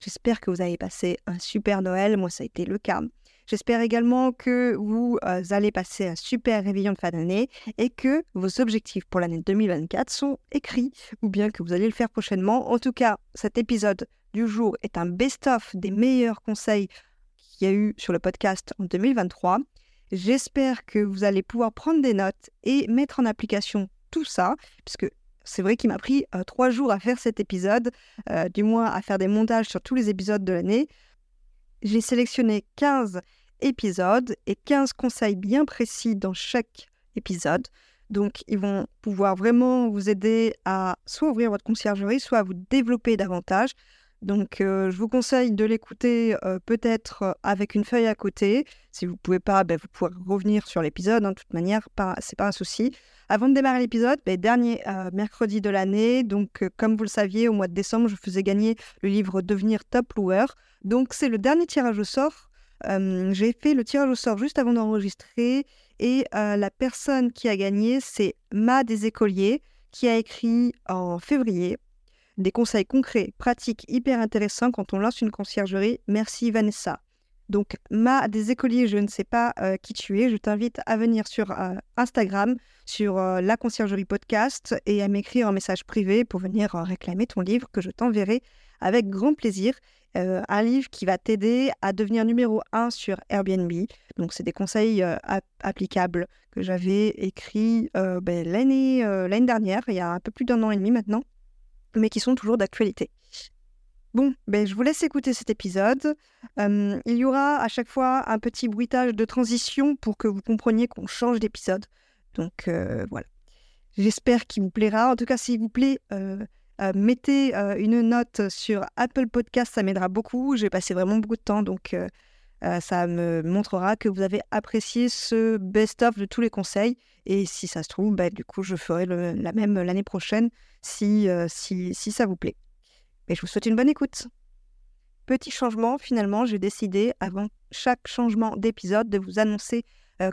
J'espère que vous avez passé un super Noël. Moi, ça a été le cas. J'espère également que vous euh, allez passer un super réveillon de fin d'année et que vos objectifs pour l'année 2024 sont écrits ou bien que vous allez le faire prochainement. En tout cas, cet épisode du jour est un best-of des meilleurs conseils qu'il y a eu sur le podcast en 2023. J'espère que vous allez pouvoir prendre des notes et mettre en application tout ça, puisque c'est vrai qu'il m'a pris trois jours à faire cet épisode, du moins à faire des montages sur tous les épisodes de l'année. J'ai sélectionné 15 épisodes et 15 conseils bien précis dans chaque épisode. Donc, ils vont pouvoir vraiment vous aider à soit ouvrir votre conciergerie, soit à vous développer davantage. Donc, je vous conseille de l'écouter peut-être avec une feuille à côté. Si vous ne pouvez pas, ben, vous pourrez revenir sur l'épisode. Hein, de toute manière, ce n'est pas un souci. Avant de démarrer l'épisode, ben, dernier mercredi de l'année, donc comme vous le saviez, au mois de décembre, je faisais gagner le livre Devenir top loueur. Donc c'est le dernier tirage au sort. J'ai fait le tirage au sort juste avant d'enregistrer et la personne qui a gagné, c'est Ma des écoliers, qui a écrit en février des conseils concrets, pratiques, hyper intéressants quand on lance une conciergerie. Merci Vanessa. Donc, Ma des écoliers, je ne sais pas qui tu es. Je t'invite à venir sur Instagram sur euh, la conciergerie podcast et à m'écrire un message privé pour venir euh, réclamer ton livre que je t'enverrai avec grand plaisir. Euh, un livre qui va t'aider à devenir numéro un sur Airbnb. Donc, c'est des conseils applicables que j'avais écrits ben, l'année dernière, il y a un peu plus d'un an et demi maintenant, mais qui sont toujours d'actualité. Bon, ben, je vous laisse écouter cet épisode. il y aura à chaque fois un petit bruitage de transition pour que vous compreniez qu'on change d'épisode. Donc euh, voilà. J'espère qu'il vous plaira. En tout cas, s'il vous plaît, euh, euh, mettez une note sur Apple Podcast, ça m'aidera beaucoup. J'ai passé vraiment beaucoup de temps, donc ça me montrera que vous avez apprécié ce best-of de tous les conseils. Et si ça se trouve, bah, du coup, je ferai la même l'année prochaine si, si, si, ça vous plaît. Mais je vous souhaite une bonne écoute. Petit changement, finalement, j'ai décidé, avant chaque changement d'épisode, de vous annoncer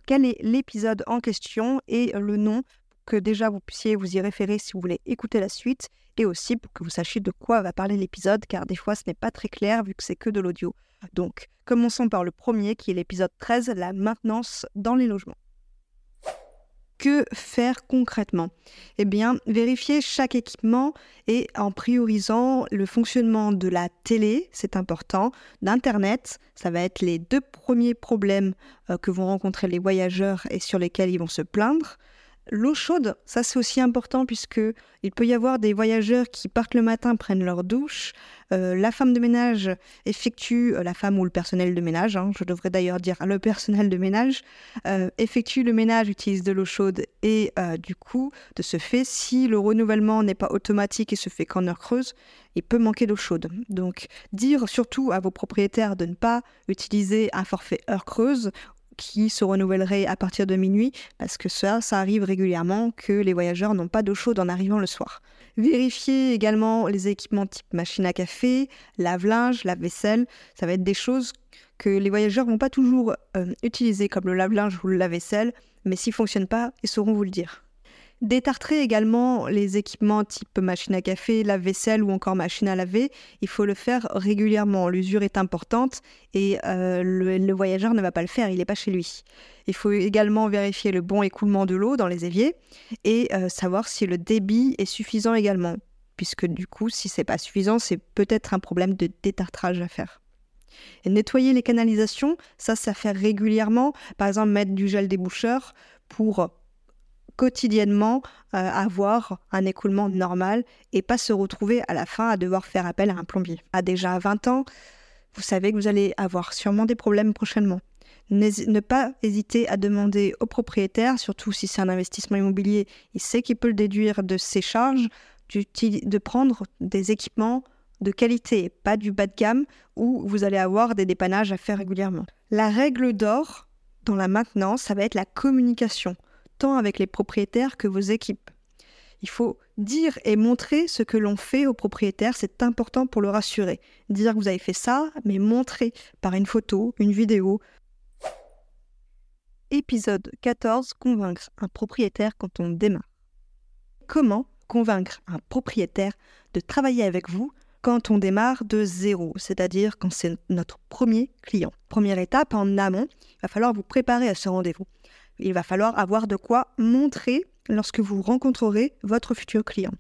quel est l'épisode en question et le nom que déjà vous puissiez vous y référer si vous voulez écouter la suite et aussi pour que vous sachiez de quoi va parler l'épisode car des fois ce n'est pas très clair vu que c'est que de l'audio. Donc commençons par le premier qui est l'épisode 13, la maintenance dans les logements. Que faire concrètement? Eh bien, vérifier chaque équipement et en priorisant le fonctionnement de la télé, c'est important, d'Internet, ça va être les deux premiers problèmes euh, que vont rencontrer les voyageurs et sur lesquels ils vont se plaindre. L'eau chaude, ça c'est aussi important puisque il peut y avoir des voyageurs qui partent le matin, prennent leur douche. Euh, la femme de ménage effectue, euh, la femme ou le personnel de ménage, hein, je devrais d'ailleurs dire le personnel de ménage, euh, effectue le ménage, utilise de l'eau chaude et du coup, de ce fait, si le renouvellement n'est pas automatique et se fait qu'en heure creuse, il peut manquer d'eau chaude. Donc, dire surtout à vos propriétaires de ne pas utiliser un forfait heure creuse qui se renouvellerait à partir de minuit, parce que ça, ça arrive régulièrement que les voyageurs n'ont pas d'eau chaude en arrivant le soir. Vérifiez également les équipements type machine à café, lave-linge, lave-vaisselle. Ça va être des choses que les voyageurs vont pas toujours euh, utiliser, comme le lave-linge ou le lave-vaisselle, mais s'ils ne fonctionnent pas, ils sauront vous le dire. Détartrer également les équipements type machine à café, lave-vaisselle ou encore machine à laver. Il faut le faire régulièrement. L'usure est importante et euh, le, voyageur ne va pas le faire, il n'est pas chez lui. Il faut également vérifier le bon écoulement de l'eau dans les éviers et euh, savoir si le débit est suffisant également. Puisque du coup, si c'est pas suffisant, c'est peut-être un problème de détartrage à faire. Et nettoyer les canalisations, ça, ça fait régulièrement. Par exemple, mettre du gel déboucheur pour quotidiennement euh, avoir un écoulement normal et pas se retrouver à la fin à devoir faire appel à un plombier. À déjà 20 ans, vous savez que vous allez avoir sûrement des problèmes prochainement. Ne pas hésiter à demander au propriétaire, surtout si c'est un investissement immobilier, il sait qu'il peut le déduire de ses charges, de prendre des équipements de qualité, pas du bas de gamme où vous allez avoir des dépannages à faire régulièrement. La règle d'or dans la maintenance, ça va être la communication, tant avec les propriétaires que vos équipes. Il faut dire et montrer ce que l'on fait au propriétaire, c'est important pour le rassurer. Dire que vous avez fait ça, mais montrer par une photo, une vidéo. Épisode 14, convaincre un propriétaire quand on démarre. Comment convaincre un propriétaire de travailler avec vous quand on démarre de zéro, c'est-à-dire quand c'est notre premier client? Première étape, en amont, il va falloir vous préparer à ce rendez-vous. Il va falloir avoir de quoi montrer lorsque vous rencontrerez votre futur client.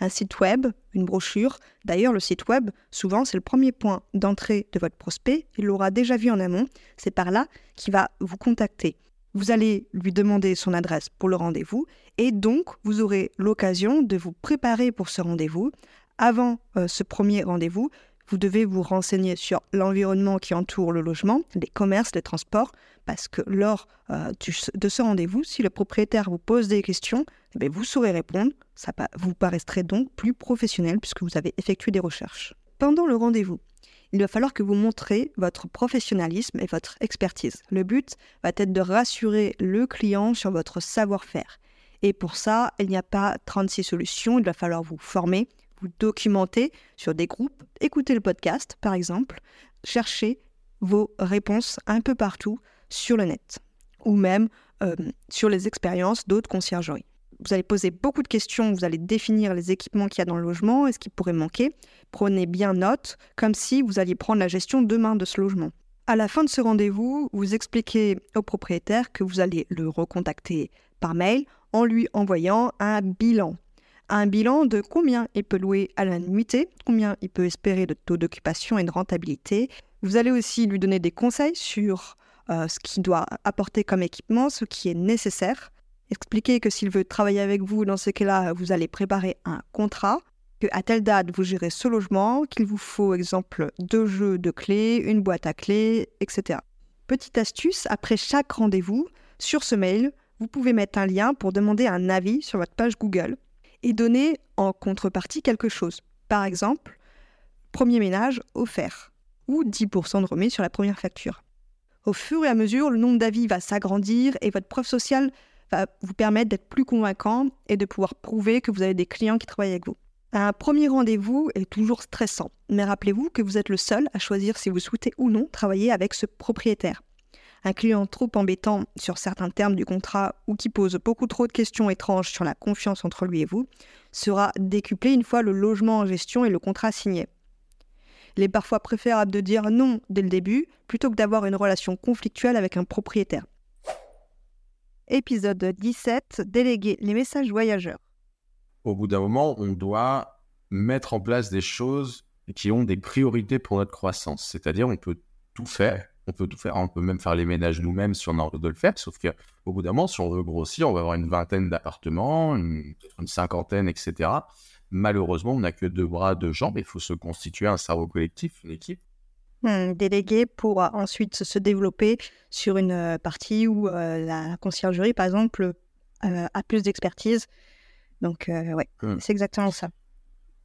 Un site web, une brochure. D'ailleurs, le site web, souvent, c'est le premier point d'entrée de votre prospect. Il l'aura déjà vu en amont. C'est par là qu'il va vous contacter. Vous allez lui demander son adresse pour le rendez-vous et donc vous aurez l'occasion de vous préparer pour ce rendez-vous avant euh, ce premier rendez-vous, vous devez vous renseigner sur l'environnement qui entoure le logement, les commerces, les transports, parce que lors euh, de ce rendez-vous, si le propriétaire vous pose des questions, eh vous saurez répondre. Ça vous paraîtrez donc plus professionnel puisque vous avez effectué des recherches. Pendant le rendez-vous, il va falloir que vous montrez votre professionnalisme et votre expertise. Le but va être de rassurer le client sur votre savoir-faire. Et pour ça, il n'y a pas 36 solutions, il va falloir vous former, vous documenter sur des groupes, écouter le podcast par exemple, chercher vos réponses un peu partout sur le net ou même euh, sur les expériences d'autres conciergeries. Vous allez poser beaucoup de questions, vous allez définir les équipements qu'il y a dans le logement et ce qui pourrait manquer. Prenez bien note, comme si vous alliez prendre la gestion demain de ce logement. À la fin de ce rendez-vous, vous expliquez au propriétaire que vous allez le recontacter par mail en lui envoyant un bilan un bilan de combien il peut louer à la nuitée, combien il peut espérer de taux d'occupation et de rentabilité. Vous allez aussi lui donner des conseils sur euh, ce qu'il doit apporter comme équipement, ce qui est nécessaire. Expliquer que s'il veut travailler avec vous, dans ce cas-là, vous allez préparer un contrat, que à telle date vous gérez ce logement, qu'il vous faut, exemple, deux jeux de clés, une boîte à clés, etc. Petite astuce, après chaque rendez-vous, sur ce mail, vous pouvez mettre un lien pour demander un avis sur votre page Google et donner en contrepartie quelque chose. Par exemple, premier ménage offert ou 10% de remise sur la première facture. Au fur et à mesure, le nombre d'avis va s'agrandir et votre preuve sociale va vous permettre d'être plus convaincant et de pouvoir prouver que vous avez des clients qui travaillent avec vous. Un premier rendez-vous est toujours stressant, mais rappelez-vous que vous êtes le seul à choisir si vous souhaitez ou non travailler avec ce propriétaire. Un client trop embêtant sur certains termes du contrat ou qui pose beaucoup trop de questions étranges sur la confiance entre lui et vous sera décuplé une fois le logement en gestion et le contrat signé. Il est parfois préférable de dire non dès le début plutôt que d'avoir une relation conflictuelle avec un propriétaire. Épisode 17 Déléguer les messages voyageurs. Au bout d'un moment, on doit mettre en place des choses qui ont des priorités pour notre croissance. C'est-à-dire, on peut tout faire, on peut tout faire, on peut même faire les ménages nous-mêmes si on a envie de le faire, sauf qu'au bout d'un moment, si on veut grossir, on va avoir une vingtaine d'appartements, une, cinquantaine, etc. Malheureusement, on n'a que deux bras, deux jambes, il faut se constituer un cerveau collectif, une équipe. Hmm, délégué pour ensuite se développer sur une euh, partie où euh, la conciergerie, par exemple, euh, a plus d'expertise. Donc, ouais, hmm. c'est exactement ça.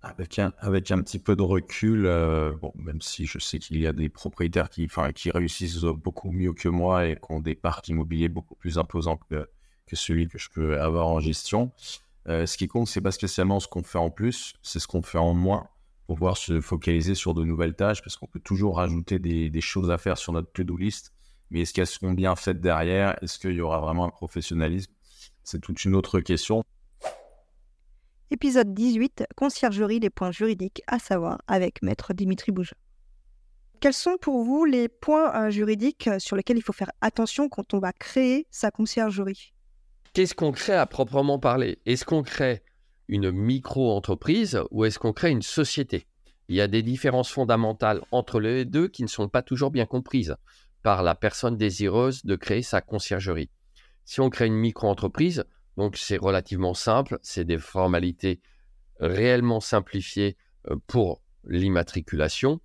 Avec un, avec un petit peu de recul, euh, bon, même si je sais qu'il y a des propriétaires qui, qui réussissent beaucoup mieux que moi et qui ont des parcs immobiliers beaucoup plus imposants que, celui que je peux avoir en gestion, euh, ce qui compte, c'est pas spécialement ce qu'on fait en plus, c'est ce qu'on fait en moins pour pouvoir se focaliser sur de nouvelles tâches parce qu'on peut toujours rajouter des, des, choses à faire sur notre to-do list. Mais est-ce qu'elles seront bien faites derrière? Est-ce qu'il y aura vraiment un professionnalisme? C'est toute une autre question. Épisode 18, Conciergerie, des points juridiques à savoir avec Maître Dimitri Bouge. Quels sont pour vous les points euh, juridiques euh, sur lesquels il faut faire attention quand on va créer sa conciergerie? Qu'est-ce qu'on crée à proprement parler? Est-ce qu'on crée une micro-entreprise ou est-ce qu'on crée une société? Il y a des différences fondamentales entre les deux qui ne sont pas toujours bien comprises par la personne désireuse de créer sa conciergerie. Si on crée une micro-entreprise, donc c'est relativement simple, c'est des formalités réellement simplifiées euh, pour l'immatriculation.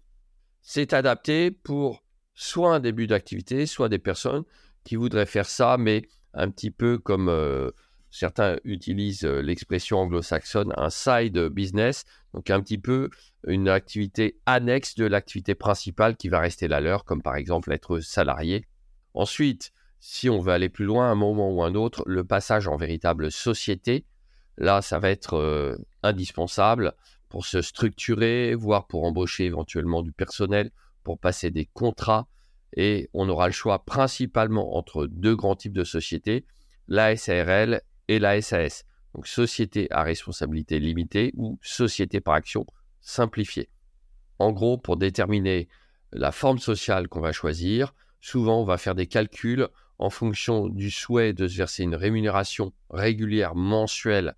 C'est adapté pour soit un début d'activité, soit des personnes qui voudraient faire ça, mais un petit peu comme euh, certains utilisent euh, l'expression anglo-saxonne, un side business, donc un petit peu une activité annexe de l'activité principale qui va rester la leur, comme par exemple être salarié. Ensuite, si on veut aller plus loin, à un moment ou un autre, le passage en véritable société, là, ça va être euh, indispensable pour se structurer, voire pour embaucher éventuellement du personnel, pour passer des contrats. Et on aura le choix principalement entre deux grands types de sociétés, la SARL et la SAS. Donc société à responsabilité limitée ou société par action simplifiée. En gros, pour déterminer la forme sociale qu'on va choisir, souvent on va faire des calculs en fonction du souhait de se verser une rémunération régulière mensuelle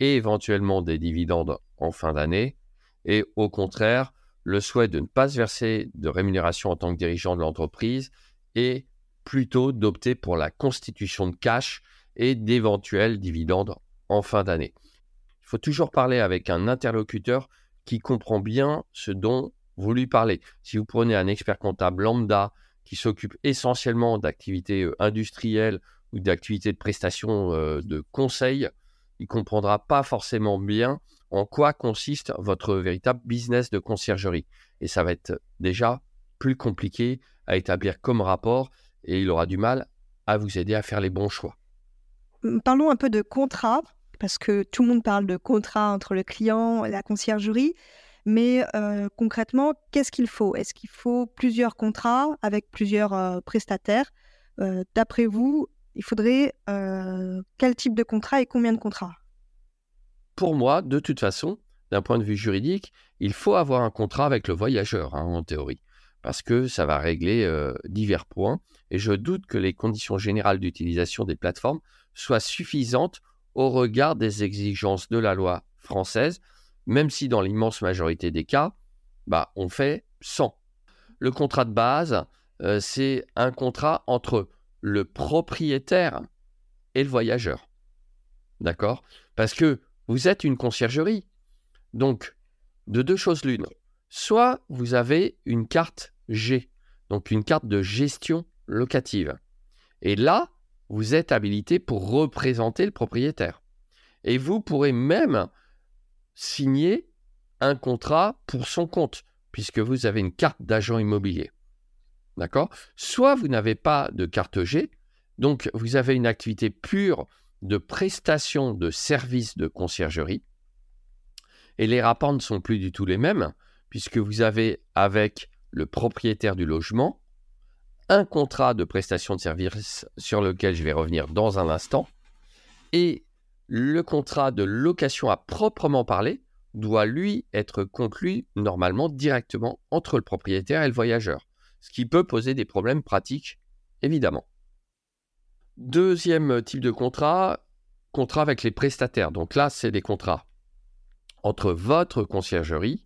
et éventuellement des dividendes en fin d'année, et au contraire, le souhait de ne pas se verser de rémunération en tant que dirigeant de l'entreprise et plutôt d'opter pour la constitution de cash et d'éventuels dividendes en fin d'année. Il faut toujours parler avec un interlocuteur qui comprend bien ce dont vous lui parlez. Si vous prenez un expert comptable lambda qui s'occupe essentiellement d'activités euh, industrielles ou d'activités de prestation euh, de conseil, il comprendra pas forcément bien en quoi consiste votre véritable business de conciergerie. Et ça va être déjà plus compliqué à établir comme rapport et il aura du mal à vous aider à faire les bons choix. Parlons un peu de contrat, parce que tout le monde parle de contrat entre le client et la conciergerie. Mais concrètement, qu'est-ce qu'il faut? Est-ce qu'il faut plusieurs contrats avec plusieurs prestataires? D'après vous, il faudrait quel type de contrat et combien de contrats? Pour moi, de toute façon, d'un point de vue juridique, il faut avoir un contrat avec le voyageur, hein, en théorie, parce que ça va régler divers points. Et je doute que les conditions générales d'utilisation des plateformes soient suffisantes au regard des exigences de la loi française, même si dans l'immense majorité des cas, bah, on fait sans. Le contrat de base, euh, c'est un contrat entre le propriétaire et le voyageur. D'accord? Parce que vous êtes une conciergerie. Donc, de deux choses l'une. Soit vous avez une carte G, donc une carte de gestion locative. Et là, vous êtes habilité pour représenter le propriétaire. Et vous pourrez même signer un contrat pour son compte, puisque vous avez une carte d'agent immobilier. D'accord? Soit vous n'avez pas de carte G, donc vous avez une activité pure de prestation de services de conciergerie, et les rapports ne sont plus du tout les mêmes, puisque vous avez avec le propriétaire du logement un contrat de prestation de service sur lequel je vais revenir dans un instant, et le contrat de location à proprement parler doit lui être conclu normalement directement entre le propriétaire et le voyageur, ce qui peut poser des problèmes pratiques, évidemment. Deuxième type de contrat, contrat avec les prestataires. Donc là, c'est des contrats entre votre conciergerie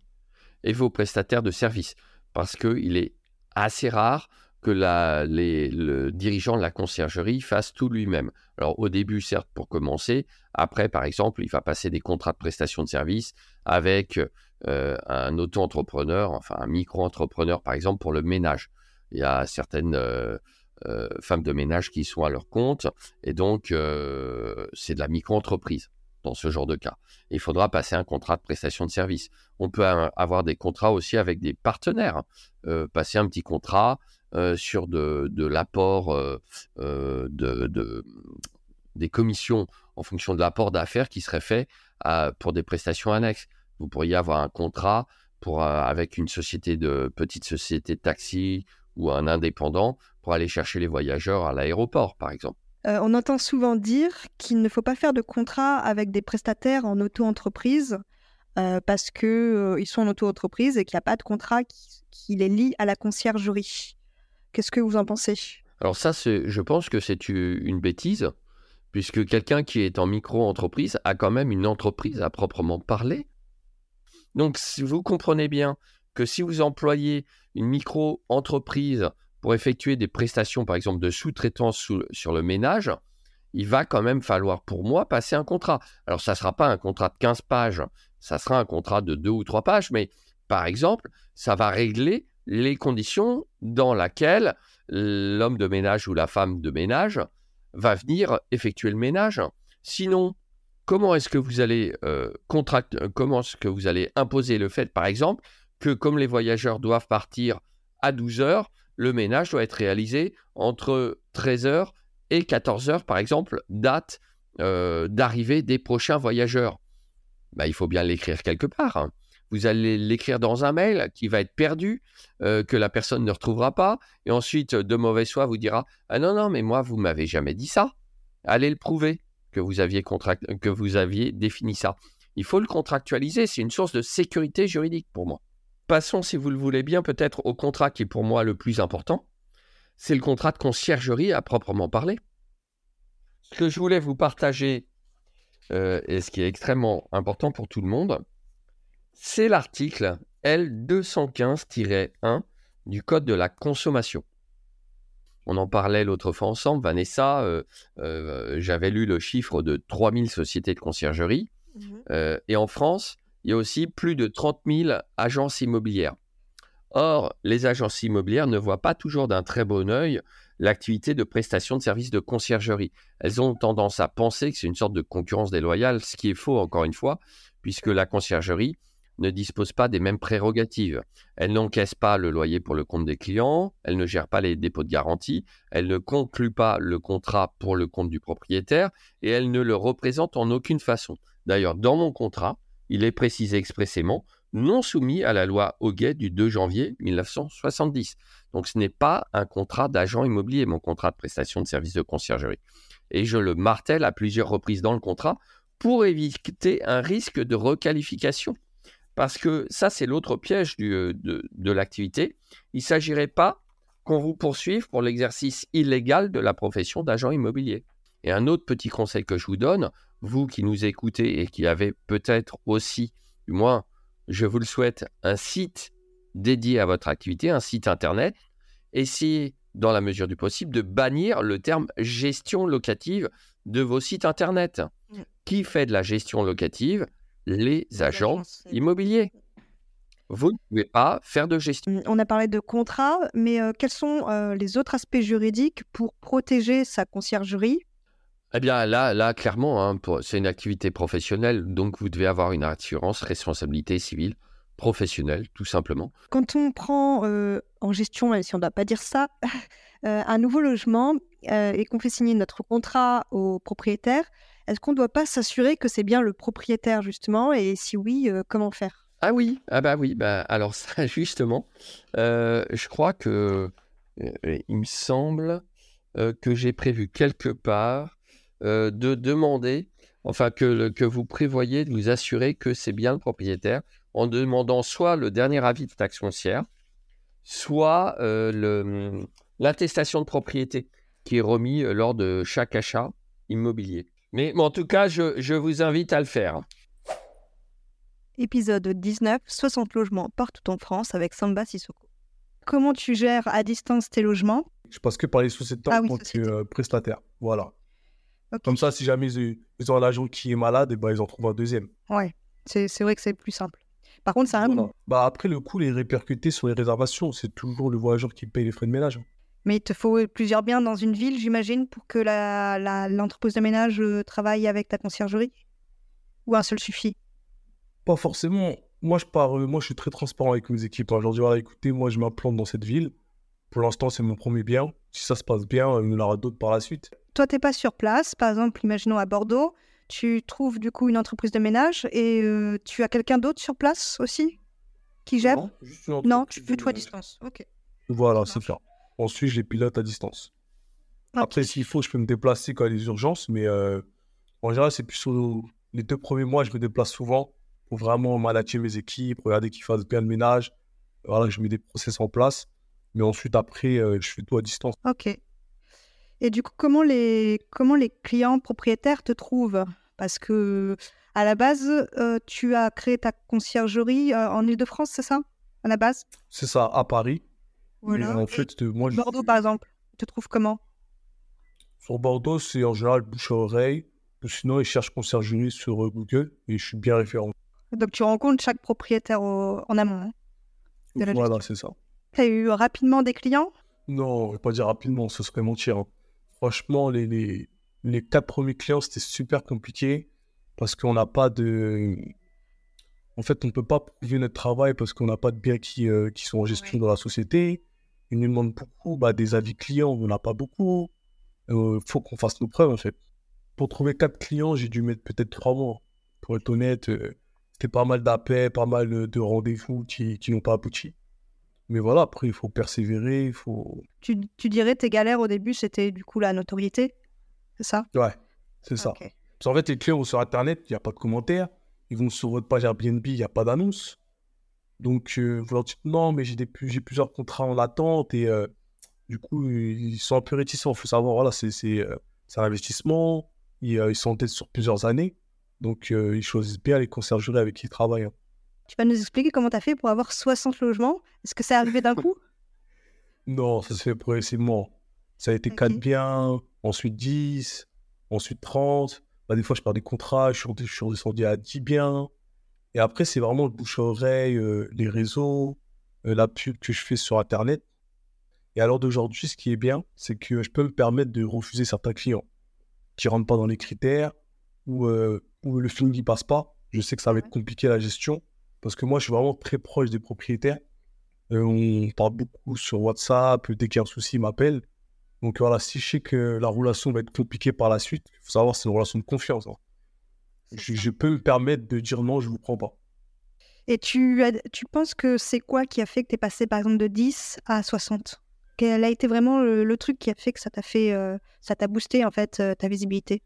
et vos prestataires de services, parce qu'il est assez rare que le dirigeant de la conciergerie fasse tout lui-même. Alors au début, certes, pour commencer, après, par exemple, il va passer des contrats de prestation de services avec euh, un auto-entrepreneur, enfin un micro-entrepreneur, par exemple, pour le ménage. Il y a certaines euh, euh, femmes de ménage qui sont à leur compte, et donc c'est de la micro-entreprise dans ce genre de cas. il faudra passer un contrat de prestation de service. On peut avoir des contrats aussi avec des partenaires, hein. passer un petit contrat euh, sur de, l'apport euh, euh, de, des commissions en fonction de l'apport d'affaires qui serait fait pour des prestations annexes. Vous pourriez avoir un contrat avec une petite société de taxi ou un indépendant pour aller chercher les voyageurs à l'aéroport, par exemple. on entend souvent dire qu'il ne faut pas faire de contrat avec des prestataires en auto-entreprise parce qu'ils sont en auto-entreprise et qu'il n'y a pas de contrat qui, les lie à la conciergerie. Qu'est-ce que vous en pensez? Alors ça, je pense que c'est une bêtise, puisque quelqu'un qui est en micro-entreprise a quand même une entreprise à proprement parler. Donc, vous comprenez bien que si vous employez une micro-entreprise pour effectuer des prestations, par exemple, de sous-traitance sur le ménage, il va quand même falloir pour moi passer un contrat. Alors, ça ne sera pas un contrat de 15 pages, ça sera un contrat de 2 ou 3 pages, mais par exemple, ça va régler les conditions dans lesquelles l'homme de ménage ou la femme de ménage va venir effectuer le ménage. Sinon, comment est-ce que vous allez euh, euh, imposer le fait, par exemple, que comme les voyageurs doivent partir à 12 heures, le ménage doit être réalisé entre 13 heures et 14 heures, par exemple, date euh, d'arrivée des prochains voyageurs? Bah, il faut bien l'écrire quelque part. Hein. Vous allez l'écrire dans un mail qui va être perdu, euh, que la personne ne retrouvera pas, et ensuite, de mauvaise foi, vous dira Ah non, non, mais moi, vous m'avez jamais dit ça. Allez le prouver que vous aviez, défini ça. Il faut le contractualiser, c'est une source de sécurité juridique pour moi. Passons, si vous le voulez bien, peut-être au contrat qui est pour moi le plus important. C'est le contrat de conciergerie à proprement parler. Ce que je voulais vous partager, euh, et ce qui est extrêmement important pour tout le monde, c'est l'article L215-1 du Code de la consommation. On en parlait l'autre fois ensemble, Vanessa, euh, euh, j'avais lu le chiffre de 3000 sociétés de conciergerie. Mmh euh, et en France, il y a aussi plus de 30 000 agences immobilières. Or, les agences immobilières ne voient pas toujours d'un très bon œil l'activité de prestation de services de conciergerie. Elles ont tendance à penser que c'est une sorte de concurrence déloyale, ce qui est faux encore une fois, puisque la conciergerie ne dispose pas des mêmes prérogatives. Elle n'encaisse pas le loyer pour le compte des clients, elle ne gère pas les dépôts de garantie, elle ne conclut pas le contrat pour le compte du propriétaire et elle ne le représente en aucune façon. D'ailleurs, dans mon contrat, il est précisé expressément non soumis à la loi Hoguet du 2 janvier 1970. Donc ce n'est pas un contrat d'agent immobilier, mon contrat de prestation de services de conciergerie. Et je le martèle à plusieurs reprises dans le contrat pour éviter un risque de requalification. Parce que ça, c'est l'autre piège euh, de, l'activité. Il ne s'agirait pas qu'on vous poursuive pour l'exercice illégal de la profession d'agent immobilier. Et un autre petit conseil que je vous donne, vous qui nous écoutez et qui avez peut-être aussi, du moins, je vous le souhaite, un site dédié à votre activité, un site internet, essayez, dans la mesure du possible, de bannir le terme gestion locative de vos sites internet. Mmh. Qui fait de la gestion locative les agents immobiliers. Vous ne pouvez pas faire de gestion. Mmh, on a parlé de contrat, mais quels sont les autres aspects juridiques pour protéger sa conciergerie? Eh bien, là, là clairement, hein, c'est une activité professionnelle, donc vous devez avoir une assurance responsabilité civile professionnelle, tout simplement. Quand on prend en gestion, même si on ne doit pas dire ça, un nouveau logement et qu'on fait signer notre contrat au propriétaire, est-ce qu'on ne doit pas s'assurer que c'est bien le propriétaire, justement? Et si oui, euh, comment faire? Ah oui, ah bah oui, bah alors ça, justement, euh, je crois que euh, il me semble que j'ai prévu quelque part de demander, enfin que, que vous prévoyez de vous assurer que c'est bien le propriétaire en demandant soit le dernier avis de taxe foncière, soit l'attestation de propriété qui est remis lors de chaque achat immobilier. Mais en tout cas, je, vous invite à le faire. Épisode 19, 60 logements partout en France avec Samba Sissoko. Comment tu gères à distance tes logements? Je passe que par les sociétés ah en tant que euh, prestataire. Voilà. Comme ça, si jamais ils, ont un agent qui est malade, et eh ben, ils en trouvent un deuxième. Ouais, c'est vrai que c'est plus simple. Par contre, ça a un Bah après, le coût est répercuté sur les réservations. C'est toujours le voyageur qui paye les frais de ménage. Mais il te faut plusieurs biens dans une ville, j'imagine, pour que l'entreprise de ménage euh, travaille avec ta conciergerie? Ou un seul suffit? Pas forcément. Moi, je pars, euh, moi, je suis très transparent avec mes équipes. Je leur dis, voilà, écoutez, moi, je m'implante dans cette ville. Pour l'instant, c'est mon premier bien. Si ça se passe bien, il y en aura d'autres par la suite. Toi, tu n'es pas sur place. Par exemple, imaginons à Bordeaux, tu trouves du coup une entreprise de ménage et euh, tu as quelqu'un d'autre sur place aussi qui gère? Non, juste non tu fais toi à distance. Ok. Voilà, c'est ça. Ensuite, je les pilote à distance. Après, s'il faut, je peux me déplacer quand il y a des urgences, mais euh, en général, c'est plus sur les deux premiers mois, je me déplace souvent pour vraiment manager mes équipes, regarder qu'ils fassent bien le ménage. Voilà, je mets des process en place. Mais ensuite, après, euh, je fais tout à distance. Ok. Et du coup, comment les, comment les clients propriétaires te trouvent? Parce que À la base, euh, tu as créé ta conciergerie en Ile-de-France, c'est ça? À la base? C'est ça, à Paris. Voilà. Mais en Et fait, moi, je- Bordeaux, par exemple, tu te trouves comment? Sur Bordeaux, c'est en général bouche à oreille. Sinon, ils cherchent conciergerie sur euh, Google et je suis bien référent. Donc, tu rencontres chaque propriétaire au- en amont. Hein. De la Voilà, c'est ça. tu as eu rapidement des clients? Non, je vais pas dire rapidement, ce serait mentir. hein. Franchement, les, les, les quatre premiers clients, c'était super compliqué parce qu'on n'a pas de. En fait, on ne peut pas prouver notre travail parce qu'on n'a pas de biens qui, euh, qui sont en gestion dans la société. Ils nous demandent beaucoup bah, des avis clients, on n'en a pas beaucoup. Il faut qu'on fasse nos preuves, en fait. Pour trouver quatre clients, j'ai dû mettre peut-être trois mois. Pour être honnête, euh, c'était pas mal d'appels, pas mal euh, de rendez-vous qui, qui n'ont pas abouti. Mais voilà, après, il faut persévérer, il faut. tu, tu dirais tes galères au début, c'était du coup la notoriété C'est ça? Ouais, c'est ça. Parce qu'en fait, les clients vont sur Internet, il n'y a pas de commentaires. Ils vont sur votre page Airbnb, il n'y a pas d'annonce. Donc, euh, vous leur dites non, mais j'ai des plus- j'ai plusieurs contrats en attente et euh, du coup, ils sont un peu réticents. Il faut savoir, voilà, c'est c'est, euh, c'est un investissement. Ils, euh, ils sont en tête sur plusieurs années. Donc, euh, ils choisissent bien les conciergeries avec qui ils travaillent. hein. Tu vas nous expliquer comment tu as fait pour avoir 60 logements? Est-ce que c'est arrivé d'un coup? Non, ça se fait progressivement. Ça a été Ok. 4 biens, ensuite 10, ensuite 30. Bah, des fois, je perds des contrats, je suis, je suis redescendu à 10 biens. Et après, c'est vraiment le bouche à oreille, euh, les réseaux, euh, la pub que je fais sur Internet. Et à l'heure d'aujourd'hui, ce qui est bien, c'est que je peux me permettre de refuser certains clients qui rentrent pas dans les critères ou euh, le feeling ne passe pas. Je sais que ça va être compliqué la gestion parce que moi, je suis vraiment très proche des propriétaires. On parle beaucoup sur WhatsApp, dès qu'il y a un souci, ils m'appellent. Donc voilà, si je sais que la relation va être compliquée par la suite, il faut savoir que c'est une relation de confiance. hein. Je, je peux me permettre de dire non, je ne vous prends pas. Et tu, as- tu penses que c'est quoi qui a fait que tu es passé par exemple de 10 à 60 Quel a été vraiment le, le truc qui a fait que ça t'a fait, euh, ça t'a boosté en fait euh, ta visibilité?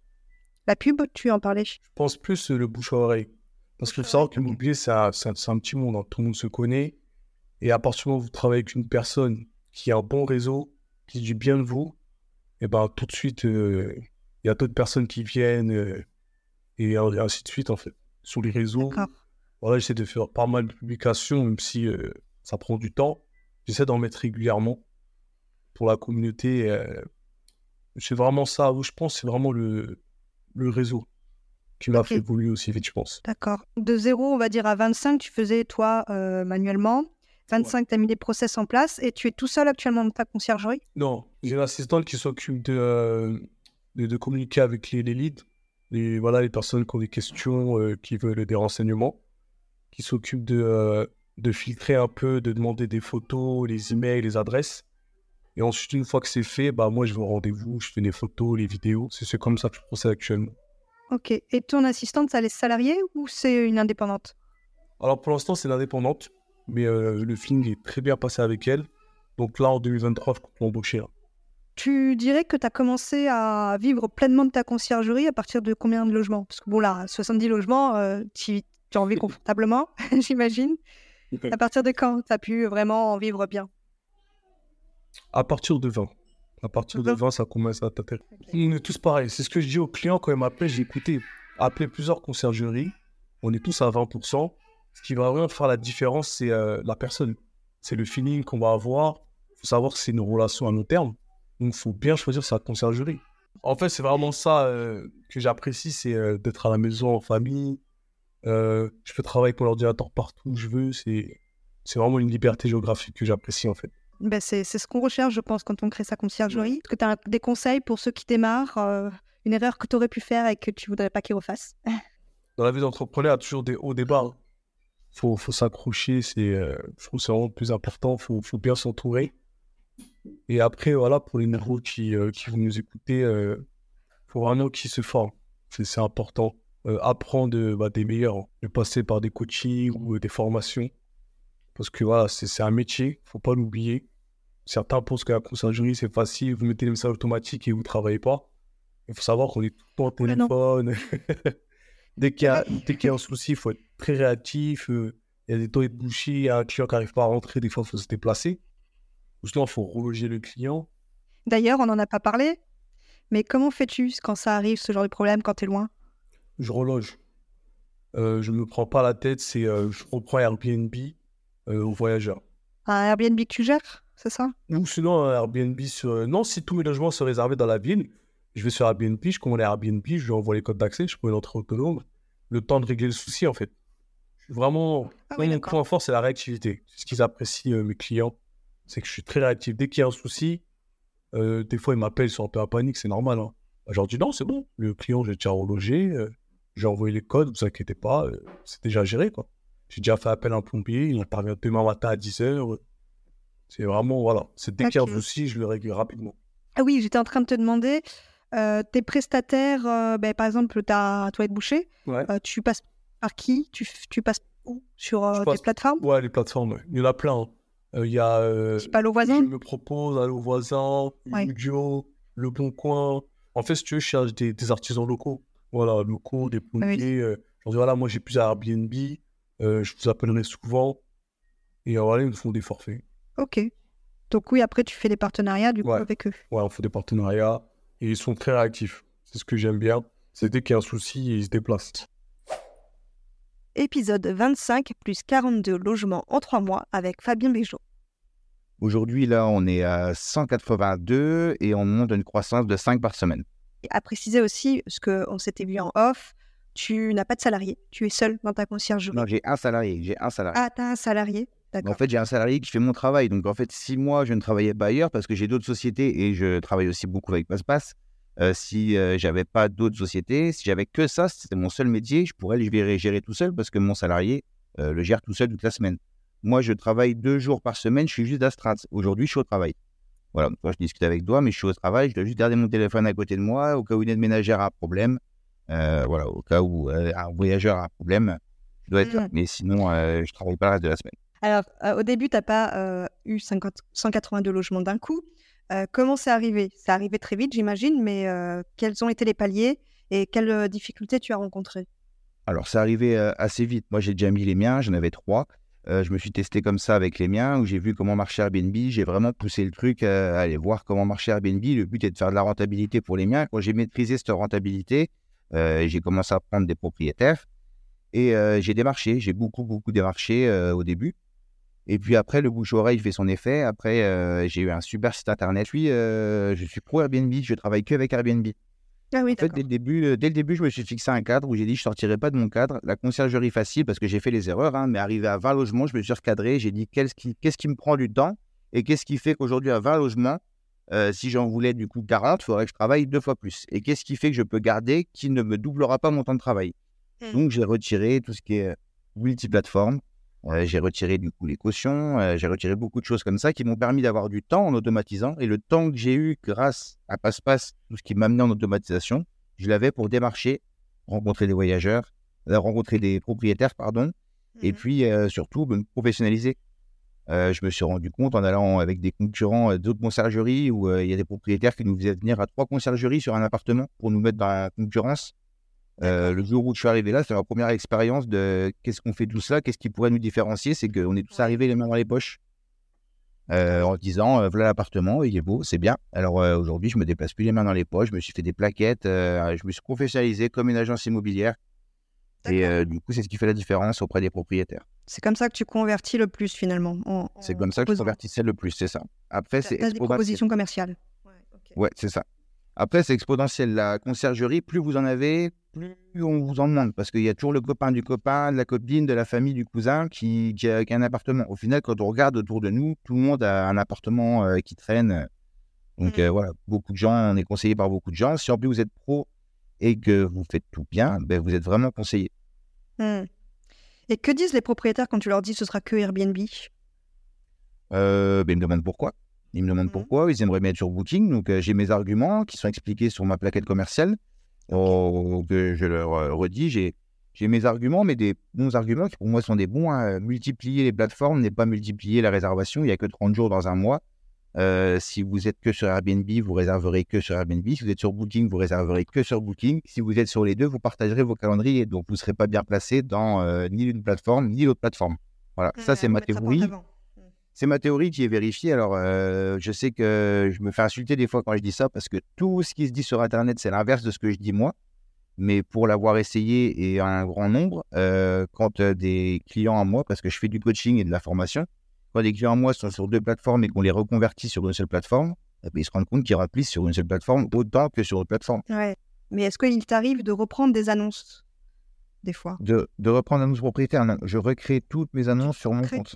La pub, tu en parlais. Je pense plus euh, le bouche à oreille. Parce qu'il faut savoir que l'immobilier, c'est un, petit monde. hein. Tout le monde se connaît. Et à partir du moment où vous travaillez avec une personne qui a un bon réseau, qui dit bien de vous, et ben tout de suite, euh, il y a d'autres personnes qui viennent et ainsi de suite, en fait. Sur les réseaux, voilà, j'essaie de faire pas mal de publications, même si euh, ça prend du temps. J'essaie d'en mettre régulièrement pour la communauté. euh, c'est vraiment ça où je pense, c'est vraiment le, le réseau qui m'a fait évoluer aussi vite, je pense. D'accord. De 0, on va dire, à 25, tu faisais toi euh, manuellement. 25, tu as mis des process en place et tu es tout seul actuellement dans ta conciergerie? Non, j'ai une assistante qui s'occupe de, euh, de, de communiquer avec les, les leads, les, voilà, les personnes qui ont des questions, euh, qui veulent des renseignements, qui s'occupe de, euh, de filtrer un peu, de demander des photos, les emails, les adresses. Et ensuite, une fois que c'est fait, bah, moi, je vais au rendez-vous, je fais les photos, les vidéos. C'est comme ça que je procède actuellement. Ok. Et ton assistante, ça les salariés ou c'est une indépendante? Alors, pour l'instant, c'est l'indépendante, mais euh, le feeling est très bien passé avec elle. Donc là, en 2023, je compte l'embaucher. hein. Tu dirais que tu as commencé à vivre pleinement de ta conciergerie à partir de combien de logements? Parce que bon, là, 70 logements, euh, tu tu en vis confortablement, j'imagine. À partir de quand tu as pu vraiment en vivre bien? À partir de 20. À partir de 20. 20, ça commence à t'intéresser. On est tous pareils. C'est ce que je dis aux clients quand ils m'appellent. J'ai écouté, appelé plusieurs conciergeries. On est tous à 20%. Ce qui va vraiment faire la différence, c'est euh, la personne. C'est le feeling qu'on va avoir. Il faut savoir que c'est une relation à long terme. Donc, il faut bien choisir sa conciergerie. En fait, c'est vraiment ça euh, que j'apprécie, c'est euh, d'être à la maison en famille. Euh, je peux travailler avec mon ordinateur partout où je veux. C'est c'est vraiment une liberté géographique que j'apprécie, en fait. ben, C'est ce qu'on recherche, je pense, quand on crée sa conciergerie. Est-ce que tu as des conseils pour ceux qui démarrent Une erreur que tu aurais pu faire et que tu voudrais pas qu'ils refassent? Dans la vie d'entrepreneur, il y a toujours des hauts, des bas. Faut, faut s'accrocher, c'est, je trouve que c'est vraiment le plus important. Faut, faut bien s'entourer. Et après, voilà, pour les nouveaux qui, euh, qui vont nous écouter, euh, faut vraiment qu'ils se forment. C'est, important. Euh, apprendre bah, des meilleurs, hein. de passer par des coachings ou euh, des formations. Parce que voilà, c'est, un métier, faut pas l'oublier. Certains pensent que la conciergerie, c'est facile, vous mettez les messages automatiques et vous travaillez pas. Il faut savoir qu'on est tout le temps au non. téléphone. dès, qu'il y y a un souci, il faut être très réactif. Il y a des toilettes bouchées, il y a un client qui n'arrive pas à rentrer, des fois, il faut se déplacer. Sinon, il faut reloger le client. D'ailleurs, on n'en a pas parlé, mais comment fais-tu quand ça arrive, ce genre de problème, quand tu es loin? Je reloge. euh, je ne me prends pas la tête, c'est euh, je reprends Airbnb euh, aux voyageurs. Un Airbnb que tu gères, c'est ça? Ou sinon, un Airbnb sur. Non, si tous mes logements sont réservés dans la ville, je vais sur Airbnb, je commande Airbnb, je lui envoie les codes d'accès, je peux une entrée autonome. Le temps de régler le souci, en fait. Vraiment. Ah oui, mon point fort, c'est la réactivité. C'est ce qu'ils apprécient, mes clients. C'est que je suis très réactif. Dès qu'il y a un souci, euh, des fois, ils m'appellent, ils sont un peu en panique, c'est normal. Hein. Bah, Je leur dis non, c'est bon. Le client, j'ai déjà relogé, euh, j'ai envoyé les codes, vous inquiétez pas, euh, c'est déjà géré, quoi. J'ai déjà fait appel à un plombier, il intervient demain matin à 10h. C'est vraiment, voilà. C'est dès qu'il y a un souci, je le règle rapidement. Ah oui, j'étais en train de te demander, euh, tes prestataires, ben, par exemple, ta toilette bouchée, Ouais. tu passes par qui? Tu, tu passes où? Sur passe- plateformes? Ouais, les plateformes, ouais. il y en a plein. hein. Euh, Il y a. euh, parles aux je me propose, Allo Voisin, Ouais. Udio, Le Bon Coin. En fait, si tu veux, je cherche des, des artisans locaux. Voilà, locaux, des plombiers. euh, je leur dis, voilà, moi j'ai plusieurs Airbnb, je vous appellerai souvent. Et voilà, ils me font des forfaits. Ok. Donc oui, après, tu fais des partenariats du coup Ouais. avec eux. Ouais, on fait des partenariats. Et ils sont très réactifs. C'est ce que j'aime bien. C'est dès qu'il y a un souci, ils se déplacent. Épisode 25 plus 42 logements en 3 mois avec Fabien Béjot. Aujourd'hui, là, on est à 182 et on monte à une croissance de 5 par semaine. Et à préciser aussi, ce qu'on s'était vu en off, tu n'as pas de salarié, tu es seul dans ta conciergerie. Non, j'ai un salarié. J'ai un salarié. Ah, t'as un salarié. En fait, j'ai un salarié qui fait mon travail. Donc, en fait, si moi, je ne travaillais pas ailleurs, parce que j'ai d'autres sociétés et je travaille aussi beaucoup avec PassePass, euh, si euh, j'avais pas d'autres sociétés, si j'avais que ça, c'était mon seul métier, je pourrais le gérer, gérer tout seul parce que mon salarié euh, le gère tout seul toute la semaine. Moi, je travaille deux jours par semaine, je suis juste d'astreinte. Aujourd'hui, je suis au travail. Voilà, moi, je discute avec toi, mais je suis au travail, je dois juste garder mon téléphone à côté de moi au cas où une aide ménagère a un problème. Voilà, au cas où un voyageur a un problème, je dois être là. Mhm. Mais sinon, euh, je travaille pas le reste de la semaine. Alors, au début, tu n'as pas eu 50 182 logements d'un coup. Comment c'est arrivé? C'est arrivé très vite, j'imagine, mais quels ont été les paliers et quelles difficultés tu as rencontrées? Alors, c'est arrivé assez vite. Moi, j'ai déjà mis les miens, j'en avais trois. Je me suis testé comme ça avec les miens, où j'ai vu comment marchait Airbnb. J'ai vraiment poussé le truc à aller voir comment marchait Airbnb. Le but est de faire de la rentabilité pour les miens. Quand j'ai maîtrisé cette rentabilité, j'ai commencé à prendre des propriétaires et j'ai démarché. J'ai beaucoup, beaucoup démarché au début. Et puis après, le bouche-oreille fait son effet. Après, euh, j'ai eu un super site internet. Puis, euh, je suis pro Airbnb. Je travaille que avec Airbnb. Ah oui, En fait, dès le, début, euh, dès le début, je me suis fixé un cadre où j'ai dit je sortirai pas de mon cadre. La conciergerie facile, parce que j'ai fait les erreurs, hein, mais arrivé à 20 logements, je me suis recadré. J'ai dit qu'est-ce qui, qu'est-ce qui me prend du temps et qu'est-ce qui fait qu'aujourd'hui, à 20 logements, euh, si j'en voulais du coup 40, il faudrait que je travaille deux fois plus. Et qu'est-ce qui fait que je peux garder qui ne me doublera pas mon temps de travail? Mm. Donc, j'ai retiré tout ce qui est multiplateforme. Euh, j'ai retiré du coup les cautions, euh, j'ai retiré beaucoup de choses comme ça qui m'ont permis d'avoir du temps en automatisant. Et le temps que j'ai eu grâce à PassePass, tout ce qui m'a amené en automatisation, je l'avais pour démarcher, rencontrer des voyageurs, euh, rencontrer des propriétaires, pardon, et Mhm. puis euh, surtout me professionnaliser. Je me suis rendu compte en allant avec des concurrents d'autres conciergeries où il y a des propriétaires qui nous faisaient venir à trois conciergeries sur un appartement pour nous mettre dans la concurrence. Euh, le jour où je suis arrivé là, c'est ma première expérience de qu'est-ce qu'on fait tout ça, qu'est-ce qui pourrait nous différencier, c'est qu'on est tous Ouais. arrivés les mains dans les poches. Euh, en disant, euh, voilà l'appartement, il est beau, c'est bien. Alors euh, aujourd'hui, je me déplace plus les mains dans les poches, je me suis fait des plaquettes, je me suis professionnalisé comme une agence immobilière. Et du coup, c'est ce qui fait la différence auprès des propriétaires. C'est comme ça que tu convertis le plus finalement. en- C'est comme ça que je convertissais le plus, c'est ça. Après, c'est des propositions commerciales. Ouais, c'est ça. Après, c'est exponentiel. La conciergerie, plus vous en avez, plus on vous en demande. Parce qu'il y a toujours le copain du copain, de la copine, de la famille, du cousin qui, qui a, qui a un appartement. Au final, quand on regarde autour de nous, tout le monde a un appartement euh, qui traîne. Donc Mhm. euh, voilà, beaucoup de gens, on est conseillé par beaucoup de gens. Si en plus vous êtes pro et que vous faites tout bien, ben, vous êtes vraiment conseillé. Hmm. Et que disent les propriétaires quand tu leur dis ce sera que Airbnb? Euh, ben, ils me demandent pourquoi. Ils me demandent Mhm. pourquoi. Ils aimeraient mettre sur Booking. Donc, euh, j'ai mes arguments qui sont expliqués sur ma plaquette commerciale. Oh, que je leur euh, redis. J'ai, j'ai mes arguments, mais des bons arguments qui pour moi sont des bons. hein. Multiplier les plateformes n'est pas multiplier la réservation. Il n'y a que 30 jours dans un mois. Euh, si vous êtes que sur Airbnb, vous réserverez que sur Airbnb. Si vous êtes sur Booking, vous réserverez que sur Booking. Si vous êtes sur les deux, vous partagerez vos calendriers. Donc, vous ne serez pas bien placé dans euh, ni l'une plateforme, ni l'autre plateforme. Voilà, ça c'est ma théorie. C'est ma théorie qui est vérifiée. Alors, euh, je sais que je me fais insulter des fois quand je dis ça parce que tout ce qui se dit sur Internet, c'est l'inverse de ce que je dis moi. mais pour l'avoir essayé et un grand nombre, euh, quand euh, des clients à moi, parce que je fais du coaching et de la formation, quand des clients à moi sont sur deux plateformes et qu'on les reconvertit sur une seule plateforme, eh ben, ils se rendent compte qu'ils remplissent sur une seule plateforme autant que sur une plateforme. Ouais. Mais est-ce qu'il t'arrive de reprendre des annonces des fois? De, de reprendre annonce propriétaire, je recrée toutes mes annonces sur mon compte.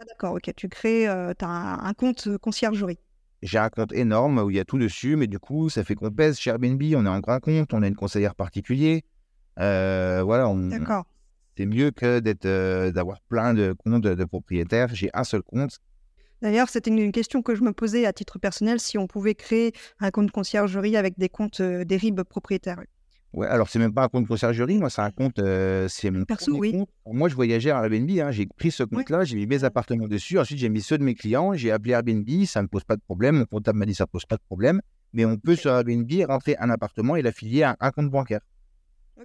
Ah d'accord, ok. Tu crées, euh, tu as un, un compte conciergerie. J'ai un compte énorme où il y a tout dessus, mais du coup, ça fait qu'on pèse chez Airbnb, on a un grand compte, on a une conseillère particulier. Euh, voilà, on- D'accord. c'est mieux que d'être, euh, d'avoir plein de comptes de, propriétaires. J'ai un seul compte. D'ailleurs, c'était une, question que je me posais à titre personnel, si on pouvait créer un compte conciergerie avec des comptes des RIB propriétaires. Ouais, alors c'est même pas un compte conciergerie, moi c'est un compte, euh, c'est mon Perso, oui. compte. Moi je voyageais à Airbnb, hein, j'ai pris ce compte-là, j'ai mis mes appartements dessus, ensuite j'ai mis ceux de mes clients, j'ai appelé Airbnb, ça ne pose pas de problème, mon comptable m'a dit ça ne pose pas de problème, mais on peut sur Airbnb rentrer un appartement et l'affilier à un compte bancaire.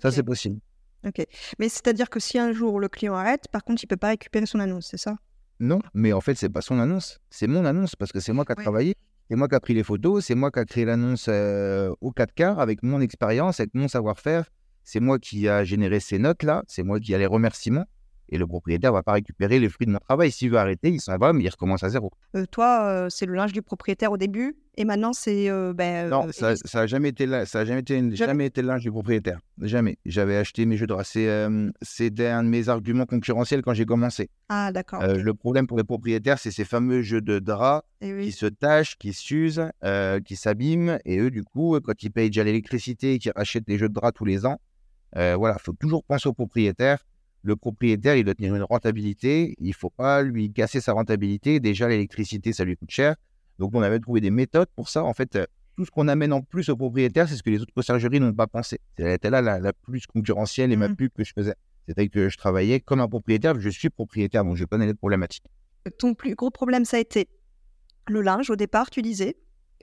Ça c'est possible. Ok. Mais c'est-à-dire que si un jour le client arrête, par contre, il peut pas récupérer son annonce, c'est ça? Non, mais en fait c'est pas son annonce, c'est mon annonce parce que c'est moi qui a Ouais. travaillé, c'est moi qui a pris les photos, c'est moi qui a créé l'annonce euh, au 4 quarts avec mon expérience, avec mon savoir-faire, c'est moi qui a généré ces notes-là, c'est moi qui a les remerciements. Et le propriétaire va pas récupérer les fruits de mon travail. S'il veut arrêter, il s'en va, mais il recommence à zéro. Euh, Toi, euh, c'est le linge du propriétaire au début, et maintenant c'est euh, ben, Non, ça, Elise. ça a jamais été là, ça a jamais été, jamais été le linge du propriétaire. Jamais. J'avais acheté mes jeux de drap. C'est, C'était un de mes arguments concurrentiels quand j'ai commencé. Ah d'accord. Le problème pour les propriétaires, c'est ces fameux jeux de drap Eh qui se tachent, qui s'usent, qui s'abîment. Et eux, du coup, quand ils payent déjà l'électricité et qu'ils rachètent des jeux de drap tous les ans, voilà, faut toujours penser au propriétaire. Le propriétaire, il doit tenir une rentabilité. Il faut pas lui casser sa rentabilité. Déjà, l'électricité, ça lui coûte cher. Donc, on avait trouvé des méthodes pour ça. En fait, euh, tout ce qu'on amène en plus au propriétaire, c'est ce que les autres conciergeries n'ont pas pensé. C'était là la, la plus concurrentielle et ma Mhm. pub que je faisais. C'était que je travaillais comme un propriétaire. Je suis propriétaire, donc je connais les problématiques. Ton plus gros problème, ça a été le linge au départ, tu disais,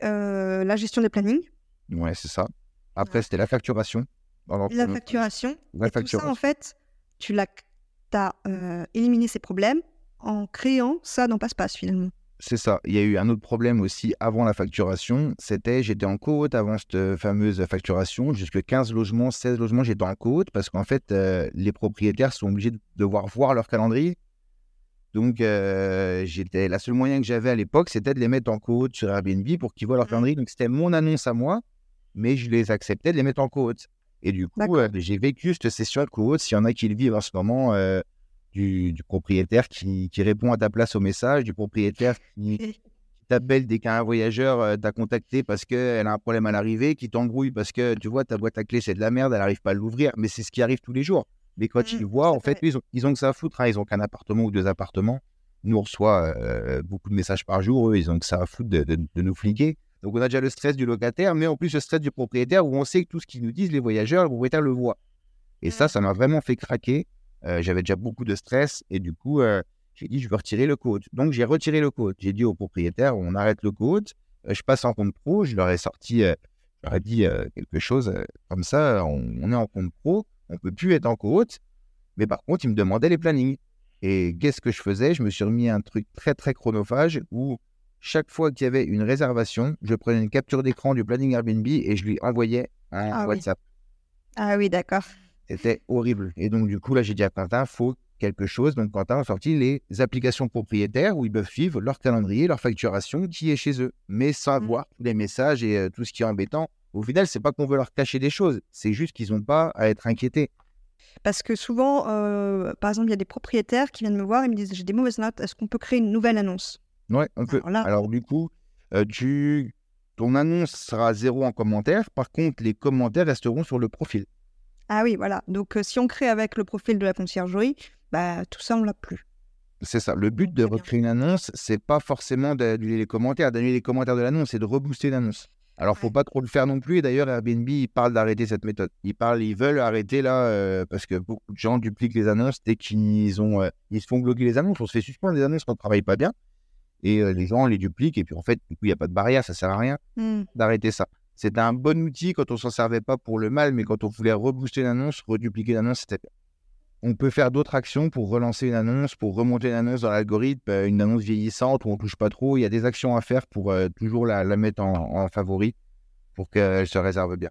euh, la gestion des plannings, Ouais, c'est ça. Après, c'était la facturation. Alors, la facturation. la et tout ça, facturation. en fait, tu l'as, as euh, éliminé ces problèmes en créant ça dans Passe-Passe finalement. C'est ça. Il y a eu un autre problème aussi avant la facturation. C'était, j'étais en côte avant cette fameuse facturation. Jusque 15 logements, 16 logements, j'étais en côte parce qu'en fait, euh, les propriétaires sont obligés de devoir voir leur calendrier. Donc, euh, j'étais, la seule moyen que j'avais à l'époque, c'était de les mettre en côte sur Airbnb pour qu'ils voient leur Mhm. calendrier. Donc, c'était mon annonce à moi, mais je les acceptais de les mettre en côte. Et du coup, euh, j'ai vécu cette session côte. S'il y en a qui le vivent en ce moment, euh, du, du propriétaire qui, qui répond à ta place au message, du propriétaire qui, t'appelle dès qu'un voyageur euh, t'a contacté parce qu'elle a un problème à l'arrivée, qui t'embrouille parce que tu vois, ta boîte à clé, c'est de la merde, elle n'arrive pas à l'ouvrir. Mais c'est ce qui arrive tous les jours. Mais quand Mhm, ils voient, en fait, ils ont, ils ont que ça à foutre. hein. Ils ont qu'un appartement ou deux appartements. Nous, on reçoit beaucoup de messages par jour. Eux, ils ont que ça à foutre de, de- de nous fliquer. Donc, on a déjà le stress du locataire, mais en plus, le stress du propriétaire où on sait que tout ce qu'ils nous disent, les voyageurs, le propriétaire le voit. Et ça, ça m'a vraiment fait craquer. Euh, J'avais déjà beaucoup de stress et du coup, euh, j'ai dit, je veux retirer le code. Donc, j'ai retiré le code. J'ai dit au propriétaire, on arrête le code. Euh, je passe en compte pro. Je leur ai sorti, je leur ai dit quelque chose comme ça. On, on est en compte pro. On peut plus être en code. Mais par contre, ils me demandaient les plannings. Et qu'est-ce que je faisais? Je me suis remis à un truc très, très chronophage où chaque fois qu'il y avait une réservation, je prenais une capture d'écran du planning Airbnb et je lui envoyais un Ah oui. WhatsApp. Ah oui, d'accord. C'était horrible. Et donc, du coup, là, j'ai dit à Quentin, faut quelque chose. Donc, Quentin a sorti les applications propriétaires où ils peuvent suivre leur calendrier, leur facturation qui est chez eux, mais sans Mhm. voir tous les messages et euh, tout ce qui est embêtant. Au final, c'est pas qu'on veut leur cacher des choses, c'est juste qu'ils n'ont pas à être inquiétés. Parce que souvent, euh, par exemple, il y a des propriétaires qui viennent me voir et me disent j'ai des mauvaises notes, est-ce qu'on peut créer une nouvelle annonce? Ouais, on peut. Alors là- Alors, du coup, euh, tu... ton annonce sera zéro en commentaire. Par contre, les commentaires resteront sur le profil. Ah oui, voilà. Donc euh, si on crée avec le profil de la conciergerie, bah, tout ça, on l'a plus. C'est ça. Le but de recréer une annonce, c'est pas forcément d'annuler les commentaires, d'annuler les commentaires de l'annonce, c'est de rebooster l'annonce. Alors, faut Ouais. pas trop le faire non plus. Et d'ailleurs, Airbnb, ils parlent d'arrêter cette méthode. Ils parlent, ils veulent arrêter là, euh, parce que beaucoup de gens dupliquent les annonces dès qu'ils ont, euh, ils se font bloquer les annonces. On se fait suspendre des annonces quand on travaille pas bien. Et euh, les gens les dupliquent. Et puis, en fait, du coup, il n'y a pas de barrière, ça sert à rien Hmm. d'arrêter ça. C'était un bon outil quand on s'en servait pas pour le mal, mais quand on voulait rebooster l'annonce, redupliquer l'annonce, c'était. On peut faire d'autres actions pour relancer une annonce, pour remonter une annonce dans l'algorithme, une annonce vieillissante où on touche pas trop. Il y a des actions à faire pour euh, toujours la, la mettre en, en favori pour qu'elle se réserve bien.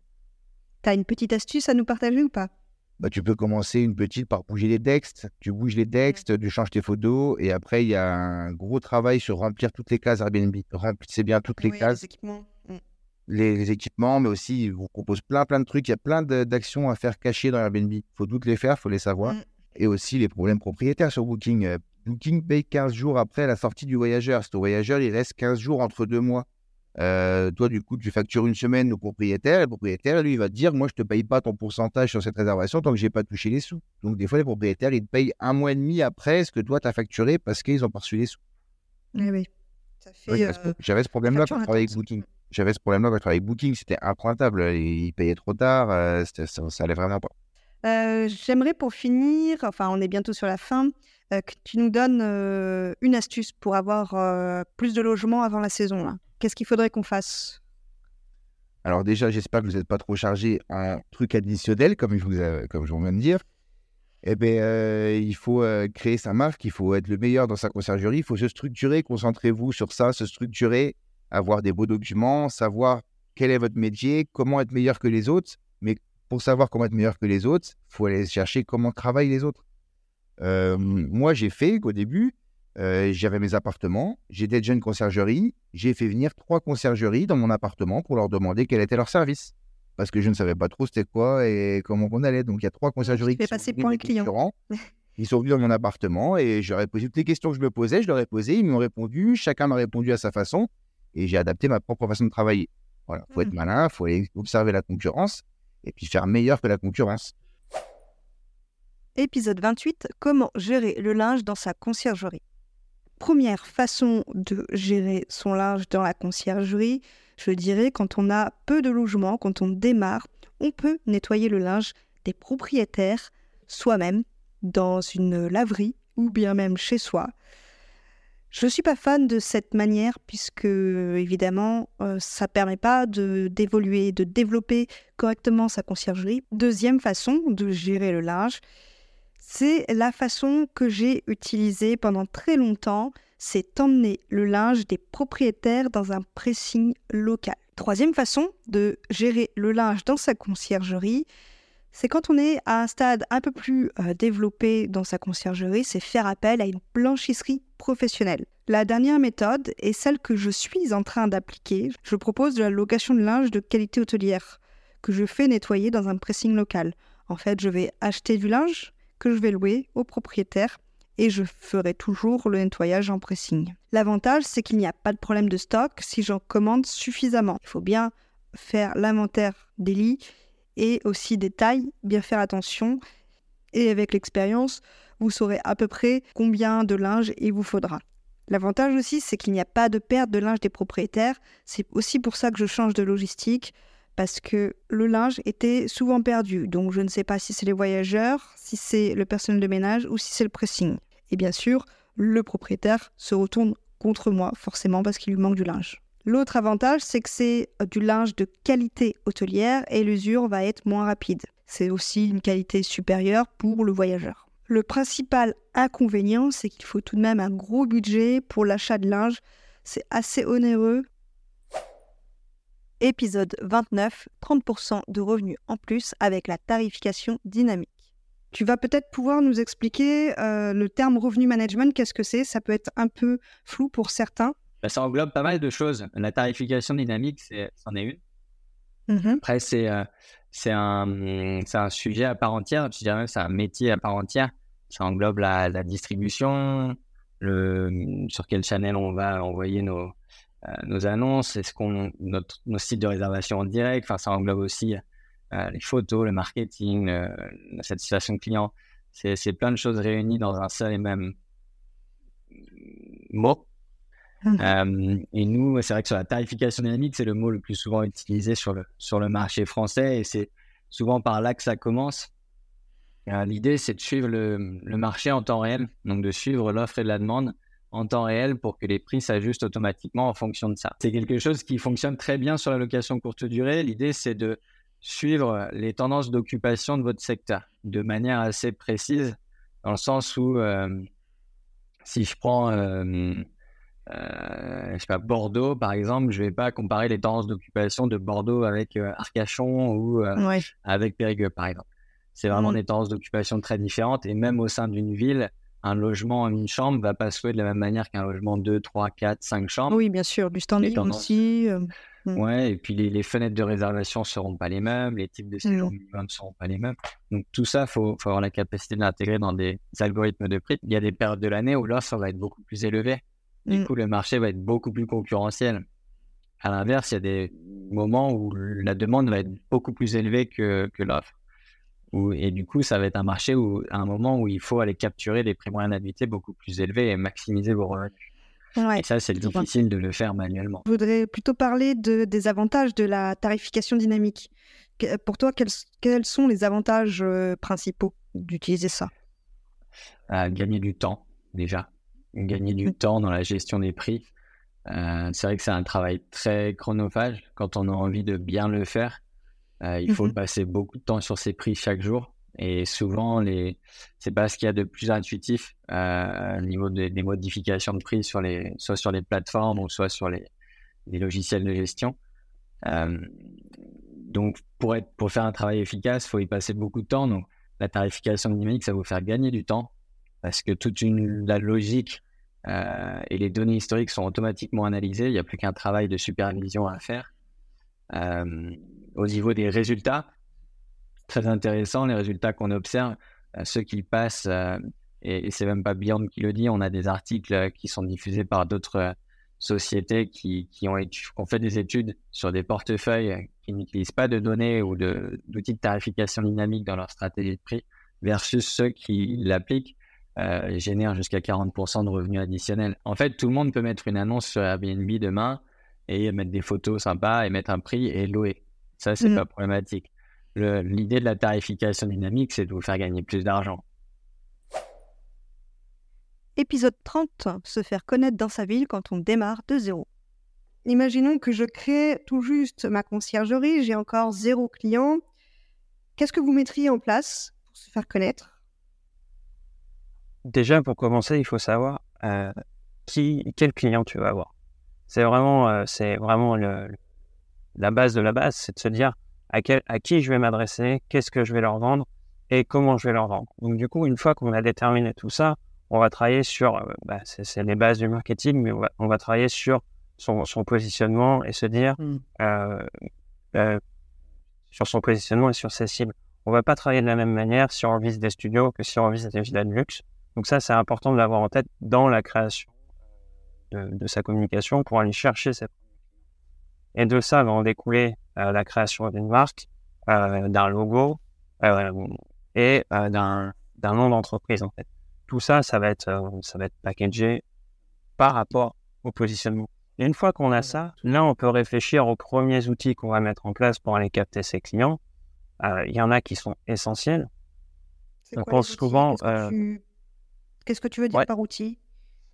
Tu as une petite astuce à nous partager ou pas? Bah, tu peux commencer une petite par bouger les textes. Tu bouges les textes, tu changes tes photos et après, il y a un gros travail sur remplir toutes les cases Airbnb. Remplissez bien toutes les cases. Les équipements. Les, équipements, mais aussi, il vous propose plein, plein de trucs. Il y a plein d'actions à faire cachées dans Airbnb. Il faut toutes les faire, il faut les savoir. Mm. Et aussi les problèmes propriétaires sur Booking. Euh, Booking paye 15 jours après la sortie du voyageur. C'est au voyageur, il reste 15 jours entre deux mois. Euh, toi, du coup, tu factures une semaine au propriétaire. Le propriétaire, lui, il va te dire Moi, je ne te paye pas ton pourcentage sur cette réservation tant que je n'ai pas touché les sous. Donc, des fois, les propriétaires, ils te payent un mois et demi après ce que toi, tu as facturé parce qu'ils ont pas reçu les sous. Eh oui, euh, J'avais ce problème-là quand je travaillais avec Booking. J'avais ce problème-là quand je travaillais avec Booking. C'était impointable. Ils payaient trop tard. Euh, ça, ça, allait vraiment pas. J'aimerais pour finir, enfin, on est bientôt sur la fin, que tu nous donnes une astuce pour avoir plus de logements avant la saison. Là. Qu'est-ce qu'il faudrait qu'on fasse? Alors déjà, j'espère que vous n'êtes pas trop chargé un truc additionnel, comme je vous, comme je viens de dire. Eh bien, euh, il faut euh, créer sa marque, il faut être le meilleur dans sa conciergerie, il faut se structurer, concentrez-vous sur ça, se structurer, avoir des beaux documents, savoir quel est votre métier, comment être meilleur que les autres. Mais pour savoir comment être meilleur que les autres, il faut aller chercher comment travaillent les autres. Euh, moi, j'ai fait qu'au début, euh, j'avais mes appartements, j'ai des jeunes conciergeries, j'ai fait venir trois conciergeries dans mon appartement pour leur demander quel était leur service. Parce que je ne savais pas trop c'était quoi et comment on allait. Donc il y a trois conciergeries qui, passer pour les clients. Ils sont venus dans mon appartement et j'aurais posé toutes les questions que je me posais, je leur ai posé, ils m'ont répondu, chacun m'a répondu à sa façon et j'ai adapté ma propre façon de travailler. Voilà, faut être mmh. malin, il faut aller observer la concurrence et puis faire meilleur que la concurrence. Épisode 28 Comment gérer le linge dans sa conciergerie? Première façon de gérer son linge dans la conciergerie, je dirais quand on a peu de logements, quand on démarre, on peut nettoyer le linge des propriétaires soi-même dans une laverie ou bien même chez soi. Je ne suis pas fan de cette manière puisque évidemment euh, ça permet pas de d'évoluer, de développer correctement sa conciergerie. Deuxième façon de gérer le linge, c'est la façon que j'ai utilisée pendant très longtemps, c'est emmener le linge des propriétaires dans un pressing local. Troisième façon de gérer le linge dans sa conciergerie, c'est quand on est à un stade un peu plus euh, développé dans sa conciergerie, c'est faire appel à une blanchisserie professionnelle. La dernière méthode est celle que je suis en train d'appliquer. Je propose de la location de linge de qualité hôtelière que je fais nettoyer dans un pressing local. En fait, je vais acheter du linge, que je vais louer au propriétaire et je ferai toujours le nettoyage en pressing. L'avantage, c'est qu'il n'y a pas de problème de stock si j'en commande suffisamment. Il faut bien faire l'inventaire des lits et aussi des tailles, bien faire attention. Et avec l'expérience, vous saurez à peu près combien de linge il vous faudra. L'avantage aussi, c'est qu'il n'y a pas de perte de linge des propriétaires. C'est aussi pour ça que je change de logistique parce que le linge était souvent perdu. Donc je ne sais pas si c'est les voyageurs, si c'est le personnel de ménage ou si c'est le pressing. Et bien sûr, le propriétaire se retourne contre moi, forcément parce qu'il lui manque du linge. L'autre avantage, c'est que c'est euh, du linge de qualité hôtelière et l'usure va être moins rapide. C'est aussi une qualité supérieure pour le voyageur. Le principal inconvénient, c'est qu'il faut tout de même un gros budget pour l'achat de linge. C'est assez onéreux Épisode 29, 30% de revenus en plus avec la tarification dynamique. Tu vas peut-être pouvoir nous expliquer euh, le terme revenu management, qu'est-ce que c'est? Ça peut être un peu flou pour certains. Bah, ça englobe pas mal de choses. La tarification dynamique, c'en est, une. Mmh Après, c'est euh, c'est un, un sujet à part entière. Je dirais c'est un métier à part entière. Ça englobe la, la distribution, le, sur quel channel on va envoyer nos, nos annonces, est-ce qu'on notre nos sites de réservation en direct, enfin ça englobe aussi euh, les photos, le marketing, la satisfaction client. C'est plein de choses réunies dans un seul et même mot. Mmh. Euh, et nous, c'est vrai que sur la tarification dynamique, c'est le mot le plus souvent utilisé sur le, sur le marché français et c'est souvent par là que ça commence. L'idée, c'est de suivre le, le, marché en temps réel, donc de suivre l'offre et la demande en temps réel pour que les prix s'ajustent automatiquement en fonction de ça. C'est quelque chose qui fonctionne très bien sur la location courte durée. L'idée, c'est de suivre les tendances d'occupation de votre secteur de manière assez précise, dans le sens où euh, si je prends euh, euh, je sais pas, Bordeaux, par exemple, je vais pas comparer les tendances d'occupation de Bordeaux avec Arcachon ou avec Périgueux, par exemple. C'est vraiment mmh. des tendances d'occupation très différentes. Et même au sein d'une ville, un logement en une chambre va pas se louer de la même manière qu'un logement 2, 3, 4, 5 chambres. Oui, bien sûr, du standing aussi. Mmh. Ouais, et puis les, fenêtres de réservation seront pas les mêmes, les types de séjours minimum seront pas les mêmes. Donc tout ça, faut, faut avoir la capacité de l'intégrer dans des algorithmes de prix. Il y a des périodes de l'année où l'offre va être beaucoup plus élevée. Du mmh. coup, le marché va être beaucoup plus concurrentiel. À l'inverse, il y a des moments où la demande va être beaucoup plus élevée que, que l'offre. Et du coup, ça va être un marché où, à un moment où il faut aller capturer des prix moyens d'habiter beaucoup plus élevés et maximiser vos revenus. et ça, c'est difficile de le faire manuellement. Je voudrais plutôt parler de, des avantages de la tarification dynamique. Pour toi, quels, quels sont les avantages euh, principaux d'utiliser ça? Gagner du temps, déjà gagner du mmh. temps dans la gestion des prix. Euh, c'est vrai que c'est un travail très chronophage. Quand on a envie de bien le faire, euh, il faut mmh passer beaucoup de temps sur ses prix chaque jour. Et souvent, les... c'est pas ce qu'il y a de plus intuitif euh, au niveau des, modifications de prix, sur les... soit sur les plateformes ou soit sur les, les logiciels de gestion. donc, pour, être... pour faire un travail efficace, il faut y passer beaucoup de temps. Donc, la tarification dynamique, ça va vous faire gagner du temps parce que toute une, la logique euh, et les données historiques sont automatiquement analysées. Il n'y a plus qu'un travail de supervision à faire. Euh, au niveau des résultats, très intéressant, les résultats qu'on observe, euh, ceux qui passent, et, et c'est même pas Beyond qui le dit, on a des articles qui sont diffusés par d'autres sociétés qui, qui, ont, fait des études sur des portefeuilles qui n'utilisent pas de données ou d'outils de, tarification dynamique dans leur stratégie de prix versus ceux qui l'appliquent euh, génère jusqu'à 40% de revenus additionnels. En fait, tout le monde peut mettre une annonce sur Airbnb demain et mettre des photos sympas et mettre un prix et louer. Ça, c'est mmh. pas problématique. L'idée de la tarification dynamique, c'est de vous faire gagner plus d'argent. Épisode 30, se faire connaître dans sa ville quand on démarre de zéro. Imaginons que je crée tout juste ma conciergerie, j'ai encore zéro client. Qu'est-ce que vous mettriez en place pour se faire connaître? Déjà, pour commencer, il faut savoir euh, qui, quel client tu vas avoir. C'est vraiment, euh, c'est vraiment le, la base de la base, c'est de se dire à, quel, à qui je vais m'adresser, qu'est-ce que je vais leur vendre et comment je vais leur vendre. Donc, du coup, une fois qu'on a déterminé tout ça, on va travailler sur, euh, bah, c'est les bases du marketing, mais on va, travailler sur son, son, positionnement et se dire mmh. euh, sur son positionnement et sur ses cibles. On va pas travailler de la même manière si on vise des studios que si on vise des villas de luxe. Donc ça, c'est important de l'avoir en tête dans la création de, sa communication pour aller chercher cette et de ça va en découler euh, la création d'une marque, euh, d'un logo euh, et d'un nom d'entreprise en fait. Tout ça, ça va être ça va être packagé par rapport au positionnement. Et une fois qu'on a ça, là, on peut réfléchir aux premiers outils qu'on va mettre en place pour aller capter ses clients. Il y en a qui sont essentiels. On pense souvent. Qu'est-ce que tu veux dire par outil?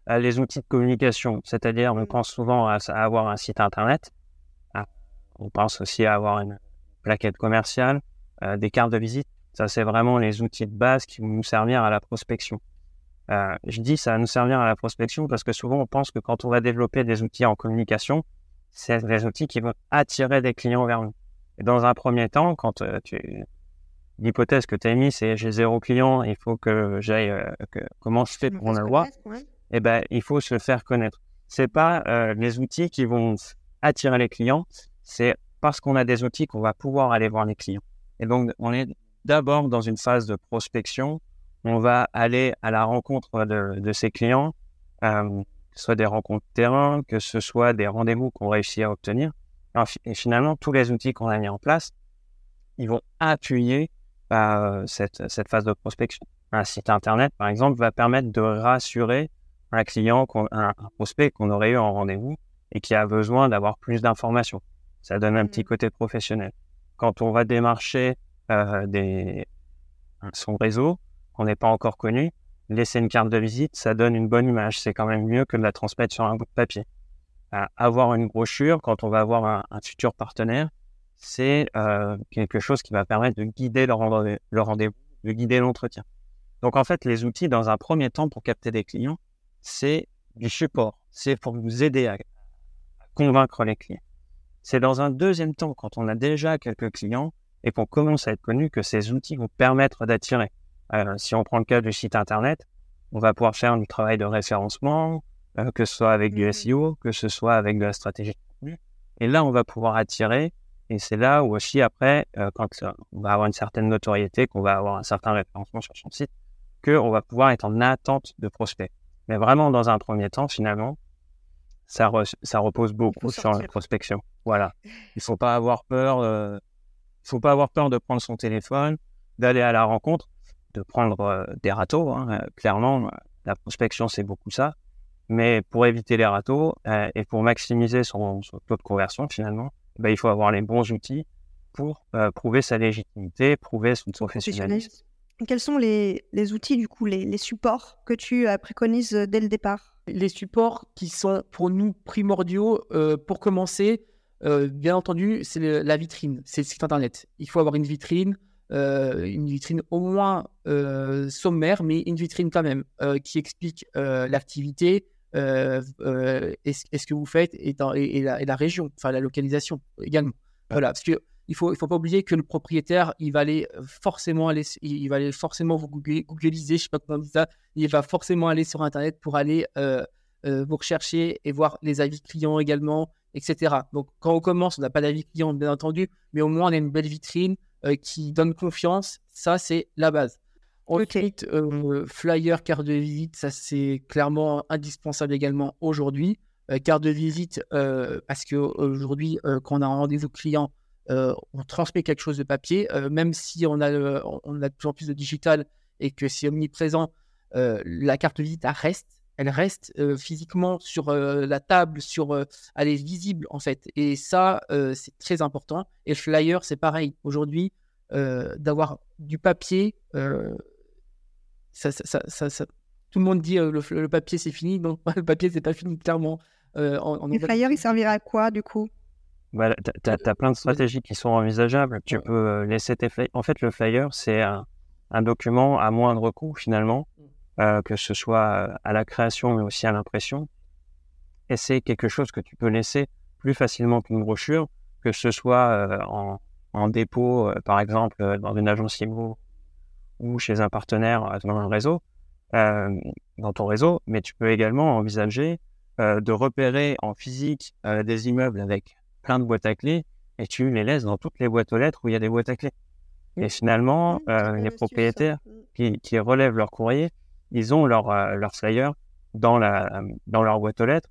Les outils de communication, c'est-à-dire on mmh. pense souvent à, avoir un site internet, ah, on pense aussi à avoir une plaquette commerciale, euh, des cartes de visite. Ça, c'est vraiment les outils de base qui vont nous servir à la prospection. Euh, je dis ça va nous servir à la prospection parce que souvent on pense que quand on va développer des outils en communication, c'est des outils qui vont attirer des clients vers nous. Et dans un premier temps, quand tu, l'hypothèse que tu as émise, c'est j'ai zéro client, il faut que j'aille, euh, comment je fais pour en avoir Eh ben, il faut se faire connaître. C'est pas euh, les outils qui vont attirer les clients, c'est parce qu'on a des outils qu'on va pouvoir aller voir les clients. Et donc, on est d'abord dans une phase de prospection. On va aller à la rencontre de, de ces clients, euh, que ce soit des rencontres terrain, que ce soit des rendez-vous qu'on réussit à obtenir. Et finalement, tous les outils qu'on a mis en place, ils vont appuyer euh, cette, cette, phase de prospection. Un site internet, par exemple, va permettre de rassurer un client, un, prospect qu'on aurait eu en rendez-vous et qui a besoin d'avoir plus d'informations. Ça donne un petit mmh. côté professionnel. Quand on va démarcher euh, des, son réseau, on n'est pas encore connu, laisser une carte de visite, ça donne une bonne image. C'est quand même mieux que de la transmettre sur un bout de papier. Euh, avoir une brochure, quand on va avoir un, un futur partenaire, c'est euh, quelque chose qui va permettre de guider le, rendez-vous, de guider l'entretien. Donc en fait, les outils, dans un premier temps, pour capter des clients, c'est du support. C'est pour vous aider à, convaincre les clients. C'est dans un deuxième temps, quand on a déjà quelques clients et qu'on commence à être connu, que ces outils vont permettre d'attirer. Euh, si on prend le cas du site Internet, on va pouvoir faire du travail de référencement, euh, que ce soit avec du mmh SEO, que ce soit avec de la stratégie de contenu. Et là, on va pouvoir attirer. Et c'est là où aussi, après, euh, quand on va avoir une certaine notoriété, qu'on va avoir un certain référencement sur son site, qu'on va pouvoir être en attente de prospects. Mais vraiment, dans un premier temps, finalement, ça, ça repose beaucoup sur la prospection. Voilà. Il faut pas avoir peur. Euh, il faut pas avoir peur de prendre son téléphone, d'aller à la rencontre, de prendre euh, des râteaux. Hein. Clairement, la prospection, c'est beaucoup ça. Mais pour éviter les râteaux euh, et pour maximiser son, taux de conversion, finalement, ben, il faut avoir les bons outils pour prouver sa légitimité, prouver son professionnalisme. Quels sont les, outils, du coup, les, supports que tu préconises dès le départ? Les supports qui sont pour nous primordiaux pour commencer, bien entendu, c'est la vitrine, c'est le site internet. Il faut avoir une vitrine, une vitrine au moins sommaire, mais une vitrine quand même, qui explique l'activité, est-ce que vous faites et, et, la, région, enfin la localisation également. Voilà, parce que il faut, il faut pas oublier que le propriétaire, il va aller forcément aller, il va aller forcément vous googliser, je sais pas comment on dit ça, il va forcément aller sur Internet pour aller vous rechercher et voir les avis clients également, etc. Donc, quand on commence, on n'a pas d'avis client, bien entendu, mais au moins, on a une belle vitrine qui donne confiance. Ça, c'est la base. Ensuite, flyer, carte de visite, ça, c'est clairement indispensable également aujourd'hui. carte de visite, parce qu'aujourd'hui, quand on a un rendez-vous client, on transmet quelque chose de papier, même si on a, on a de plus en plus de digital et que c'est omniprésent, la carte de visite reste elle reste physiquement sur la table, sur, elle est visible en fait. Et ça, c'est très important. Et le flyer, c'est pareil. Aujourd'hui, d'avoir du papier, ça, tout le monde dit le, papier c'est fini. Non, le papier c'est pas fini clairement. En, le flyer, il servira à quoi du coup? Tu as, plein de stratégies qui sont envisageables. Tu peux laisser tes flyers. En fait, le flyer, c'est un, un, document à moindre coût finalement euh, que ce soit à la création mais aussi à l'impression. Et c'est quelque chose que tu peux laisser plus facilement qu'une brochure, que ce soit euh, en, en, dépôt, euh, par exemple, dans une agence IMO ou chez un partenaire dans un réseau, dans ton réseau, mais tu peux également envisager de repérer en physique des immeubles avec plein de boîtes à clés et tu les laisses dans toutes les boîtes aux lettres où il y a des boîtes à clés. Et finalement, les propriétaires qui, qui relèvent leur courrier, ils ont leur, euh, leur flyer dans, la, dans leur boîte aux lettres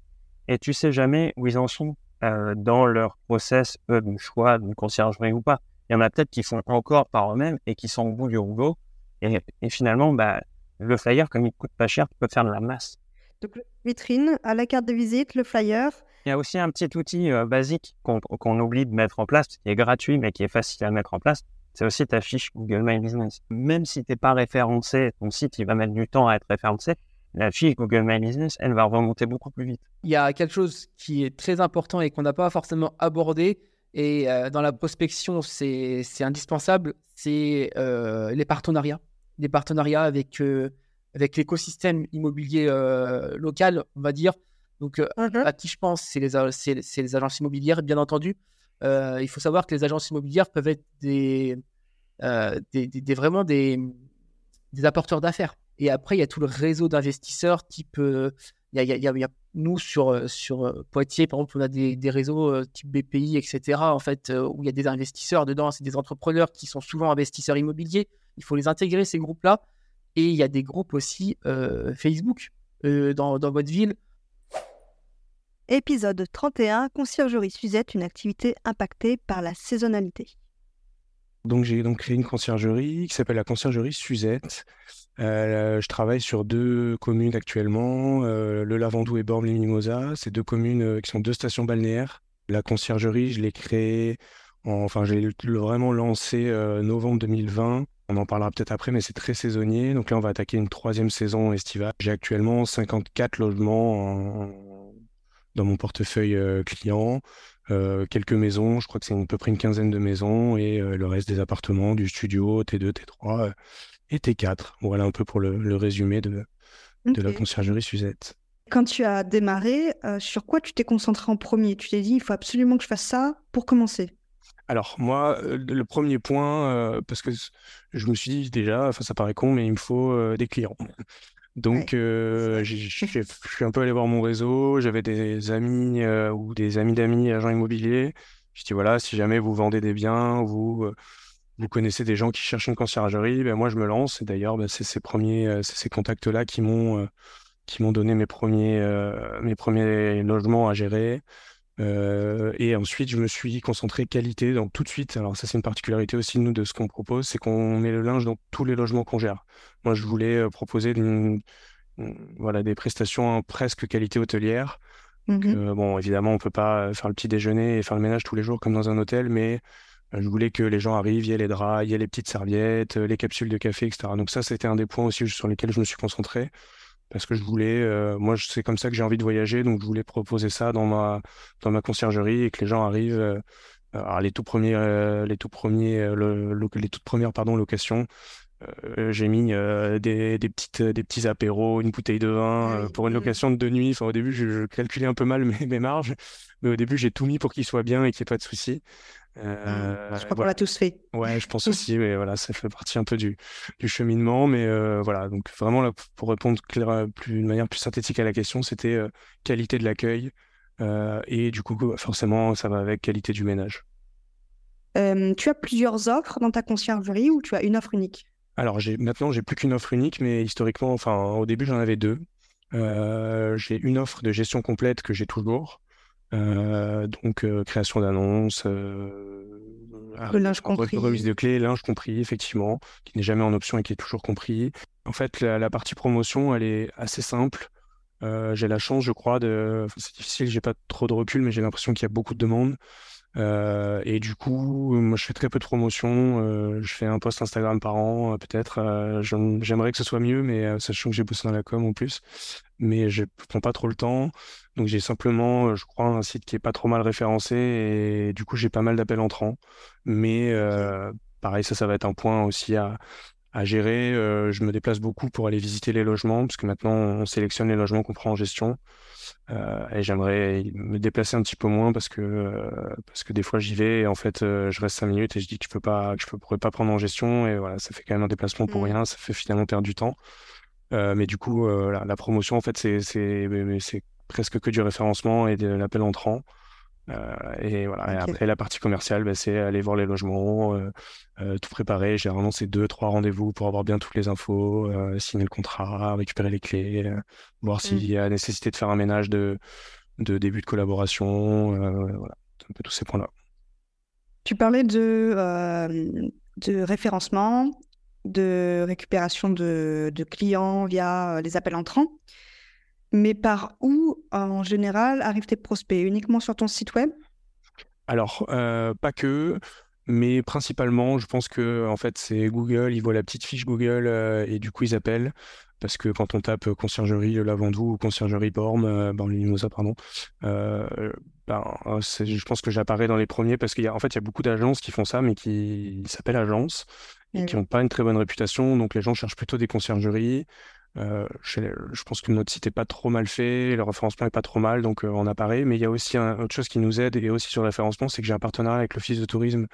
et tu sais jamais où ils en sont euh, dans leur process eux, de choix d'une conciergerie ou pas. Il y en a peut-être qui font encore par eux-mêmes et qui sont au bout du rouleau. Et, et, finalement, bah, le flyer, comme il coûte pas cher, tu peux faire de la masse. Donc, vitrine, à la carte de visite, le flyer. Il y a aussi un petit outil euh, basique qu'on oublie de mettre en place, qui est gratuit, mais qui est facile à mettre en place c'est aussi ta fiche Google My Business. Même si tu n'es pas référencé, ton site il va mettre du temps à être référencé, la fiche Google My Business, elle va remonter beaucoup plus vite. Il y a quelque chose qui est très important et qu'on n'a pas forcément abordé, et euh, dans la prospection, c'est indispensable, c'est euh, les partenariats. Les partenariats avec, euh, avec l'écosystème immobilier local, on va dire. Donc, mm-hmm. à qui je pense, c'est les, les agences immobilières, bien entendu. Euh, il faut savoir que les agences immobilières peuvent être des, euh, des, vraiment des, des apporteurs d'affaires. Et après, il y a tout le réseau d'investisseurs type. Euh, il y, a, y, a, nous, sur, sur Poitiers, par exemple, on a des, des réseaux type BPI, etc., en fait, où il y a des investisseurs dedans, c'est des entrepreneurs qui sont souvent investisseurs immobiliers. Il faut les intégrer, ces groupes-là. Et il y a des groupes aussi Facebook dans, dans votre ville Épisode 31, Conciergerie Suzette, une activité impactée par la saisonnalité. Donc j'ai donc créé une conciergerie qui s'appelle la conciergerie Suzette. Euh, je travaille sur deux communes actuellement, euh, le Lavandou et Bormes-les-Mimosas. C'est deux communes euh, qui sont deux stations balnéaires. La conciergerie, je l'ai créée, enfin j'ai vraiment lancé novembre 2020. On en parlera peut-être après, mais c'est très saisonnier. Donc là, on va attaquer une troisième saison estivale. J'ai actuellement 54 logements en dans mon portefeuille euh, client. Euh, quelques maisons, je crois que c'est à peu près une quinzaine de maisons, et euh, le reste des appartements, du studio, T2, T3 et T4. Voilà un peu pour le, résumé de, de la conciergerie Suzette. Quand tu as démarré, sur quoi tu t'es concentré en premier? Tu t'es dit, il faut absolument que je fasse ça pour commencer? Alors moi, le premier point, parce que je me suis dit déjà, enfin ça paraît con, mais il me faut des clients. Donc je suis un peu allé voir mon réseau, j'avais des amis ou des amis d'amis agents immobiliers. Je dis voilà, si jamais vous vendez des biens, vous vous connaissez des gens qui cherchent une conciergerie, ben moi je me lance. Et d'ailleurs, ben, c'est ces premiers, ces contacts-là qui m'ont qui m'ont donné mes premiers mes premiers logements à gérer. Euh, et ensuite, je me suis concentré qualité donc tout de suite. Alors ça, c'est une particularité aussi nous de ce qu'on propose, c'est qu'on met le linge dans tous les logements qu'on gère. Moi, je voulais euh, proposer voilà des prestations presque qualité hôtelière. Mmh euh, bon, évidemment, on peut pas faire le petit déjeuner et faire le ménage tous les jours comme dans un hôtel, mais je voulais que les gens arrivent, il y ait les draps, il y ait les petites serviettes, les capsules de café, etc. Donc ça, c'était un des points aussi sur lesquels je me suis concentré parce que je voulais, euh, moi c'est comme ça que j'ai envie de voyager, donc je voulais proposer ça dans ma, dans ma conciergerie et que les gens arrivent. Euh, alors les tout premiers, euh, les tout premiers, les toutes premières pardon locations, j'ai mis des, des, petites, des petits apéros, une bouteille de vin pour une mmh. location de deux nuits. Enfin, au début, je, calculais un peu mal mes, mes marges, mais au début, j'ai tout mis pour qu'il soit bien et qu'il n'y ait pas de soucis. Euh, je crois qu'on l'a tous fait. Ouais, je pense aussi, mais voilà, ça fait partie un peu du, du cheminement. Mais euh, voilà, donc vraiment, là, pour répondre clair, plus, de manière plus synthétique à la question, c'était euh, qualité de l'accueil. et du coup, forcément, ça va avec qualité du ménage. tu as plusieurs offres dans ta conciergerie ou tu as une offre unique? Alors, maintenant, j'ai plus qu'une offre unique, mais historiquement, enfin, au début, j'en avais deux. j'ai une offre de gestion complète que j'ai toujours. Euh, donc euh, création d'annonces, euh, linge compris, remise de clés, linge compris effectivement, qui n'est jamais en option et qui est toujours compris. En fait, la, partie promotion, elle est assez simple. j'ai la chance, je crois, de. c'est difficile, j'ai pas trop de recul, mais j'ai l'impression qu'il y a beaucoup de demandes. Euh, et du coup, moi, je fais très peu de promotion. Euh, je fais un post Instagram par an, euh, peut-être. J'aimerais que ce soit mieux, mais sachant que j'ai bossé dans la com en plus. Mais je prends pas trop le temps. Donc, j'ai simplement, je crois, un site qui est pas trop mal référencé. Et du coup, j'ai pas mal d'appels entrants. Mais pareil, ça, ça va être un point aussi à, à gérer. je me déplace beaucoup pour aller visiter les logements, parce que maintenant, on sélectionne les logements qu'on prend en gestion. Euh, et j'aimerais me déplacer un petit peu moins parce que, euh, parce que des fois j'y vais et en fait euh, je reste cinq minutes et je dis que je peux pas, que je pourrais pas prendre en gestion et voilà, ça fait quand même un déplacement pour mmh. rien, ça fait finalement perdre du temps. mais du coup, la, promotion en fait c'est presque que du référencement et de l'appel entrant. Euh, et voilà. après, la partie commerciale, bah, c'est aller voir les logements, euh, euh, tout préparer. Généralement, c'est deux, trois rendez-vous pour avoir bien toutes les infos, signer le contrat, récupérer les clés, voir s'il mmh. y a nécessité de faire un ménage de, de début de collaboration. voilà, un peu tous ces points-là. Tu parlais de, de référencement, de récupération de, de clients via les appels entrants. Mais par où, en général, arrivent tes prospects? Uniquement sur ton site web? Alors, euh, pas que, mais principalement, je pense que en fait, c'est Google, ils voient la petite fiche Google euh, et du coup, ils appellent. Parce que quand on tape conciergerie Lavandou ou conciergerie Borm, euh, Mimosa, pardon, euh, ben, je pense que j'apparais dans les premiers parce qu'en fait, il y a beaucoup d'agences qui font ça, mais qui s'appellent agences et eh qui n'ont pas une très bonne réputation. Donc, les gens cherchent plutôt des conciergeries. Euh, je, pense que notre site est pas trop mal fait, le référencement est pas trop mal, donc euh, on apparaît. Mais il y a aussi un, autre chose qui nous aide et aussi sur le référencement, c'est que j'ai un partenariat avec l'office de tourisme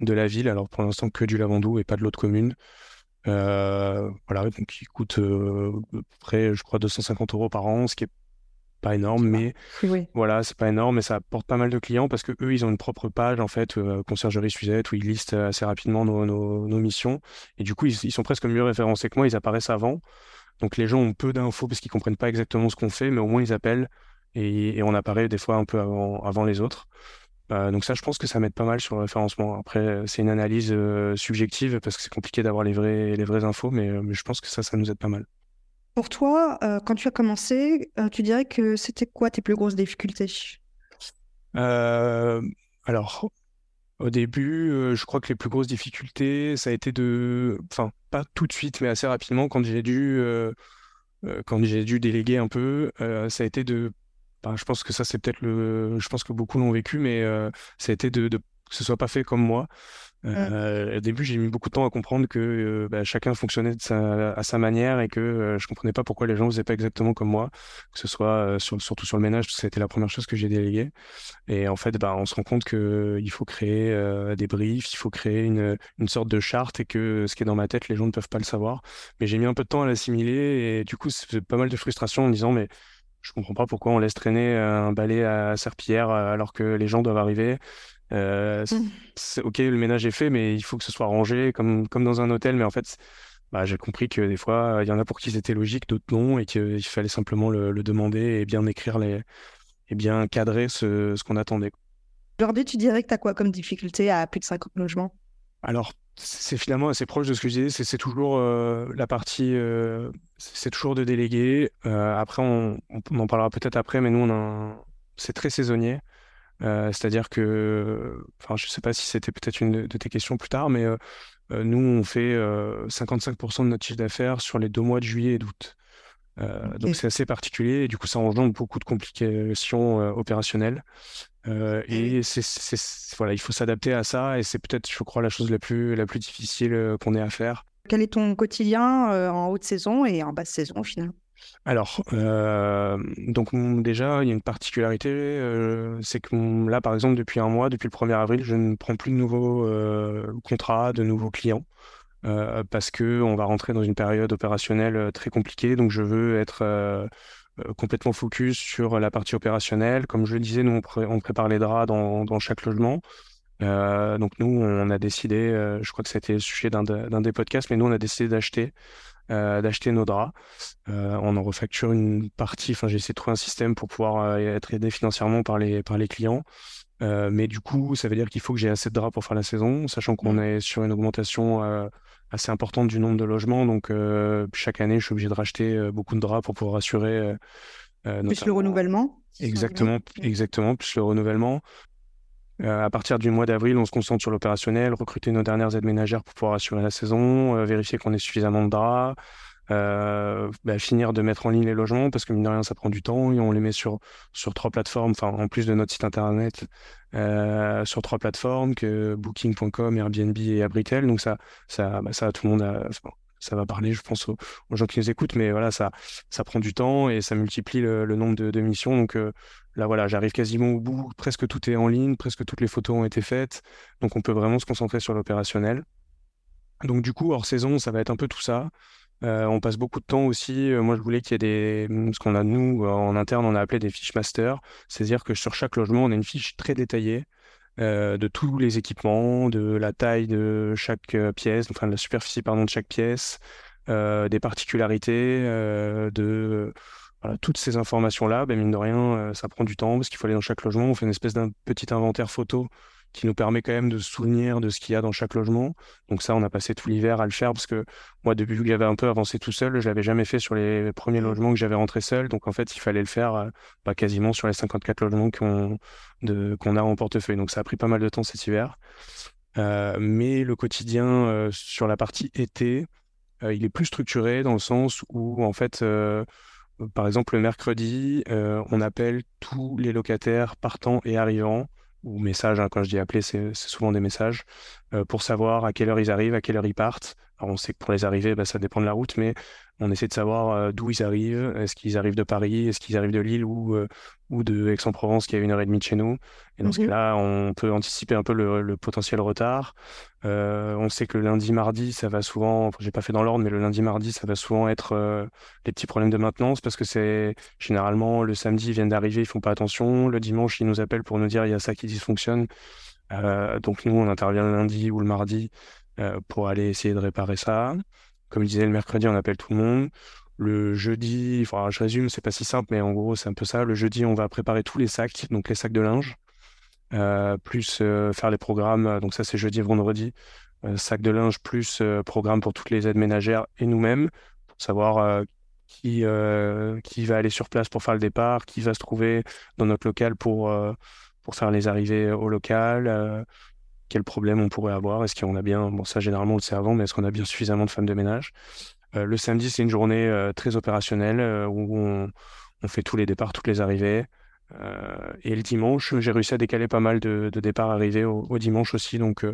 de la ville. Alors pour l'instant que du Lavandou et pas de l'autre commune. Euh, voilà, donc il coûte à peu près, je crois, 250 euros par an, ce qui est pas énorme, mais voilà, c'est pas énorme, mais ça apporte pas mal de clients parce que eux, ils ont une propre page en fait, conciergerie Suzette, où ils listent assez rapidement nos, nos, missions, et du coup, ils, ils, sont presque mieux référencés que moi, ils apparaissent avant. Donc les gens ont peu d'infos parce qu'ils comprennent pas exactement ce qu'on fait, mais au moins ils appellent et, on apparaît des fois un peu avant, les autres. Euh, donc ça, je pense que ça m'aide pas mal sur le référencement. Après, c'est une analyse euh, subjective parce que c'est compliqué d'avoir les vraies, les vraies infos, mais, euh, mais, je pense que ça, ça nous aide pas mal. Pour toi, quand tu as commencé, tu dirais que c'était quoi tes plus grosses difficultés? Alors, au début, euh, je crois que les plus grosses difficultés, ça a été de, enfin, pas tout de suite, mais assez rapidement, quand j'ai dû, euh, euh, quand j'ai dû déléguer un peu, ça a été de, je pense que ça c'est peut-être le, je pense que beaucoup l'ont vécu, mais ça a été de, que ce soit pas fait comme moi. Euh, au début, j'ai mis beaucoup de temps à comprendre que euh, bah, chacun fonctionnait à sa manière et que euh, je comprenais pas pourquoi les gens faisaient pas exactement comme moi, que ce soit surtout sur le ménage, parce que c'était la première chose que j'ai déléguée. Et en fait, bah, on se rend compte qu'il faut créer des briefs, il faut créer une, une, sorte de charte et que ce qui est dans ma tête, les gens ne peuvent pas le savoir. Mais j'ai mis un peu de temps à l'assimiler et du coup, c'est pas mal de frustration en me disant, mais je comprends pas pourquoi on laisse traîner un balai à serpillière alors que les gens doivent arriver. Euh, mmh. ok, le ménage est fait, mais il faut que ce soit rangé comme, comme dans un hôtel. Mais en fait, bah, j'ai compris que des fois, il y en a pour qui c'était logique, d'autres non, et qu'il fallait simplement le, demander et bien écrire les, et bien cadrer ce, ce qu'on attendait. Aujourd'hui, tu dirais que tu as quoi comme difficulté à plus de 50 logements? Alors, c'est finalement assez proche de ce que je disais. C'est toujours euh, la partie, euh, c'est toujours de déléguer. après, on, on, en parlera peut-être après, mais nous, on c'est très saisonnier. Euh, c'est-à-dire que, enfin, je ne sais pas si c'était peut-être une de tes questions plus tard, mais euh, euh, nous, on fait 55% de notre chiffre d'affaires sur les deux mois de juillet et d'août. Donc c'est assez particulier et du coup ça engendre beaucoup de complications opérationnelles. Et c'est, voilà, il faut s'adapter à ça et c'est peut-être, je crois, la chose la plus, la plus difficile qu'on ait à faire. Quel est ton quotidien en haute saison et en basse saison finalement alors, euh, donc déjà, il y a une particularité, euh, c'est que là, par exemple, depuis un mois, depuis le 1er avril, je ne prends plus de nouveaux euh, contrats, de nouveaux clients, parce que on va rentrer dans une période opérationnelle très compliquée. Donc, je veux être complètement focus sur la partie opérationnelle. Comme je le disais, nous, on, prépare les draps dans, dans chaque logement. donc, nous, on a décidé, je crois que c'était le sujet d'un des podcasts, mais nous, on a décidé d'acheter euh, d'acheter nos draps. Euh, on en refacture une partie. Enfin, j'ai essayé de trouver un système pour pouvoir euh, être aidé financièrement par les, par les clients. mais du coup, ça veut dire qu'il faut que j'ai assez de draps pour faire la saison, sachant qu'on mmh. est sur une augmentation assez importante du nombre de logements. Donc, chaque année, je suis obligé de racheter beaucoup de draps pour pouvoir assurer. plus le renouvellement Exactement, exactement, plus le renouvellement. Euh, à partir du mois d'avril, on se concentre sur l'opérationnel, recruter nos dernières aides ménagères pour pouvoir assurer la saison, euh, vérifier qu'on ait suffisamment de draps, euh, bah, finir de mettre en ligne les logements parce que mine de rien, ça prend du temps et on les met sur, sur trois plateformes, enfin en plus de notre site internet, sur trois plateformes que Booking.com, Airbnb et Abritel. Donc ça, ça, bah, tout le monde ça va parler, je pense, aux, gens qui nous écoutent, mais voilà, ça, ça prend du temps et ça multiplie le, nombre de, missions. Donc euh, là, voilà, j'arrive quasiment au bout, presque tout est en ligne, presque toutes les photos ont été faites, donc on peut vraiment se concentrer sur l'opérationnel. Donc du coup, hors saison, ça va être un peu tout ça. Euh, on passe beaucoup de temps aussi. Euh, moi, je voulais qu'il y ait des, ce qu'on a nous en interne, on a appelé des fiches master, c'est-à-dire que sur chaque logement, on a une fiche très détaillée euh, de tous les équipements, de la taille de chaque euh, pièce, enfin de la superficie pardon, de chaque pièce, euh, des particularités, de toutes ces informations-là, ben, mine de rien, ça prend du temps parce qu'il faut aller dans chaque logement. On fait une espèce d'un petit inventaire photo qui nous permet quand même de se souvenir de ce qu'il y a dans chaque logement. Donc ça, on a passé tout l'hiver à le faire parce que moi, depuis que j'avais un peu avancé tout seul, je l'avais jamais fait sur les premiers logements que j'avais rentré seul. Donc en fait, il fallait le faire euh, bah, quasiment sur les 54 logements qu'on qu'on a en portefeuille. Donc ça a pris pas mal de temps cet hiver. Euh, mais le quotidien euh, sur la partie été, il est plus structuré dans le sens où en fait par exemple, le mercredi, on appelle tous les locataires partants et arrivants ou messages, hein, quand je dis appeler, c'est souvent des messages, pour savoir à quelle heure ils arrivent, à quelle heure ils partent. Alors on sait que pour les arriver, bah, ça dépend de la route, mais on essaie de savoir euh, d'où ils arrivent. Est-ce qu'ils arrivent de Paris? Est-ce qu'ils arrivent de Lille ou, euh, ou de Aix-en-Provence qui est à une heure et demie de chez nous? Et dans ce mmh cas-là, on peut anticiper un peu le, potentiel retard. Euh, on sait que le lundi, mardi, ça va souvent, j'ai pas fait dans l'ordre, mais le lundi, mardi, ça va souvent être les petits problèmes de maintenance parce que c'est généralement le samedi, ils viennent d'arriver, ils font pas attention. Le dimanche, ils nous appellent pour nous dire il y a ça qui dysfonctionne. Donc nous, on intervient le lundi ou le mardi pour aller essayer de réparer ça. Comme je disais, le mercredi, on appelle tout le monde. Le jeudi, enfin, je résume, c'est pas si simple, mais en gros, c'est un peu ça. Le jeudi, on va préparer tous les sacs, donc les sacs de linge, euh, plus euh, faire les programmes. Donc ça, c'est jeudi et vendredi. Euh, sacs de linge plus programme pour toutes les aides ménagères et nous-mêmes, pour savoir qui va aller sur place pour faire le départ, qui va se trouver dans notre local pour, pour faire les arrivées au local quel problème on pourrait avoir, est-ce qu'on a bien, bon ça généralement on le sait avant, mais est-ce qu'on a bien suffisamment de femmes de ménage? Euh, Le samedi c'est une journée euh, très opérationnelle euh, où on, fait tous les départs, toutes les arrivées, et le dimanche, j'ai réussi à décaler pas mal de, départs arrivés au, dimanche aussi. Donc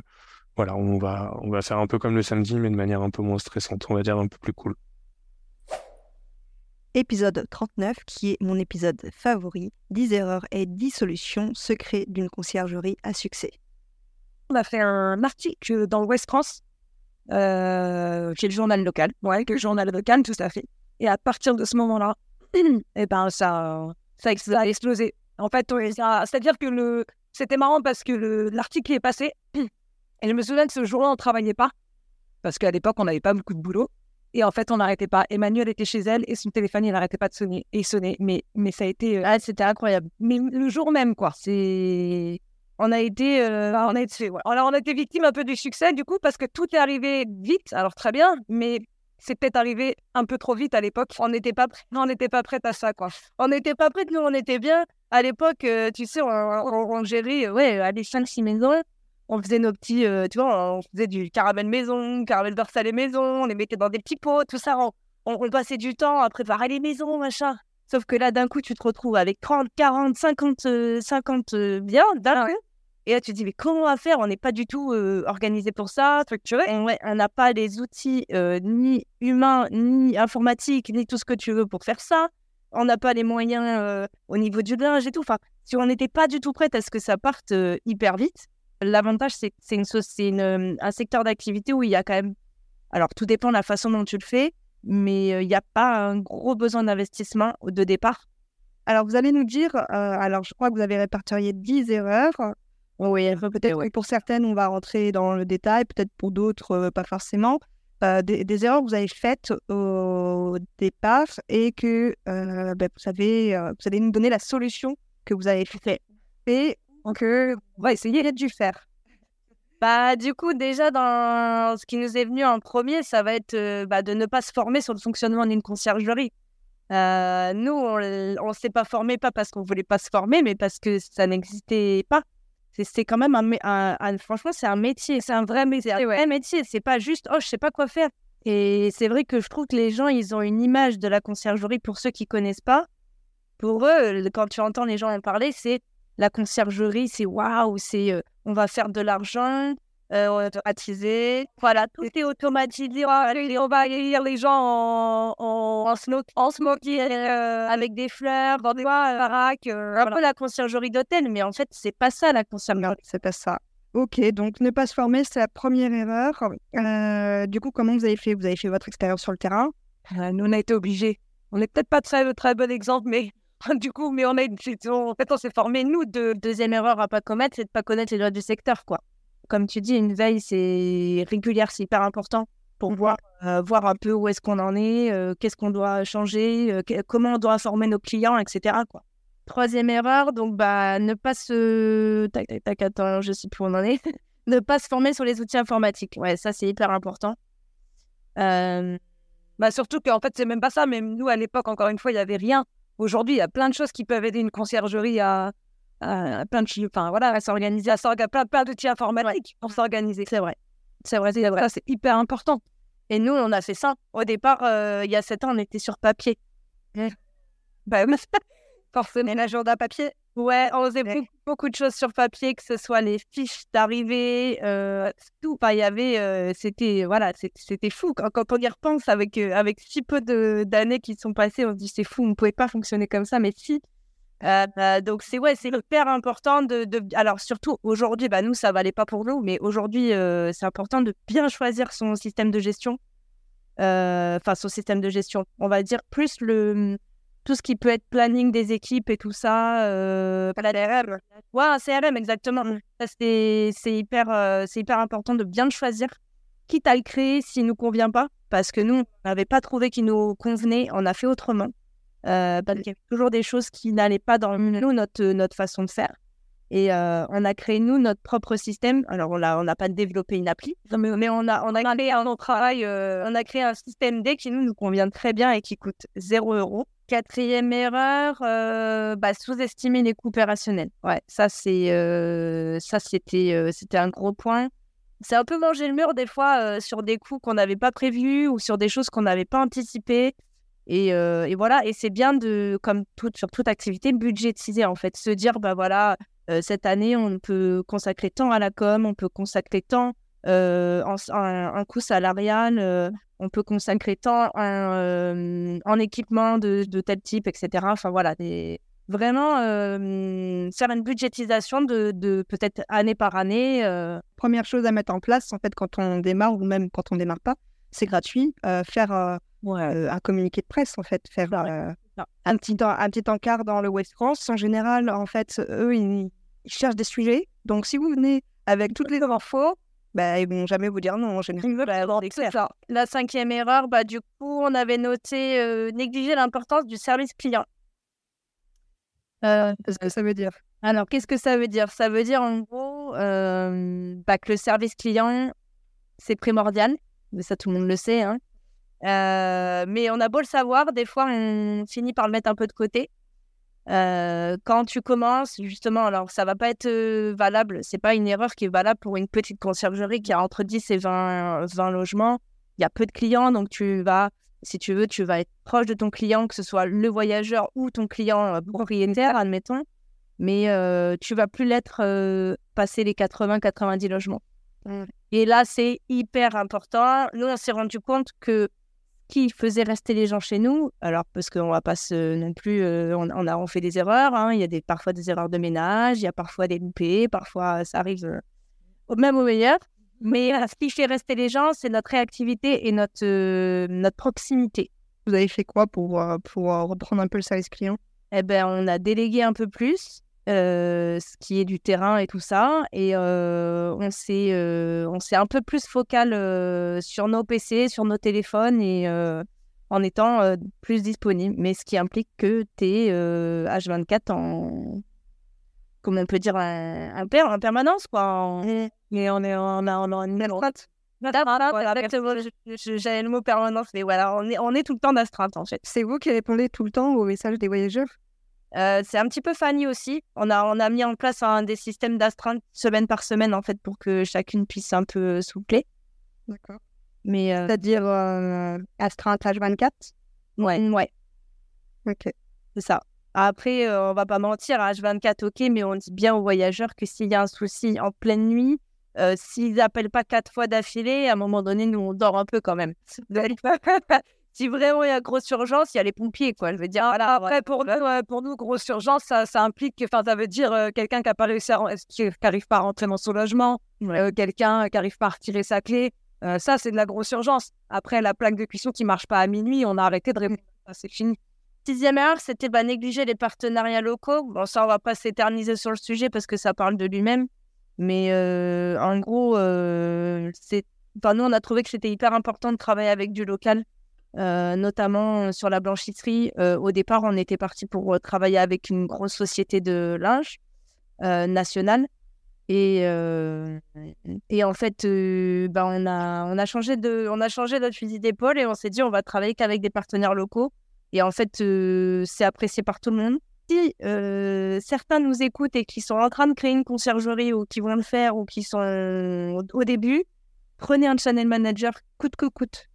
voilà, on va, on va faire un peu comme le samedi, mais de manière un peu moins stressante, on va dire un peu plus cool. Épisode 39, qui est mon épisode favori, 10 erreurs et 10 solutions, secrets d'une conciergerie à succès. On a fait un article dans West France, euh, chez le journal local, ouais, le journal local, tout à fait. Et à partir de ce moment-là, eh ben, ça, a explosé. En fait, c'est-à-dire que c'était marrant parce que l'article est passé. Et je me souviens que ce jour-là, on ne travaillait pas. Parce qu'à l'époque, on n'avait pas beaucoup de boulot. Et en fait, on n'arrêtait pas. Emmanuel était chez elle et son téléphone, il n'arrêtait pas de sonner. Et sonner. Mais, mais ça a été. Euh, ah, c'était incroyable. Mais le jour même, quoi. C'est. On a été, euh, on a été, Alors, on a été victime un peu du succès, du coup, parce que tout est arrivé vite. Alors, très bien, mais c'est peut-être arrivé un peu trop vite à l'époque. On n'était pas, on n'était pas prête à ça, quoi. On n'était pas prête, nous, on était bien. À l'époque, euh, tu sais, on, on, gérait, ouais, à 5-6 maisons. On faisait nos petits, euh, tu vois, on faisait du caramel maison, caramel beurre salé maison, on les mettait dans des petits pots, tout ça. On, on, passait du temps à préparer les maisons, machin. Sauf que là, d'un coup, tu te retrouves avec 30, 40, 50, 50 biens d'un et là, tu te dis, mais comment on va faire? On n'est pas du tout euh, organisé pour ça, structuré. on n'a pas les outils euh, ni humains, ni informatiques, ni tout ce que tu veux pour faire ça. On n'a pas les moyens euh, au niveau du linge et tout. Enfin, si on n'était pas du tout prêt à ce que ça parte hyper vite, l'avantage, c'est que c'est une, un secteur d'activité où il y a quand même. Alors, tout dépend de la façon dont tu le fais, mais il n'y a pas un gros besoin d'investissement de départ. Alors, vous allez nous dire, alors je crois que vous avez répertorié 10 erreurs. Oui, peut-être que pour certaines, on va rentrer dans le détail, peut-être pour d'autres, euh, pas forcément. Euh, des, erreurs que vous avez faites au départ et que euh, ben, vous, avez, vous allez nous donner la solution que vous avez fait que on va essayer de faire. Bah, du coup, déjà, dans ce qui nous est venu en premier, ça va être bah, de ne pas se former sur le fonctionnement d'une conciergerie. nous, on ne s'est pas formé, pas parce qu'on ne voulait pas se former, mais parce que ça n'existait pas. C'est quand même un, franchement c'est un métier. C'est un vrai métier un vrai. métier. C'est pas juste oh je sais pas quoi faire. Et c'est vrai que je trouve que les gens ils ont une image de la conciergerie pour ceux qui connaissent pas. Pour eux quand tu entends les gens en parler c'est la conciergerie c'est waouh c'est euh, on va faire de l'argent euh, automatisé. Voilà, tout est automatisé. On va accueillir les gens en, en, en, smoking euh, avec des fleurs, dans des baraques, euh, un peu la conciergerie d'hôtel, mais en fait, c'est pas ça la conciergerie. C'est pas ça. Ok, donc ne pas se former, c'est la première erreur. Euh, du coup, comment vous avez fait? Vous avez fait votre expérience sur le terrain? Nous, on a été obligés. On n'est peut-être pas très, très bon exemple, mais du coup, mais on a, en fait, on s'est formé. Nous, de, deuxième erreur à pas commettre, c'est de pas connaître les lois du secteur, quoi comme tu dis, une veille, c'est régulière, c'est hyper important pour mmh voir, euh, voir un peu où est-ce qu'on en est, euh, qu'est-ce qu'on doit changer, euh, comment on doit informer nos clients, etc. Quoi. Troisième erreur, donc bah, ne pas se... Tac, tac, tac, attends, je sais plus où on en est. ne pas se former sur les outils informatiques. Ouais, ça, c'est hyper important. Bah, surtout qu'en fait, c'est même pas ça. Même nous, à l'époque, encore une fois, il n'y avait rien. Aujourd'hui, il y a plein de choses qui peuvent aider une conciergerie à, euh, plein de enfin voilà, à s'organiser, à plein, plein d'outils informatiques pour s'organiser. C'est vrai. C'est vrai, c'est vrai. c'est hyper important. Et nous, on a fait ça. Au départ, euh, il y a sept ans, on était sur papier. bah, forcément. Un agenda papier Ouais, on faisait beaucoup, de choses sur papier, que ce soit les fiches d'arrivée, euh, tout. il y avait, c'était, voilà, c'était fou. Quand, quand, on y repense, avec, avec si peu d'années qui sont passées, on se dit c'est fou, on ne pouvait pas fonctionner comme ça, mais si, euh, bah, donc c'est ouais, c'est hyper important de, de, alors surtout aujourd'hui, bah nous ça valait pas pour nous, mais aujourd'hui euh, c'est important de bien choisir son système de gestion, euh, enfin son système de gestion. On va dire plus le tout ce qui peut être planning des équipes et tout ça. Euh, la CRM. Ouais, un CRM exactement. Mmh. C'est hyper c'est hyper important de bien le choisir, quitte à le créer s'il nous convient pas, parce que nous on n'avait pas trouvé qu'il nous convenait, on a fait autrement. Euh, parce qu'il y avait toujours des choses qui n'allaient pas dans nous, notre, notre façon de faire. Et euh, on a créé, nous, notre propre système. Alors, on n'a pas développé une appli, mais, on, a, on, a créé un, travail, euh, on a créé un système D qui, nous, nous convient très bien et qui coûte 0 euros. Quatrième erreur, bah, sous-estimer les coûts opérationnels. Ouais, ça, c'est, ça c'était, c'était un gros point. C'est un peu manger le mur des fois sur des coûts qu'on n'avait pas prévus ou sur des choses qu'on n'avait pas anticipées. Et, voilà, et c'est bien de, comme sur toute activité, budgétiser en fait, se dire, bah voilà, cette année, on peut consacrer tant à la com, on peut consacrer tant en, un, coût salarial, on peut consacrer tant en, en équipement de, de, tel type, etc. Enfin voilà, des, vraiment euh, faire une budgétisation de, de peut-être année par année. Euh. Première chose à mettre en place, en fait, quand on démarre ou même quand on démarre pas, c'est gratuit. Euh, faire un communiqué de presse, en fait, faire un petit un petit encart dans le West France. En général, en fait, eux, ils, cherchent des sujets. Donc, si vous venez avec toutes les infos, bah, ils vont jamais vous dire non en général. Bah, La cinquième erreur, bah, du coup, on avait noté négliger l'importance du service client. Euh, qu'est-ce que ça veut dire Alors, qu'est-ce que ça veut dire? Ça veut dire en gros euh, bah, que le service client, c'est primordial. Mais ça, tout le monde le sait. Hein. Euh, mais on a beau le savoir, des fois, on finit par le mettre un peu de côté. Quand tu commences, justement, alors ça va pas être valable, c'est pas une erreur qui est valable pour une petite conciergerie qui a entre 10 et 20, 20 logements. Il y a peu de clients, donc tu vas si tu veux, tu vas être proche de ton client, que ce soit le voyageur ou ton client euh, propriétaire, admettons, mais euh, tu vas plus l'être euh, passer les 80-90 logements. Mmh. Et là, c'est hyper important. Nous, on s'est rendu compte que qui faisait rester les gens chez nous, alors parce qu'on va pas se, non plus, on, a on fait des erreurs, hein. il y a des, parfois des erreurs de ménage, il y a parfois des loupés, parfois ça arrive même au meilleur. Mais ce qui fait rester les gens, c'est notre réactivité et notre, euh, notre proximité. Vous avez fait quoi pour, euh, pour euh, reprendre un peu le service client? Eh bien, on a délégué un peu plus, ce qui est du terrain et tout ça. Et on s'est un peu plus focal sur nos PC, sur nos téléphones et en étant plus disponible. Mais ce qui implique que tu es H24 en, comment on peut dire, un, un père en permanence, quoi. On est, on a, on a une astreinte. J'avais le mot permanence, mais voilà, on est, on est tout le temps d'astreinte, en fait. C'est vous qui répondez tout le temps aux messages des voyageurs? Euh, c'est un petit peu Fanny aussi. On a, on a mis en place un des systèmes d'astreinte semaine par semaine, en fait, pour que chacune puisse un peu souffler. D'accord. Mais euh, C'est-à-dire euh, astreinte H24 Ouais, ouais. Ok. C'est ça. Après, on va pas mentir, H24, ok, mais on dit bien aux voyageurs que s'il y a un souci en pleine nuit, s'ils n'appellent pas quatre fois d'affilée, à un moment donné, nous, on dort un peu quand même. si vraiment il y a grosse urgence, il y a les pompiers, quoi. Je veux dire, voilà, après, pour nous, pour nous, grosse urgence, ça, ça implique, enfin, ça veut dire quelqu'un qui n'arrive pas à rentrer dans son logement, quelqu'un qui n'arrive pas à retirer sa clé. ça, c'est de la grosse urgence. Après, la plaque de cuisson qui marche pas à minuit, on a arrêté de répondre. c'est fini. Sixième erreur, c'était bah, négliger les partenariats locaux. Bon, ça, on va pas s'éterniser sur le sujet parce que ça parle de lui-même. Mais euh, en gros, euh, c'est... Enfin, nous, on a trouvé que c'était hyper important de travailler avec du local, euh, notamment sur la blanchisserie. au départ, on était parti pour travailler avec une grosse société de linge nationale. Et, et en fait, bah, on, a, on, a changé de, on a changé notre fusil d'épaule et on s'est dit on va travailler qu'avec des partenaires locaux. Et en fait, c'est apprécié par tout le monde. Si certains nous écoutent et qui sont en train de créer une conciergerie ou qui vont le faire ou qui sont au début, prenez un channel manager coûte que coûte.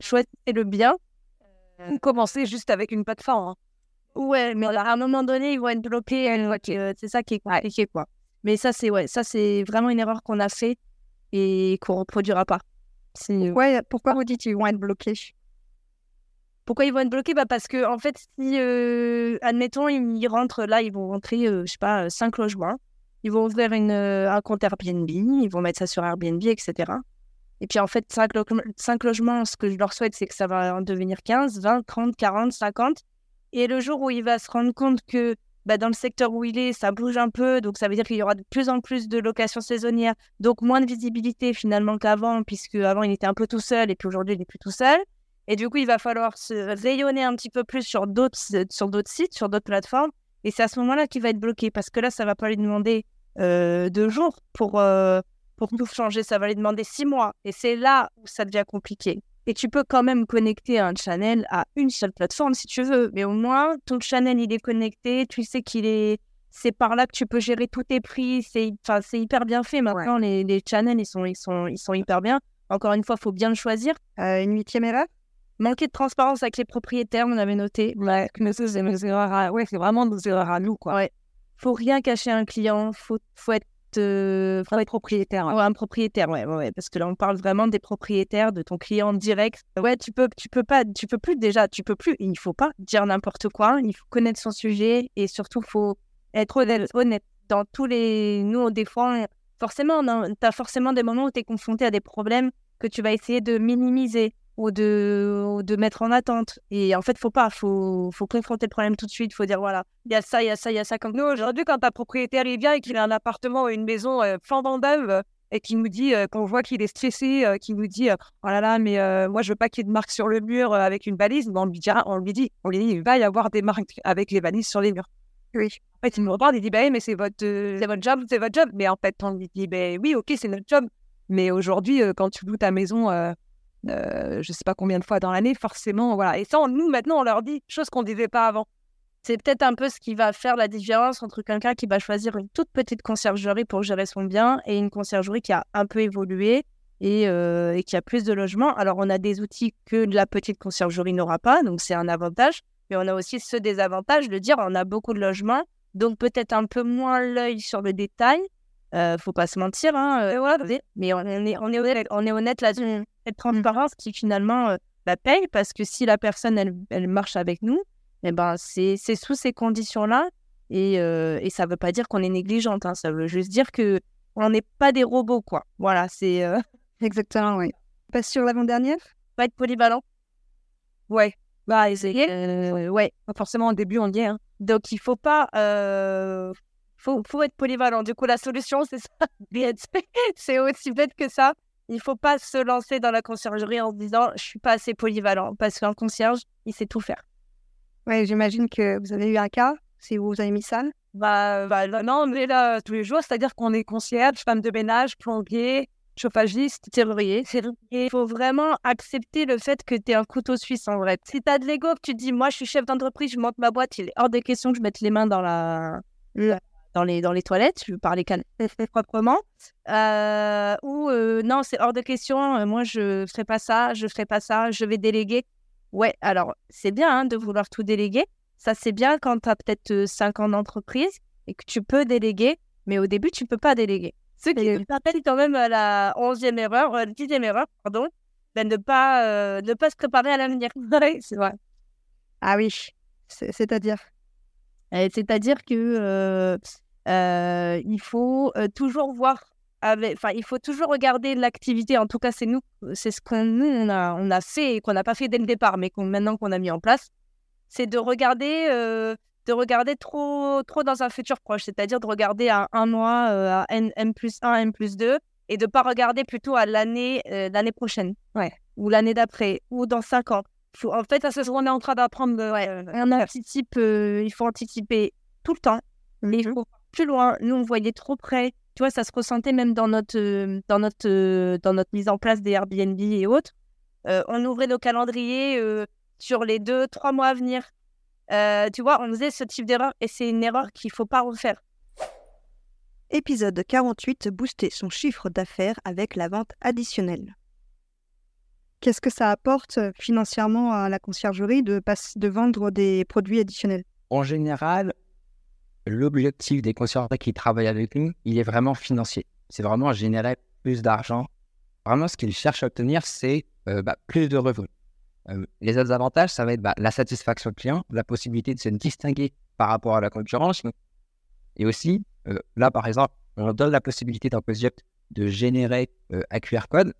Choisissez le bien. Commencez juste avec une plateforme. Hein. Ouais, mais à un moment donné, ils vont être bloqués. c'est ça qui est compliqué, quoi. Mais ça, c'est ouais, ça c'est vraiment une erreur qu'on a fait et qu'on reproduira pas. Ouais, pourquoi vous dites qu'ils vont être bloqués? Pourquoi ils vont être bloqués? Bah Parce que, en fait, si, euh, admettons, ils rentrent là, ils vont rentrer, euh, je sais pas, 5 euh, logements. Ils vont ouvrir une, un compte Airbnb, ils vont mettre ça sur Airbnb, etc. Et puis, en fait, 5, logements, ce que je leur souhaite, c'est que ça va en devenir 15, 20, 30, 40, 50. Et le jour où il va se rendre compte que bah, dans le secteur où il est, ça bouge un peu, donc ça veut dire qu'il y aura de plus en plus de locations saisonnières, donc moins de visibilité finalement qu'avant, puisque avant il était un peu tout seul et puis aujourd'hui il n'est plus tout seul. Et du coup, il va falloir se rayonner un petit peu plus sur d'autres, sites, sur d'autres plateformes. Et c'est à ce moment-là qu'il va être bloqué parce que là, ça va pas lui demander euh, deux jours pour, euh, pour tout changer. Ça va lui demander six mois. Et c'est là où ça devient compliqué. Et tu peux quand même connecter un channel à une seule plateforme si tu veux. Mais au moins, ton channel, il est connecté. Tu sais qu'il est. C'est par là que tu peux gérer tous tes prix. C'est, enfin, c'est hyper bien fait. Maintenant, les, les channels, ils sont, ils, sont, ils sont hyper bien. Encore une fois, il faut bien le choisir. Euh, une huitième erreur Manquer de transparence avec les propriétaires, on avait noté. Ouais, ouais c'est vraiment nos erreurs à nous, quoi. Ouais. Faut rien cacher à un client, faut, faut être euh, faut être propriétaire. Ouais. un propriétaire, ouais, ouais, parce que là on parle vraiment des propriétaires, de ton client direct. Ouais, tu peux, tu peux pas, tu peux plus déjà, tu peux plus. Il ne faut pas dire n'importe quoi. Il faut connaître son sujet et surtout faut être honnête, dans tous les. Nous, des fois, forcément, tu as forcément des moments où tu es confronté à des problèmes que tu vas essayer de minimiser ou de, de mettre en attente. Et en fait, faut pas, faut, faut confronter le problème tout de suite. faut dire, voilà, il y a ça, il y a ça, il y a ça. Comme nous, aujourd'hui, quand un propriétaire il vient et qu'il a un appartement ou une maison euh, flambant neuve et qu'il nous dit, euh, qu'on voit qu'il est stressé, euh, qu'il nous dit, oh là là, mais moi, je veux pas qu'il y ait de marques sur le mur avec une balise, on lui dira, on lui dit, on lui dit, il va y avoir des marques avec les balises sur les murs. Oui. En fait, il nous regarde, il dit, bah, mais c'est votre, c'est votre job, c'est votre job. Mais en fait, on lui dit, bah, oui, ok, c'est notre job. Mais aujourd'hui, quand tu loues ta maison, euh, je sais pas combien de fois dans l'année, forcément, voilà. Et ça, nous, maintenant, on leur dit, chose qu'on disait pas avant. C'est peut-être un peu ce qui va faire la différence entre quelqu'un qui va choisir une toute petite conciergerie pour gérer son bien et une conciergerie qui a un peu évolué et, euh, et qui a plus de logements. Alors, on a des outils que la petite conciergerie n'aura pas, donc c'est un avantage. Mais on a aussi ce désavantage de dire on a beaucoup de logements, donc peut-être un peu moins l'œil sur le détail. Euh, faut pas se mentir, hein, mais on est, on est honnête, on est honnête là-dessus cette transparence qui finalement bah, paye parce que si la personne elle, elle marche avec nous, eh ben, c'est sous ces conditions-là et, et ça ne veut pas dire qu'on est négligente, hein, ça veut juste dire que on n'est pas des robots quoi. Voilà, c'est exactement oui. Pas sur l'avant-dernière? Pas être polyvalent. Ouais. Bah, euh, ouais, forcément au début on dit. Hein. Donc il faut pas, euh... faut, faut être polyvalent. Du coup la solution c'est ça, c'est aussi bête que ça il faut pas se lancer dans la conciergerie en se disant je suis pas assez polyvalent parce qu'un concierge, il sait tout faire. Ouais, j'imagine que vous avez eu un cas, où vous avez mis ça? Bah, bah, non, on est là tous les jours, c'est-à-dire qu'on est concierge, femme de ménage, plombier, chauffagiste, serrurier. Il faut vraiment accepter le fait que tu es un couteau suisse en vrai. Si tu as de l'ego, que tu dis moi je suis chef d'entreprise, je monte ma boîte, il est hors de question que je mette les mains dans la, dans les, dans les toilettes, je parler proprement. Euh, ou euh, non, c'est hors de question, euh, moi je ne ferai pas ça, je ne ferai pas ça, je vais déléguer. Ouais, alors c'est bien hein, de vouloir tout déléguer. Ça, c'est bien quand tu as peut-être 5 ans d'entreprise et que tu peux déléguer, mais au début, tu ne peux pas déléguer. Ce qui me rappelle quand même la 11e erreur, la 10e erreur, pardon, ben, de ne pas, ne pas se préparer à l'avenir. c'est vrai. Ah oui, c'est-à-dire? C'est-à-dire que il faut toujours voir enfin, il faut toujours regarder l'activité. En tout cas, c'est nous, c'est ce qu'on nous on a, on a fait et qu'on n'a pas fait dès le départ, mais qu'on maintenant qu'on a mis en place, c'est de regarder, de regarder trop, trop dans un futur proche. C'est-à-dire de regarder à un mois, à n, m plus 1, m plus 2, et de pas regarder plutôt à l'année, l'année prochaine, ou l'année d'après, ou dans 5 ans en fait, c'est ce qu'on est en train d'apprendre. Ouais, on anticipe, euh, il faut anticiper tout le temps, mais il mmh faut plus loin. Nous, on voyait trop près. Tu vois, ça se ressentait même dans notre, euh, dans notre, euh, dans notre mise en place des Airbnb et autres. on ouvrait nos calendriers sur les deux, trois mois à venir. tu vois, on faisait ce type d'erreur et c'est une erreur qu'il ne faut pas refaire. Épisode 48, booster son chiffre d'affaires avec la vente additionnelle. Qu'est-ce que ça apporte euh, financièrement à la conciergerie de, vendre des produits additionnels? En général, l'objectif des conciergeries qui travaillent avec nous, il est vraiment financier. C'est vraiment générer plus d'argent. Vraiment, ce qu'ils cherchent à obtenir, c'est euh, bah, plus de revenus. Euh, les autres avantages, ça va être bah, la satisfaction client, la possibilité de se distinguer par rapport à la concurrence. Et aussi, là, par exemple, on donne la possibilité d'un de générer un QR code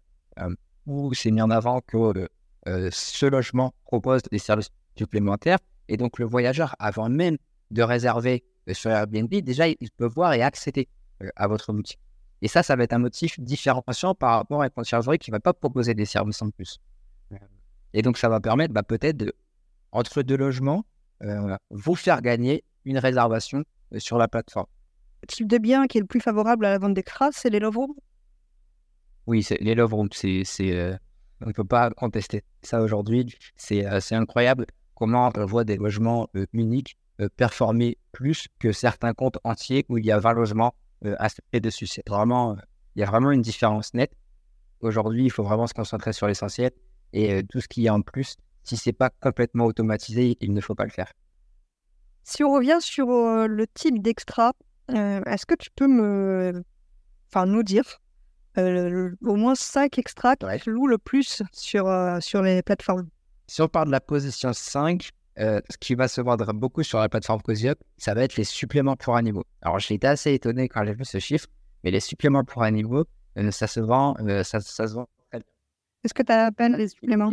où c'est mis en avant que euh, ce logement propose des services supplémentaires. Et donc, le voyageur, avant même de réserver euh, sur Airbnb, déjà, il peut voir et accéder euh, à votre boutique. Et ça, ça va être un motif différenciant par rapport à une conciergerie qui ne va pas proposer des services en plus. Et donc, ça va permettre bah, peut-être, entre deux logements, vous faire gagner une réservation sur la plateforme. Le type de bien qui est le plus favorable à la vente des crasses, c'est les love oui, les Love Rooms, c'est, euh, on ne peut pas contester ça aujourd'hui. C'est, euh, incroyable comment on voit des logements euh, uniques performer plus que certains comptes entiers où il y a 20 logements à dessus. C'est vraiment, il y a vraiment une différence nette. Aujourd'hui, il faut vraiment se concentrer sur l'essentiel et tout ce qui est en plus, si c'est pas complètement automatisé, il ne faut pas le faire. Si on revient sur le type d'extra, est-ce que tu peux me, enfin, nous dire au moins 5 extras qui louent le plus sur, sur les plateformes Si on parle de la position 5, ce qui va se vendre beaucoup sur la plateforme CozyUp, ça va être les suppléments pour animaux. Alors, j'ai été assez étonné quand j'ai vu ce chiffre, mais les suppléments pour animaux, ça se vend, ça, ça, se vend très bien. Est-ce que tu as appelles les suppléments?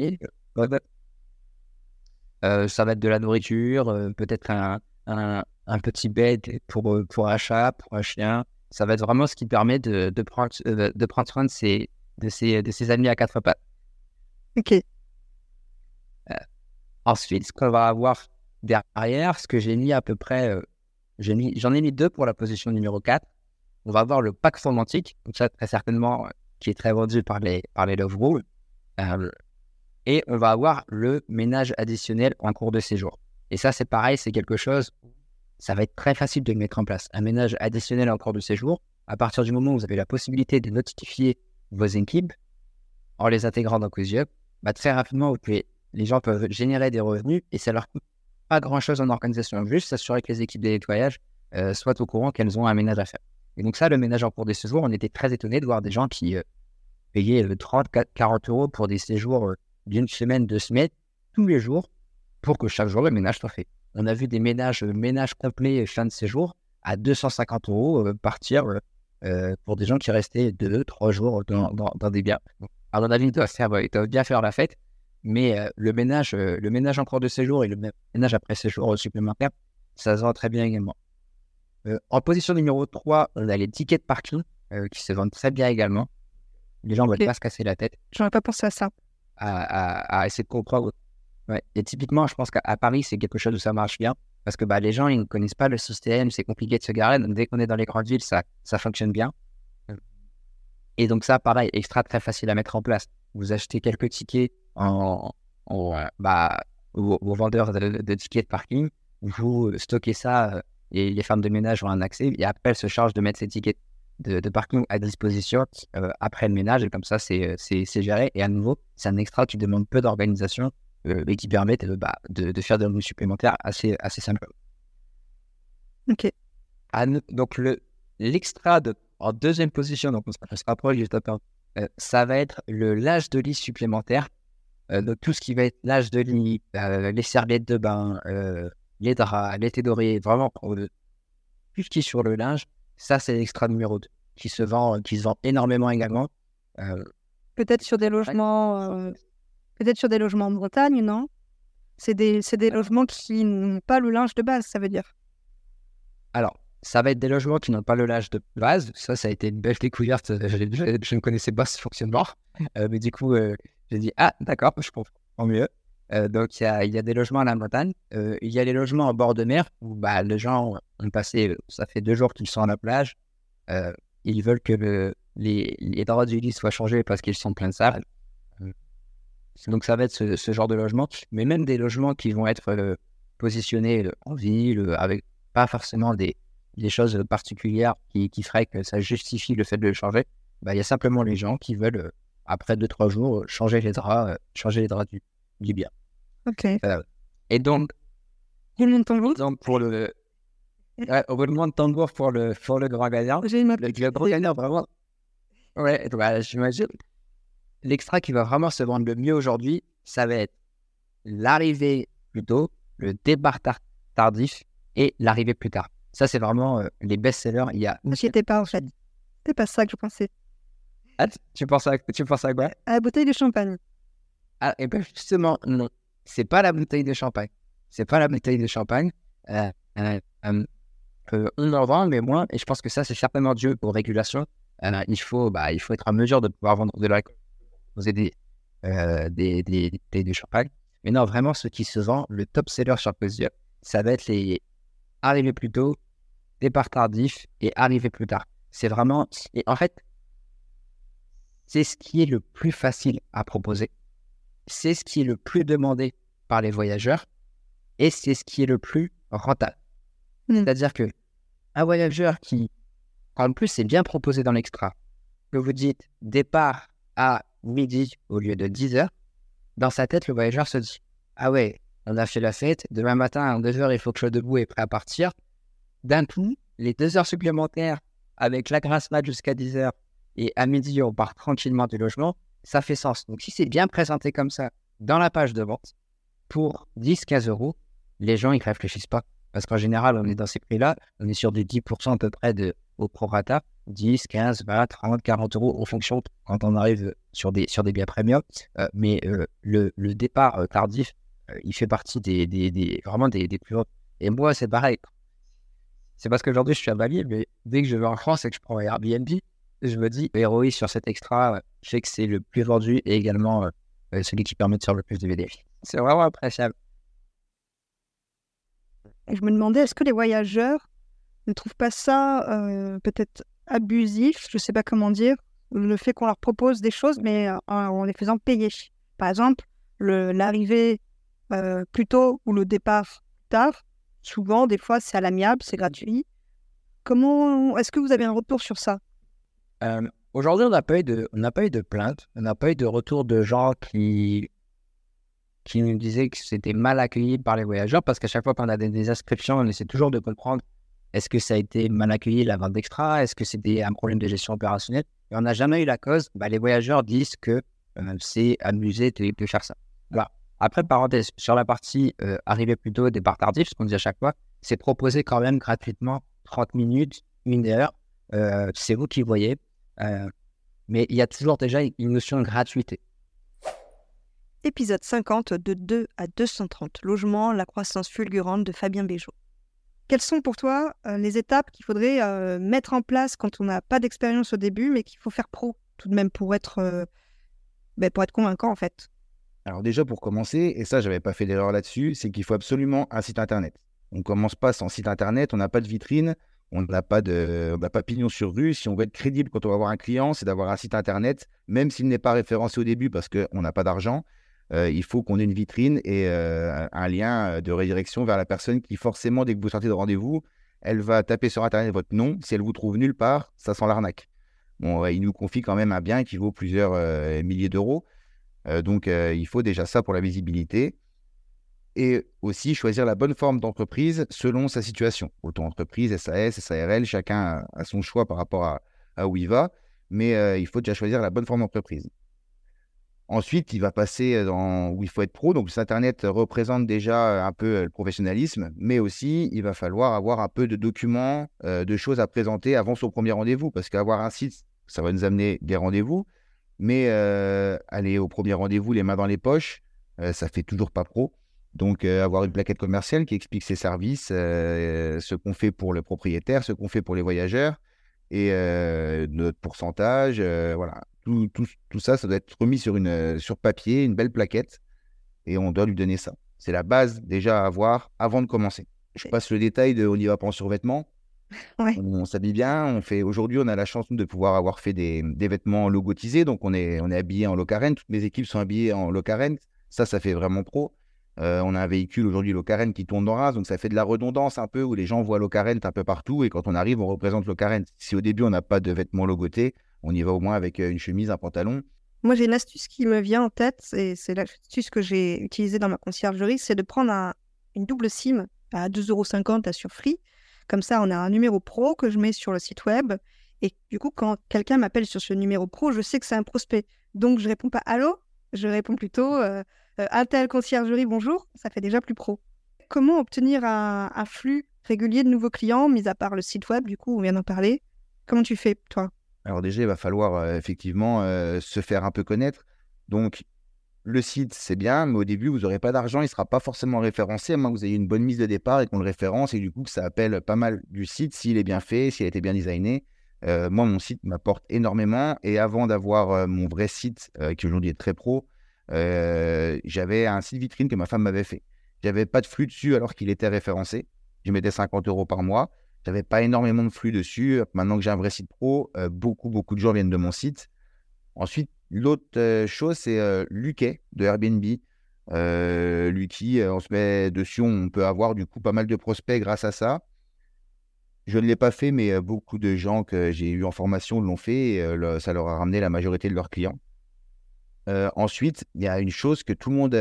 Ça va être de la nourriture, peut-être un, un, un, petit bed pour, pour un chat, pour un chien. Ça va être vraiment ce qui permet de, de prendre, de prendre soin de ses, de, ses, de ses amis à quatre pattes. Ok. Ensuite, ce qu'on va avoir derrière, ce que j'ai mis à peu près, euh, j'en ai, mis deux pour la position numéro 4. On va avoir le pack romantique, donc ça très certainement, euh, qui est très vendu par les, par les Love Rules. Euh, et on va avoir le ménage additionnel en cours de séjour. Et ça, c'est pareil, c'est quelque chose, ça va être très facile de le mettre en place. Un ménage additionnel en cours de séjour, à partir du moment où vous avez la possibilité de notifier vos équipes en les intégrant dans CozyUp, bah, très rapidement, vous pouvez les gens peuvent générer des revenus et ça leur coûte pas grand chose en organisation, juste s'assurer que les équipes de nettoyage euh, soient au courant qu'elles ont un ménage à faire. Et donc, ça, le ménage en cours des séjours, on était très étonnés de voir des gens qui euh, payaient 30, euh, 40 euros pour des séjours d'une semaine, deux semaines, tous les jours, pour que chaque jour le ménage soit fait. On a vu des ménages, ménages complets fin de séjour à 250 euros partir pour des gens qui restaient deux, trois jours dans, des biens. à mon avis, ils doivent, faire, ils doivent bien faire la fête. Mais le, ménage, le ménage en cours de séjour et le ménage après séjour supplémentaire, ça se vend très bien également. en position numéro 3, on a les tickets de parking qui se vendent très bien également. Les gens ne veulent pas se casser la tête. J'aurais pas pensé à ça. À, essayer de comprendre. Et typiquement, je pense qu'à Paris, c'est quelque chose où ça marche bien. Parce que bah, les gens, ils ne connaissent pas le système, c'est compliqué de se garer. Donc, dès qu'on est dans les grandes villes, ça, ça fonctionne bien. Et donc, ça, pareil, extra très facile à mettre en place. Vous achetez quelques tickets en, bah, aux, vendeurs de, tickets de parking. Vous stockez ça euh, et les femmes de ménage ont un accès. Et après, elles se chargent de mettre ces tickets de, parking à disposition euh, après le ménage. Et comme ça, c'est géré. Et à nouveau, c'est un extra qui demande peu d'organisation euh, et qui permet bah, de, de, faire des revenus supplémentaires assez, assez simplement. Ok. donc, l'extra en deuxième position, donc on se rapproche du top 1, ça va être le l'âge de lit supplémentaire euh, donc tout ce qui va être l'âge de lit, euh, les serviettes de bain, euh, les draps, les thés dorés, vraiment tout ce qui est sur le linge, ça c'est l'extra numéro 2 qui se vend, qui se vend énormément également. peut-être sur des logements, peut-être sur des logements en Bretagne, non? C'est des, des logements qui n'ont pas le linge de base, ça veut dire. Alors, ça va être des logements qui n'ont pas le linge de base. Ça, ça a été une belle découverte. Je, je ne connaissais pas ce fonctionnement. mais du coup, j'ai dit, ah, d'accord, je comprends mieux. Euh, donc, il y a, y a, des logements à la montagne. Euh, il y a les logements en bord de mer où bah, les gens ont passé, ça fait deux jours qu'ils sont à la plage. Euh, ils veulent que le, les, les, draps du lit soient changés parce qu'ils sont pleins de sable. Donc, ça va être ce, ce, genre de logement. Mais même des logements qui vont être positionnés en ville, avec pas forcément des, des choses particulières qui, qui, feraient que ça justifie le fait de le changer. Bah, il y a simplement les gens qui veulent après 2-3 jours, changer les draps, euh, changer les draps du, du bien. Ok. et donc, roulement de tambour donc pour le, ouais, roulement de tambour pour le, pour le grand gagnant. J'ai une le, le grand gagnant, vraiment. Ouais, bah, j'imagine. L'extra qui va vraiment se vendre le mieux aujourd'hui, ça va être l'arrivée plus tôt, le départ tardif et l'arrivée plus tard. Ça, c'est vraiment euh, les best-sellers. Il y a. N'inquiétez pas, en fait. C'est pas ça que je pensais. Ah, tu penses à, tu penses à quoi? À la bouteille de champagne. Ah, et bien justement, non. C'est pas la bouteille de champagne. C'est pas la bouteille de champagne. Euh, euh, euh, on en vend, mais moins. Et je pense que ça, c'est certainement dû aux régulations. il, faut, bah, il faut être en mesure de pouvoir vendre de l'alcool, des, des, des, bouteilles de champagne. Mais non, vraiment, ce qui se vend, le top seller sur Cosio, ça va être les arriver plus tôt, départ tardif et arriver plus tard. C'est vraiment. Et en fait, c'est ce qui est le plus facile à proposer, c'est ce qui est le plus demandé par les voyageurs et c'est ce qui est le plus rentable. Mmh. C'est-à-dire que un voyageur qui, en plus, c'est bien proposé dans l'extra, que vous dites départ à midi au lieu de 10 heures, dans sa tête, le voyageur se dit ah ouais, on a fait la fête, demain matin à 2h, il faut que je sois debout et prêt à partir. D'un coup, les deux heures supplémentaires avec la grasse mat jusqu'à 10h et à midi, on part tranquillement du logement, ça fait sens. Donc, si c'est bien présenté comme ça dans la page de vente, pour 10-15 euros, les gens, ils réfléchissent pas. Parce qu'en général, on est dans ces prix-là, on est sur des 10% à peu près de, au prorata, 10, 15, 20, 30, 40 euros en fonction quand on arrive sur des, sur des biens premium. Euh, mais euh, le, le, départ euh, tardif, il fait partie des, des, vraiment des, plus hauts. Et moi, c'est pareil. C'est parce qu'aujourd'hui, je suis à Bali, mais dès que je vais en France et que je prends Airbnb, je me dis, héroïque sur cet extra fait que c'est le plus vendu et également celui qui permet de faire le plus de VDF. C'est vraiment appréciable. je me demandais, est-ce que les voyageurs ne trouvent pas ça peut-être abusif, je ne sais pas comment dire, le fait qu'on leur propose des choses, mais en les faisant payer. Par exemple, l'arrivée plus tôt ou le départ tard, souvent, des fois, c'est à l'amiable, c'est gratuit. Comment est-ce que vous avez un retour sur ça? Aujourd'hui, on n'a pas eu de, pas eu de plainte, on n'a pas eu de retour de gens qui qui nous disaient que c'était mal accueilli par les voyageurs, parce qu'à chaque fois qu'on a des, inscriptions, on essaie toujours de comprendre est-ce que ça a été mal accueilli la vente d'extra, est-ce que c'était un problème de gestion opérationnelle, on n'a jamais eu la cause. Bah, les voyageurs disent que c'est amusé de, faire ça. Voilà. Après, parenthèse, sur la partie euh, arriver plus tôt, départ tardif, ce qu'on dit à chaque fois, c'est proposer quand même gratuitement 30 minutes, une heure. Euh, c'est vous qui voyez. Euh, mais il y a toujours déjà une notion de gratuité. Épisode 50 de 2 à 230 logements, la croissance fulgurante de Fabien Béjot. Quelles sont pour toi les étapes qu'il faudrait mettre en place quand on n'a pas d'expérience au début, mais qu'il faut faire pro tout de même pour être, ben, pour être convaincant en fait? Alors déjà, pour commencer, et ça, j'avais pas fait d'erreur là-dessus, c'est qu'il faut absolument un site internet. On commence pas sans site internet, on n'a pas de vitrine, on n'a pas de pas pignon sur rue. Si on veut être crédible quand on va voir un client, c'est d'avoir un site internet, même s'il n'est pas référencé au début parce qu'on n'a pas d'argent. Euh, il faut qu'on ait une vitrine et euh, un lien de redirection vers la personne qui, forcément, dès que vous sortez de rendez-vous, elle va taper sur Internet votre nom. Si elle vous trouve nulle part, ça sent l'arnaque. Bon, il nous confie quand même un bien qui vaut plusieurs euh, milliers d'euros. Euh, donc, euh, il faut déjà ça pour la visibilité. Et aussi choisir la bonne forme d'entreprise selon sa situation. Auto-entreprise, SAS, SARL, chacun a son choix par rapport à, où il va. Mais euh, il faut déjà choisir la bonne forme d'entreprise. Ensuite, il va passer dans où il faut être pro. Donc, Internet représente déjà un peu le professionnalisme, mais aussi il va falloir avoir un peu de documents, de choses à présenter avant son premier rendez-vous. Parce qu'avoir un site, ça va nous amener des rendez-vous. Mais aller au premier rendez-vous, les mains dans les poches, euh, ça fait toujours pas pro. Donc, avoir une plaquette commerciale qui explique ses services, ce qu'on fait pour le propriétaire, ce qu'on fait pour les voyageurs et notre pourcentage. voilà, tout, tout, tout, ça, ça doit être remis sur, une, sur papier, une belle plaquette, et on doit lui donner ça. C'est la base déjà à avoir avant de commencer. Je passe le détail de on n'y va pas en survêtement. On, s'habille bien. On fait aujourd'hui, on a la chance de pouvoir avoir fait des, vêtements logotisés. Donc on est, on est habillé en Locaren. Toutes mes équipes sont habillées en Locaren. Ça, ça fait vraiment pro. Euh, on a un véhicule aujourd'hui Locaren qui tourne dans Reims, donc ça fait de la redondance un peu où les gens voient Locaren un peu partout et quand on arrive, on représente Locaren. Si au début on n'a pas de vêtements logotés, on y va au moins avec euh, une chemise, un pantalon. Moi, j'ai une astuce qui me vient en tête, et c'est l'astuce que j'ai utilisée dans ma conciergerie, c'est de prendre une double SIM à 2,50€ à Surfree comme ça, on a un numéro pro que je mets sur le site web. Et du coup, quand quelqu'un m'appelle sur ce numéro pro, je sais que c'est un prospect. Donc, je réponds pas allô, je réponds plutôt euh, euh, un tel conciergerie, bonjour. Ça fait déjà plus pro. Comment obtenir un, flux régulier de nouveaux clients, mis à part le site web, du coup, on vient d'en parler Comment tu fais, toi? Alors, déjà, il va falloir euh, effectivement se faire un peu connaître. Donc, le site, c'est bien, mais au début, vous n'aurez pas d'argent, il ne sera pas forcément référencé, à moins que vous ayez une bonne mise de départ et qu'on le référence, et du coup, que ça appelle pas mal du site s'il est bien fait, s'il a été bien designé. Euh, moi, mon site m'apporte énormément, et avant d'avoir euh, mon vrai site, euh, qui aujourd'hui est très pro, j'avais un site vitrine que ma femme m'avait fait. J'avais pas de flux dessus alors qu'il était référencé. Je mettais 50 euros par mois. J'avais pas énormément de flux dessus. Maintenant que j'ai un vrai site pro, beaucoup, beaucoup de gens viennent de mon site. Ensuite, L'autre chose, c'est Luquet de Airbnb. Euh, Lucky, on se met dessus, on peut avoir du coup pas mal de prospects grâce à ça. Je ne l'ai pas fait, mais beaucoup de gens que j'ai eu en formation l'ont fait ça leur a ramené la majorité de leurs clients. ensuite, il y a une chose que tout le monde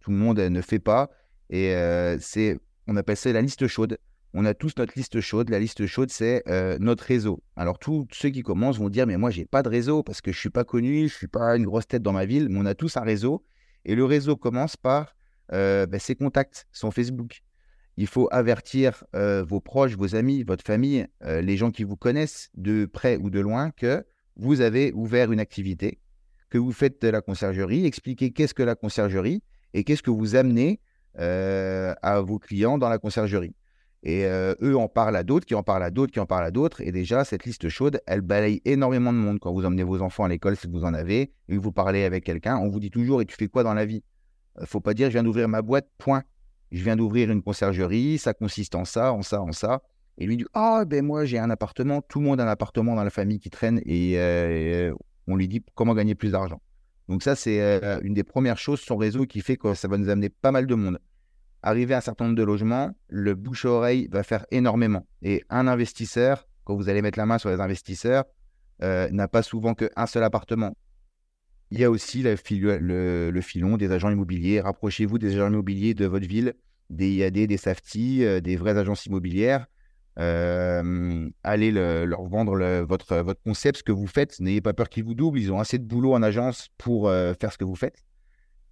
tout le monde ne fait pas. Et c'est, on appelle ça la liste chaude. On a tous notre liste chaude. La liste chaude, c'est notre réseau. Alors, tous ceux qui commencent vont dire, mais moi, j'ai pas de réseau parce que je suis pas connu, je suis pas une grosse tête dans ma ville. Mais on a tous un réseau. Et le réseau commence par ben, ses contacts, son Facebook. Il faut avertir vos proches, vos amis, votre famille, les gens qui vous connaissent de près ou de loin que vous avez ouvert une activité, que vous faites de la conciergerie, expliquer qu'est-ce que la conciergerie et qu'est-ce que vous amenez à vos clients dans la conciergerie. Et eux en parlent à d'autres, qui en parlent à d'autres, qui en parlent à d'autres. Et déjà, cette liste chaude, elle balaye énormément de monde. Quand vous emmenez vos enfants à l'école, si vous en avez, et vous parlez avec quelqu'un, on vous dit toujours, et tu fais quoi dans la vie? Faut pas dire, je viens d'ouvrir ma boîte, point je viens d'ouvrir une conciergerie, ça consiste en ça, en ça, en ça. Et lui dit Ah, ben moi j'ai un appartement, tout le monde a un appartement dans la famille qui traîne et, euh, on lui dit comment gagner plus d'argent. Donc, ça, c'est euh, une des premières choses, son réseau qui fait que ça va nous amener pas mal de monde. Arriver à un certain nombre de logements, le bouche-oreille va faire énormément. Et un investisseur, quand vous allez mettre la main sur les investisseurs, euh, n'a pas souvent qu'un seul appartement. Il y a aussi le, filon des agents immobiliers. Rapprochez-vous des agents immobiliers de votre ville, des IAD, des SAFTI, euh, des vraies agences immobilières. Euh, allez leur vendre votre, votre concept, ce que vous faites. N'ayez pas peur qu'ils vous doublent. Ils ont assez de boulot en agence pour faire ce que vous faites.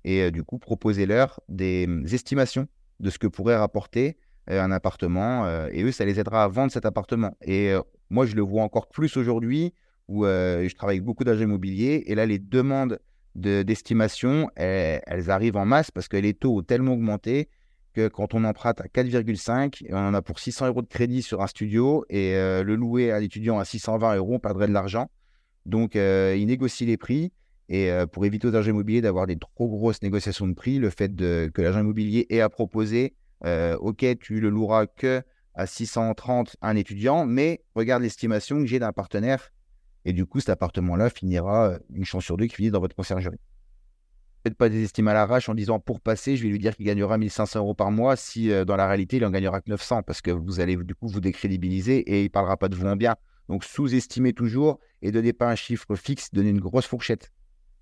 Et du coup, proposez-leur des estimations de ce que pourrait rapporter un appartement. et eux, ça les aidera à vendre cet appartement. Et moi, je le vois encore plus aujourd'hui où je travaille avec beaucoup d'agents immobiliers. Et là, les demandes d'estimation, elles, arrivent en masse parce que les taux ont tellement augmenté que quand on emprunte à 4,5, on en a pour 600 euros de crédit sur un studio et le louer à l'étudiant à 620 euros, on perdrait de l'argent. Donc, ils négocient les prix. Et pour éviter aux agents immobiliers d'avoir des trop grosses négociations de prix, le fait que l'agent immobilier ait à proposer, OK, tu le loueras que à 630 un étudiant, mais regarde l'estimation que j'ai d'un partenaire et du coup, cet appartement-là finira une chance sur deux qui finit dans votre conciergerie. Faites pas des estimes à l'arrache en disant pour passer, je vais lui dire qu'il gagnera 1500 euros par mois si dans la réalité, il en gagnera que 900 parce que vous allez du coup vous décrédibiliser et il ne parlera pas de vous en bien. Donc sous-estimez toujours et donnez pas un chiffre fixe, donnez une grosse fourchette.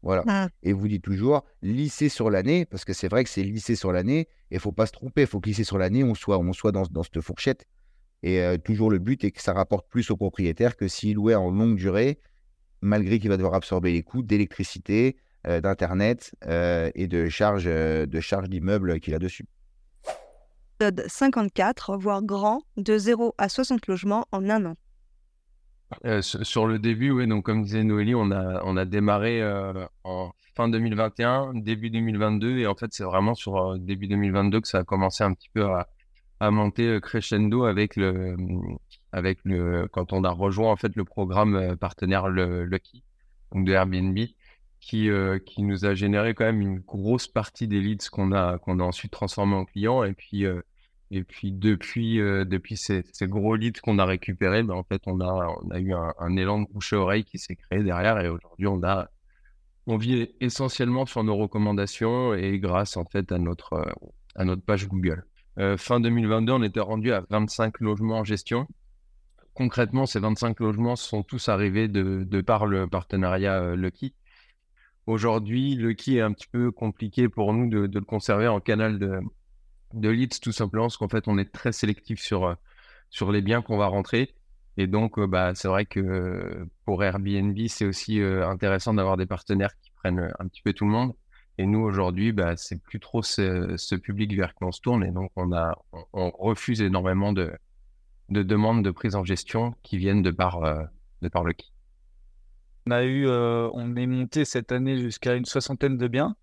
Voilà. Ah. Et vous dites toujours lisser sur l'année, parce que c'est vrai que c'est lisser sur l'année, et il ne faut pas se tromper, il faut que lisser sur l'année, on soit, on soit dans, dans cette fourchette. Et toujours le but est que ça rapporte plus au propriétaire que s'il louait en longue durée, malgré qu'il va devoir absorber les coûts d'électricité, d'Internet et de charges de charge d'immeuble qu'il a dessus. 54, voire grand, de 0 à 60 logements en un an. Sur le début, oui, donc comme disait Noélie, on a, on a démarré en fin 2021, début 2022, et en fait, c'est vraiment sur début 2022 que ça a commencé un petit peu à, à monter euh, crescendo avec le, avec le, quand on a rejoint en fait le programme euh, partenaire Lucky, donc de Airbnb, qui, euh, qui nous a généré quand même une grosse partie des leads qu'on a, qu'on a ensuite transformés en clients. Et puis, et puis depuis, depuis ces, gros leads qu'on a récupérés, ben, en fait, on a, on a eu un, élan de bouche à oreille qui s'est créé derrière. Et aujourd'hui, on a, on vit essentiellement sur nos recommandations et grâce en fait à notre, à notre page Google. Euh, fin 2022, on était rendu à 25 logements en gestion. Concrètement, ces 25 logements sont tous arrivés de, par le partenariat euh, Lucky. Aujourd'hui, Lucky est un petit peu compliqué pour nous de, le conserver en canal de, de leads, tout simplement parce qu'en fait, on est très sélectif sur, euh, sur les biens qu'on va rentrer. Et donc, bah, c'est vrai que pour Airbnb, c'est aussi intéressant d'avoir des partenaires qui prennent un petit peu tout le monde. Et nous, aujourd'hui, bah, c'est plus trop ce, public vers qui on se tourne. Et donc, on, a, on, refuse énormément de, de, demandes de prise en gestion qui viennent de par, euh, de par le qui. On a eu, euh, on est monté cette année jusqu'à une soixantaine de biens.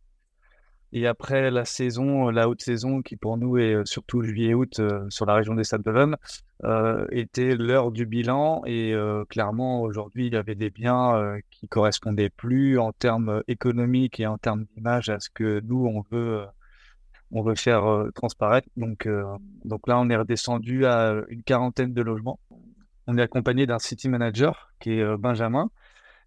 Et après la saison, la haute saison, qui pour nous est euh, surtout juillet-août sur la région des Sables-d'Olonne, euh, était l'heure du bilan. Et euh, clairement, aujourd'hui, il y avait des biens euh, qui correspondaient plus en termes économiques et en termes d'image à ce que nous, on veut, on veut faire transparaître. Donc, donc là, on est redescendu à une quarantaine de logements. On est accompagné d'un city manager qui est Benjamin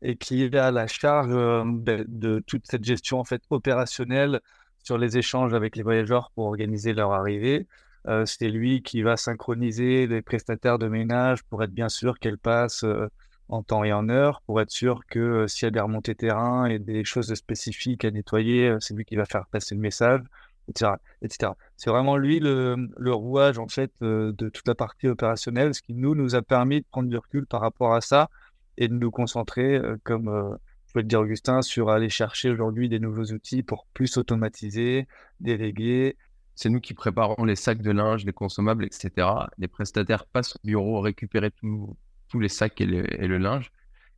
et qui est à la charge de, de, toute cette gestion en fait opérationnelle sur les échanges avec les voyageurs pour organiser leur arrivée, euh, c'est lui qui va synchroniser les prestataires de ménage pour être bien sûr qu'elles passent euh, en temps et en heure, pour être sûr que euh, s'il y a des remontées terrain et des choses spécifiques à nettoyer, c'est lui qui va faire passer le message. etc. etc. C'est vraiment lui le, le, rouage en fait de toute la partie opérationnelle, ce qui nous nous a permis de prendre du recul par rapport à ça et de nous concentrer, comme je peux le dire Augustin, sur aller chercher aujourd'hui des nouveaux outils pour plus automatiser, déléguer. C'est nous qui préparons les sacs de linge, les consommables, etc. Les prestataires passent au bureau récupérer tous les sacs et le, linge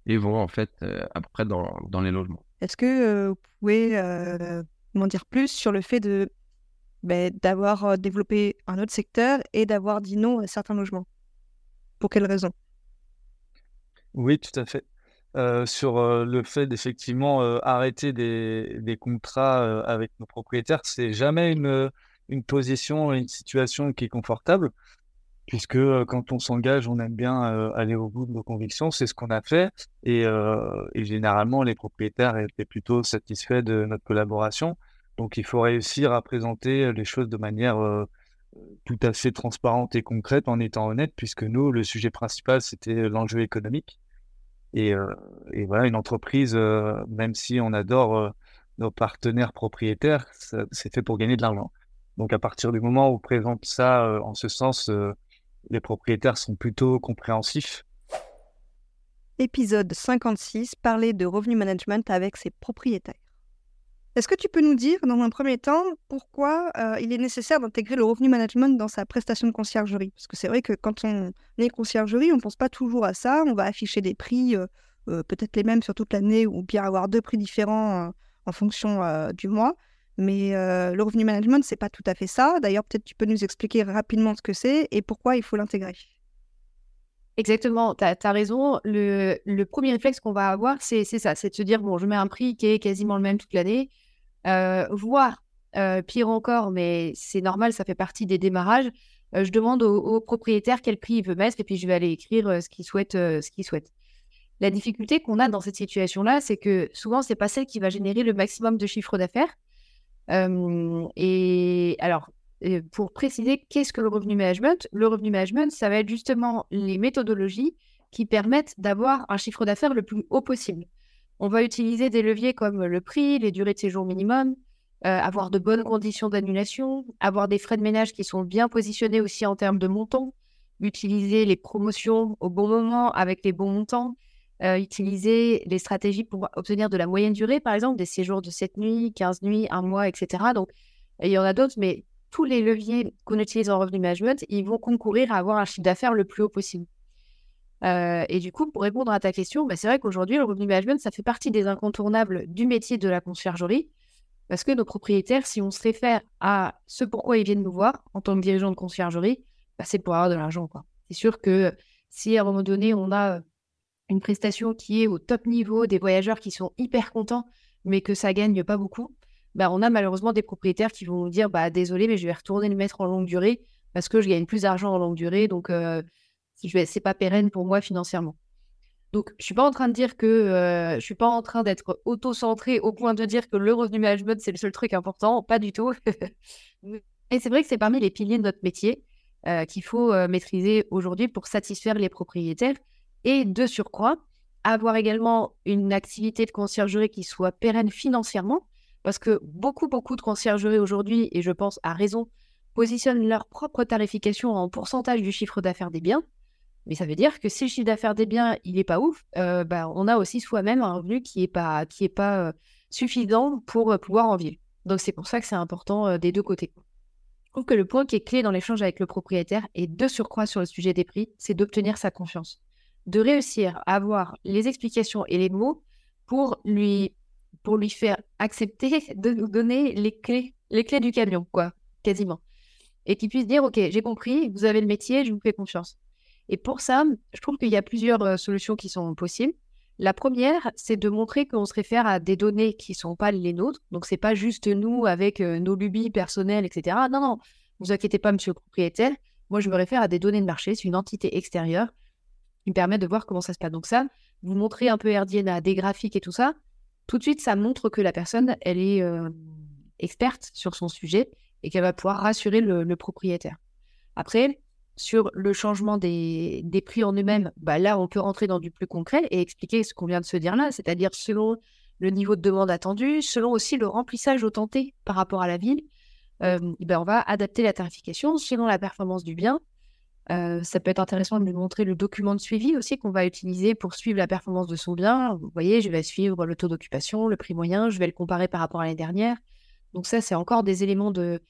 et vont en fait euh, après dans, les logements. Est-ce que euh, vous pouvez euh, m'en dire plus sur le fait de ben, d'avoir développé un autre secteur et d'avoir dit non à certains logements? Pour quelles raisons Oui, tout à fait. Euh, sur euh, le fait d'effectivement euh, arrêter des, des contrats avec nos propriétaires, c'est jamais une, une position, une situation qui est confortable, puisque quand on s'engage, on aime bien aller au bout de nos convictions, c'est ce qu'on a fait, et, et, généralement les propriétaires étaient plutôt satisfaits de notre collaboration. Donc il faut réussir à présenter les choses de manière tout à fait transparente et concrète en étant honnête, puisque nous, le sujet principal, c'était l'enjeu économique. Et, et, voilà, une entreprise, même si on adore nos partenaires propriétaires, c'est fait pour gagner de l'argent. Donc à partir du moment où on présente ça en ce sens, les propriétaires sont plutôt compréhensifs. Épisode 56, parler de revenu management avec ses propriétaires. Est-ce que tu peux nous dire, dans un premier temps, pourquoi euh, il est nécessaire d'intégrer le revenu management dans sa prestation de conciergerie? Parce que c'est vrai que quand on est conciergerie, on ne pense pas toujours à ça. On va afficher des prix, euh, euh, peut-être les mêmes sur toute l'année, ou bien avoir deux prix différents en fonction du mois. Mais le revenu management, c'est pas tout à fait ça. D'ailleurs, peut-être tu peux nous expliquer rapidement ce que c'est et pourquoi il faut l'intégrer. Exactement, tu as, raison. Le, premier réflexe qu'on va avoir, c'est ça, c'est de se dire, bon, je mets un prix qui est quasiment le même toute l'année, euh, voire, euh, pire encore, mais c'est normal, ça fait partie des démarrages, euh, je demande au, propriétaire quel prix il veut mettre et puis je vais aller écrire ce qu'il souhaite, ce qu'il souhaite. La difficulté qu'on a dans cette situation-là, c'est que souvent, c'est pas celle qui va générer le maximum de chiffre d'affaires. et alors, pour préciser, qu'est-ce que le revenu management Le revenu management, ça va être justement les méthodologies qui permettent d'avoir un chiffre d'affaires le plus haut possible. On va utiliser des leviers comme le prix, les durées de séjour minimum, euh, avoir de bonnes conditions d'annulation, avoir des frais de ménage qui sont bien positionnés aussi en termes de montant, utiliser les promotions au bon moment avec les bons montants, euh, utiliser les stratégies pour obtenir de la moyenne durée, par exemple des séjours de 7 nuits, 15 nuits, un mois, etc. Donc, il y en a d'autres, mais tous les leviers qu'on utilise en revenu management, ils vont concourir à avoir un chiffre d'affaires le plus haut possible. Euh, et du coup, pour répondre à ta question, bah, c'est vrai qu'aujourd'hui, le revenu management, ça fait partie des incontournables du métier de la conciergerie. Parce que nos propriétaires, si on se réfère à ce pourquoi ils viennent nous voir en tant que dirigeant de conciergerie, bah, c'est pour avoir de l'argent. C'est sûr que si à un moment donné, on a une prestation qui est au top niveau, des voyageurs qui sont hyper contents, mais que ça gagne pas beaucoup, bah, on a malheureusement des propriétaires qui vont nous dire bah, désolé, mais je vais retourner le mettre en longue durée parce que je gagne plus d'argent en longue durée, donc euh, c'est pas pérenne pour moi financièrement. Donc, je suis pas en train de dire que euh, je suis pas en train d'être auto-centré au point de dire que le revenu management c'est le seul truc important, pas du tout. Et c'est vrai que c'est parmi les piliers de notre métier euh, qu'il faut euh, maîtriser aujourd'hui pour satisfaire les propriétaires et de surcroît avoir également une activité de conciergerie qui soit pérenne financièrement parce que beaucoup, beaucoup de conciergeries aujourd'hui, et je pense à raison, positionnent leur propre tarification en pourcentage du chiffre d'affaires des biens. Mais ça veut dire que si le chiffre d'affaires des biens, il n'est pas ouf, euh, bah, on a aussi soi-même un revenu qui n'est pas, qui est pas euh, suffisant pour euh, pouvoir en vivre. Donc c'est pour ça que c'est important des deux côtés. Je trouve que le point qui est clé dans l'échange avec le propriétaire et de surcroît sur le sujet des prix, c'est d'obtenir sa confiance. De réussir à avoir les explications et les mots pour lui pour lui faire accepter de nous donner les clés, du camion, quoi, quasiment. Et qu'il puisse dire, OK, j'ai compris, vous avez le métier, je vous fais confiance. Et pour ça, je trouve qu'il y a plusieurs euh, solutions qui sont possibles. La première, c'est de montrer qu'on se réfère à des données qui ne sont pas les nôtres. Donc, ce n'est pas juste nous avec euh, nos lubies personnelles, etc. Non, non, vous inquiétez pas, monsieur le propriétaire. Moi, je me réfère à des données de marché. C'est une entité extérieure qui me permet de voir comment ça se passe. Donc, ça, vous montrez un peu RDNA, des graphiques et tout ça tout de suite, ça montre que la personne, elle est euh, experte sur son sujet et qu'elle va pouvoir rassurer le, propriétaire. Après, sur le changement des, prix en eux-mêmes, bah là, on peut rentrer dans du plus concret et expliquer ce qu'on vient de se dire là, c'est-à-dire selon le niveau de demande attendu, selon aussi le remplissage au tenté par rapport à la ville. ben on va adapter la tarification selon la performance du bien. Ça peut être intéressant de lui montrer le document de suivi aussi qu'on va utiliser pour suivre la performance de son bien. Vous voyez, je vais suivre le taux d'occupation, le prix moyen, je vais le comparer par rapport à l'année dernière. Donc ça, c'est encore des éléments de,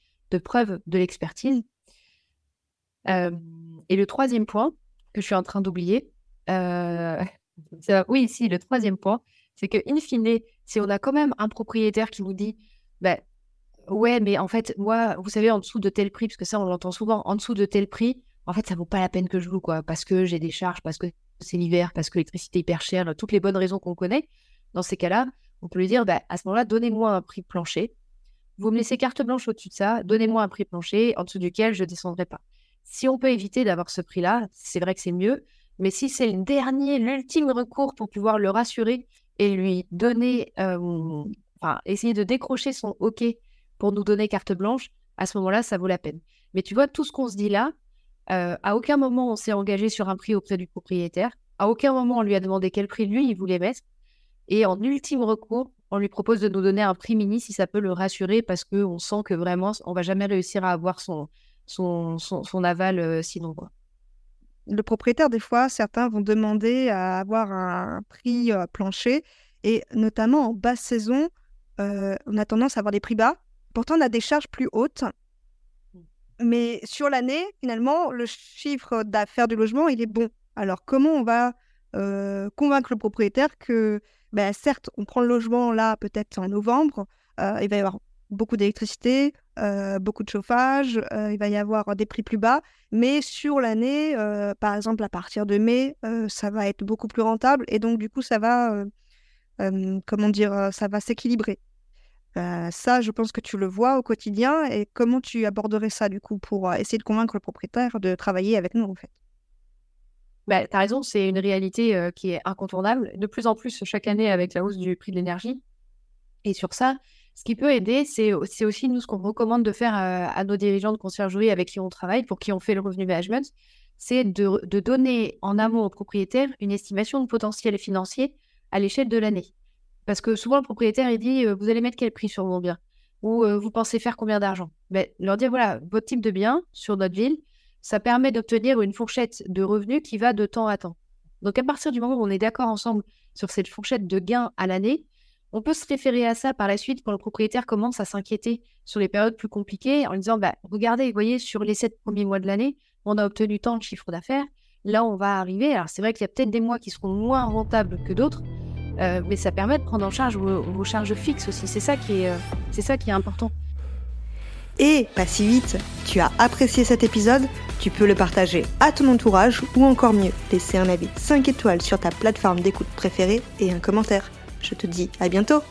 preuve de l'expertise. et le troisième point que je suis en train d'oublier, oui, si, le troisième point, c'est que, in fine, si on a quand même un propriétaire qui nous dit, bah, ouais, mais en fait, moi, vous savez, en dessous de tel prix, parce que ça, on l'entend souvent, en dessous de tel prix, en fait, ça vaut pas la peine que je loue, quoi, parce que j'ai des charges, parce que c'est l'hiver, parce que l'électricité est hyper chère, toutes les bonnes raisons qu'on connaît. Dans ces cas-là, on peut lui dire, bah, à ce moment-là, donnez-moi un prix plancher. Vous me laissez carte blanche au-dessus de ça, donnez-moi un prix plancher en dessous duquel je ne descendrai pas. Si on peut éviter d'avoir ce prix-là, c'est vrai que c'est mieux. Mais si c'est le dernier, l'ultime recours pour pouvoir le rassurer et lui donner, enfin, essayer de décrocher son OK pour nous donner carte blanche, à ce moment-là, ça vaut la peine. Mais tu vois, tout ce qu'on se dit là, à aucun moment on s'est engagé sur un prix auprès du propriétaire. À aucun moment on lui a demandé quel prix lui il voulait mettre. Et en ultime recours, on lui propose de nous donner un prix mini si ça peut le rassurer parce qu'on sent que vraiment on va jamais réussir à avoir son, aval sinon. Quoi le propriétaire, des fois, certains vont demander à avoir un prix plancher. Et notamment en basse saison, on a tendance à avoir des prix bas. Pourtant, on a des charges plus hautes. Mais sur l'année, finalement, le chiffre d'affaires du logement, il est bon. Alors, comment on va convaincre le propriétaire que, ben, certes, on prend le logement là, peut-être en novembre, il va y avoir beaucoup d'électricité, euh, beaucoup de chauffage, euh, il va y avoir des prix plus bas, mais sur l'année, euh, par exemple à partir de mai, ça va être beaucoup plus rentable et donc du coup ça va s'équilibrer. Ça, je pense que tu le vois au quotidien et comment tu aborderais ça du coup pour essayer de convaincre le propriétaire de travailler avec nous en fait? Bah, tu as raison, c'est une réalité qui est incontournable. De plus en plus chaque année avec la hausse du prix de l'énergie. Et sur ça, ce qui peut aider, c'est aussi nous ce qu'on recommande de faire à, nos dirigeants de conciergerie avec qui on travaille, pour qui on fait le revenu management, c'est de, donner en amont au propriétaire une estimation de potentiel financier à l'échelle de l'année. Parce que souvent, le propriétaire, il dit Vous allez mettre quel prix sur mon bien? Ou vous pensez faire combien d'argent? Ben, Leur dire Voilà, votre type de bien sur notre ville, ça permet d'obtenir une fourchette de revenus qui va de temps à temps. Donc, à partir du moment où on est d'accord ensemble sur cette fourchette de gains à l'année, on peut se référer à ça par la suite quand le propriétaire commence à s'inquiéter sur les périodes plus compliquées en disant bah, regardez, vous voyez, sur les sept premiers mois de l'année, on a obtenu tant de chiffre d'affaires. Là, on va arriver. Alors, c'est vrai qu'il y a peut-être des mois qui seront moins rentables que d'autres, euh, mais ça permet de prendre en charge vos, charges fixes aussi. C'est ça, qui est, euh, c'est ça qui est important. Et pas si vite, tu as apprécié cet épisode, tu peux le partager à ton entourage ou encore mieux, laisser un avis 5 étoiles sur ta plateforme d'écoute préférée et un commentaire. Je te dis à bientôt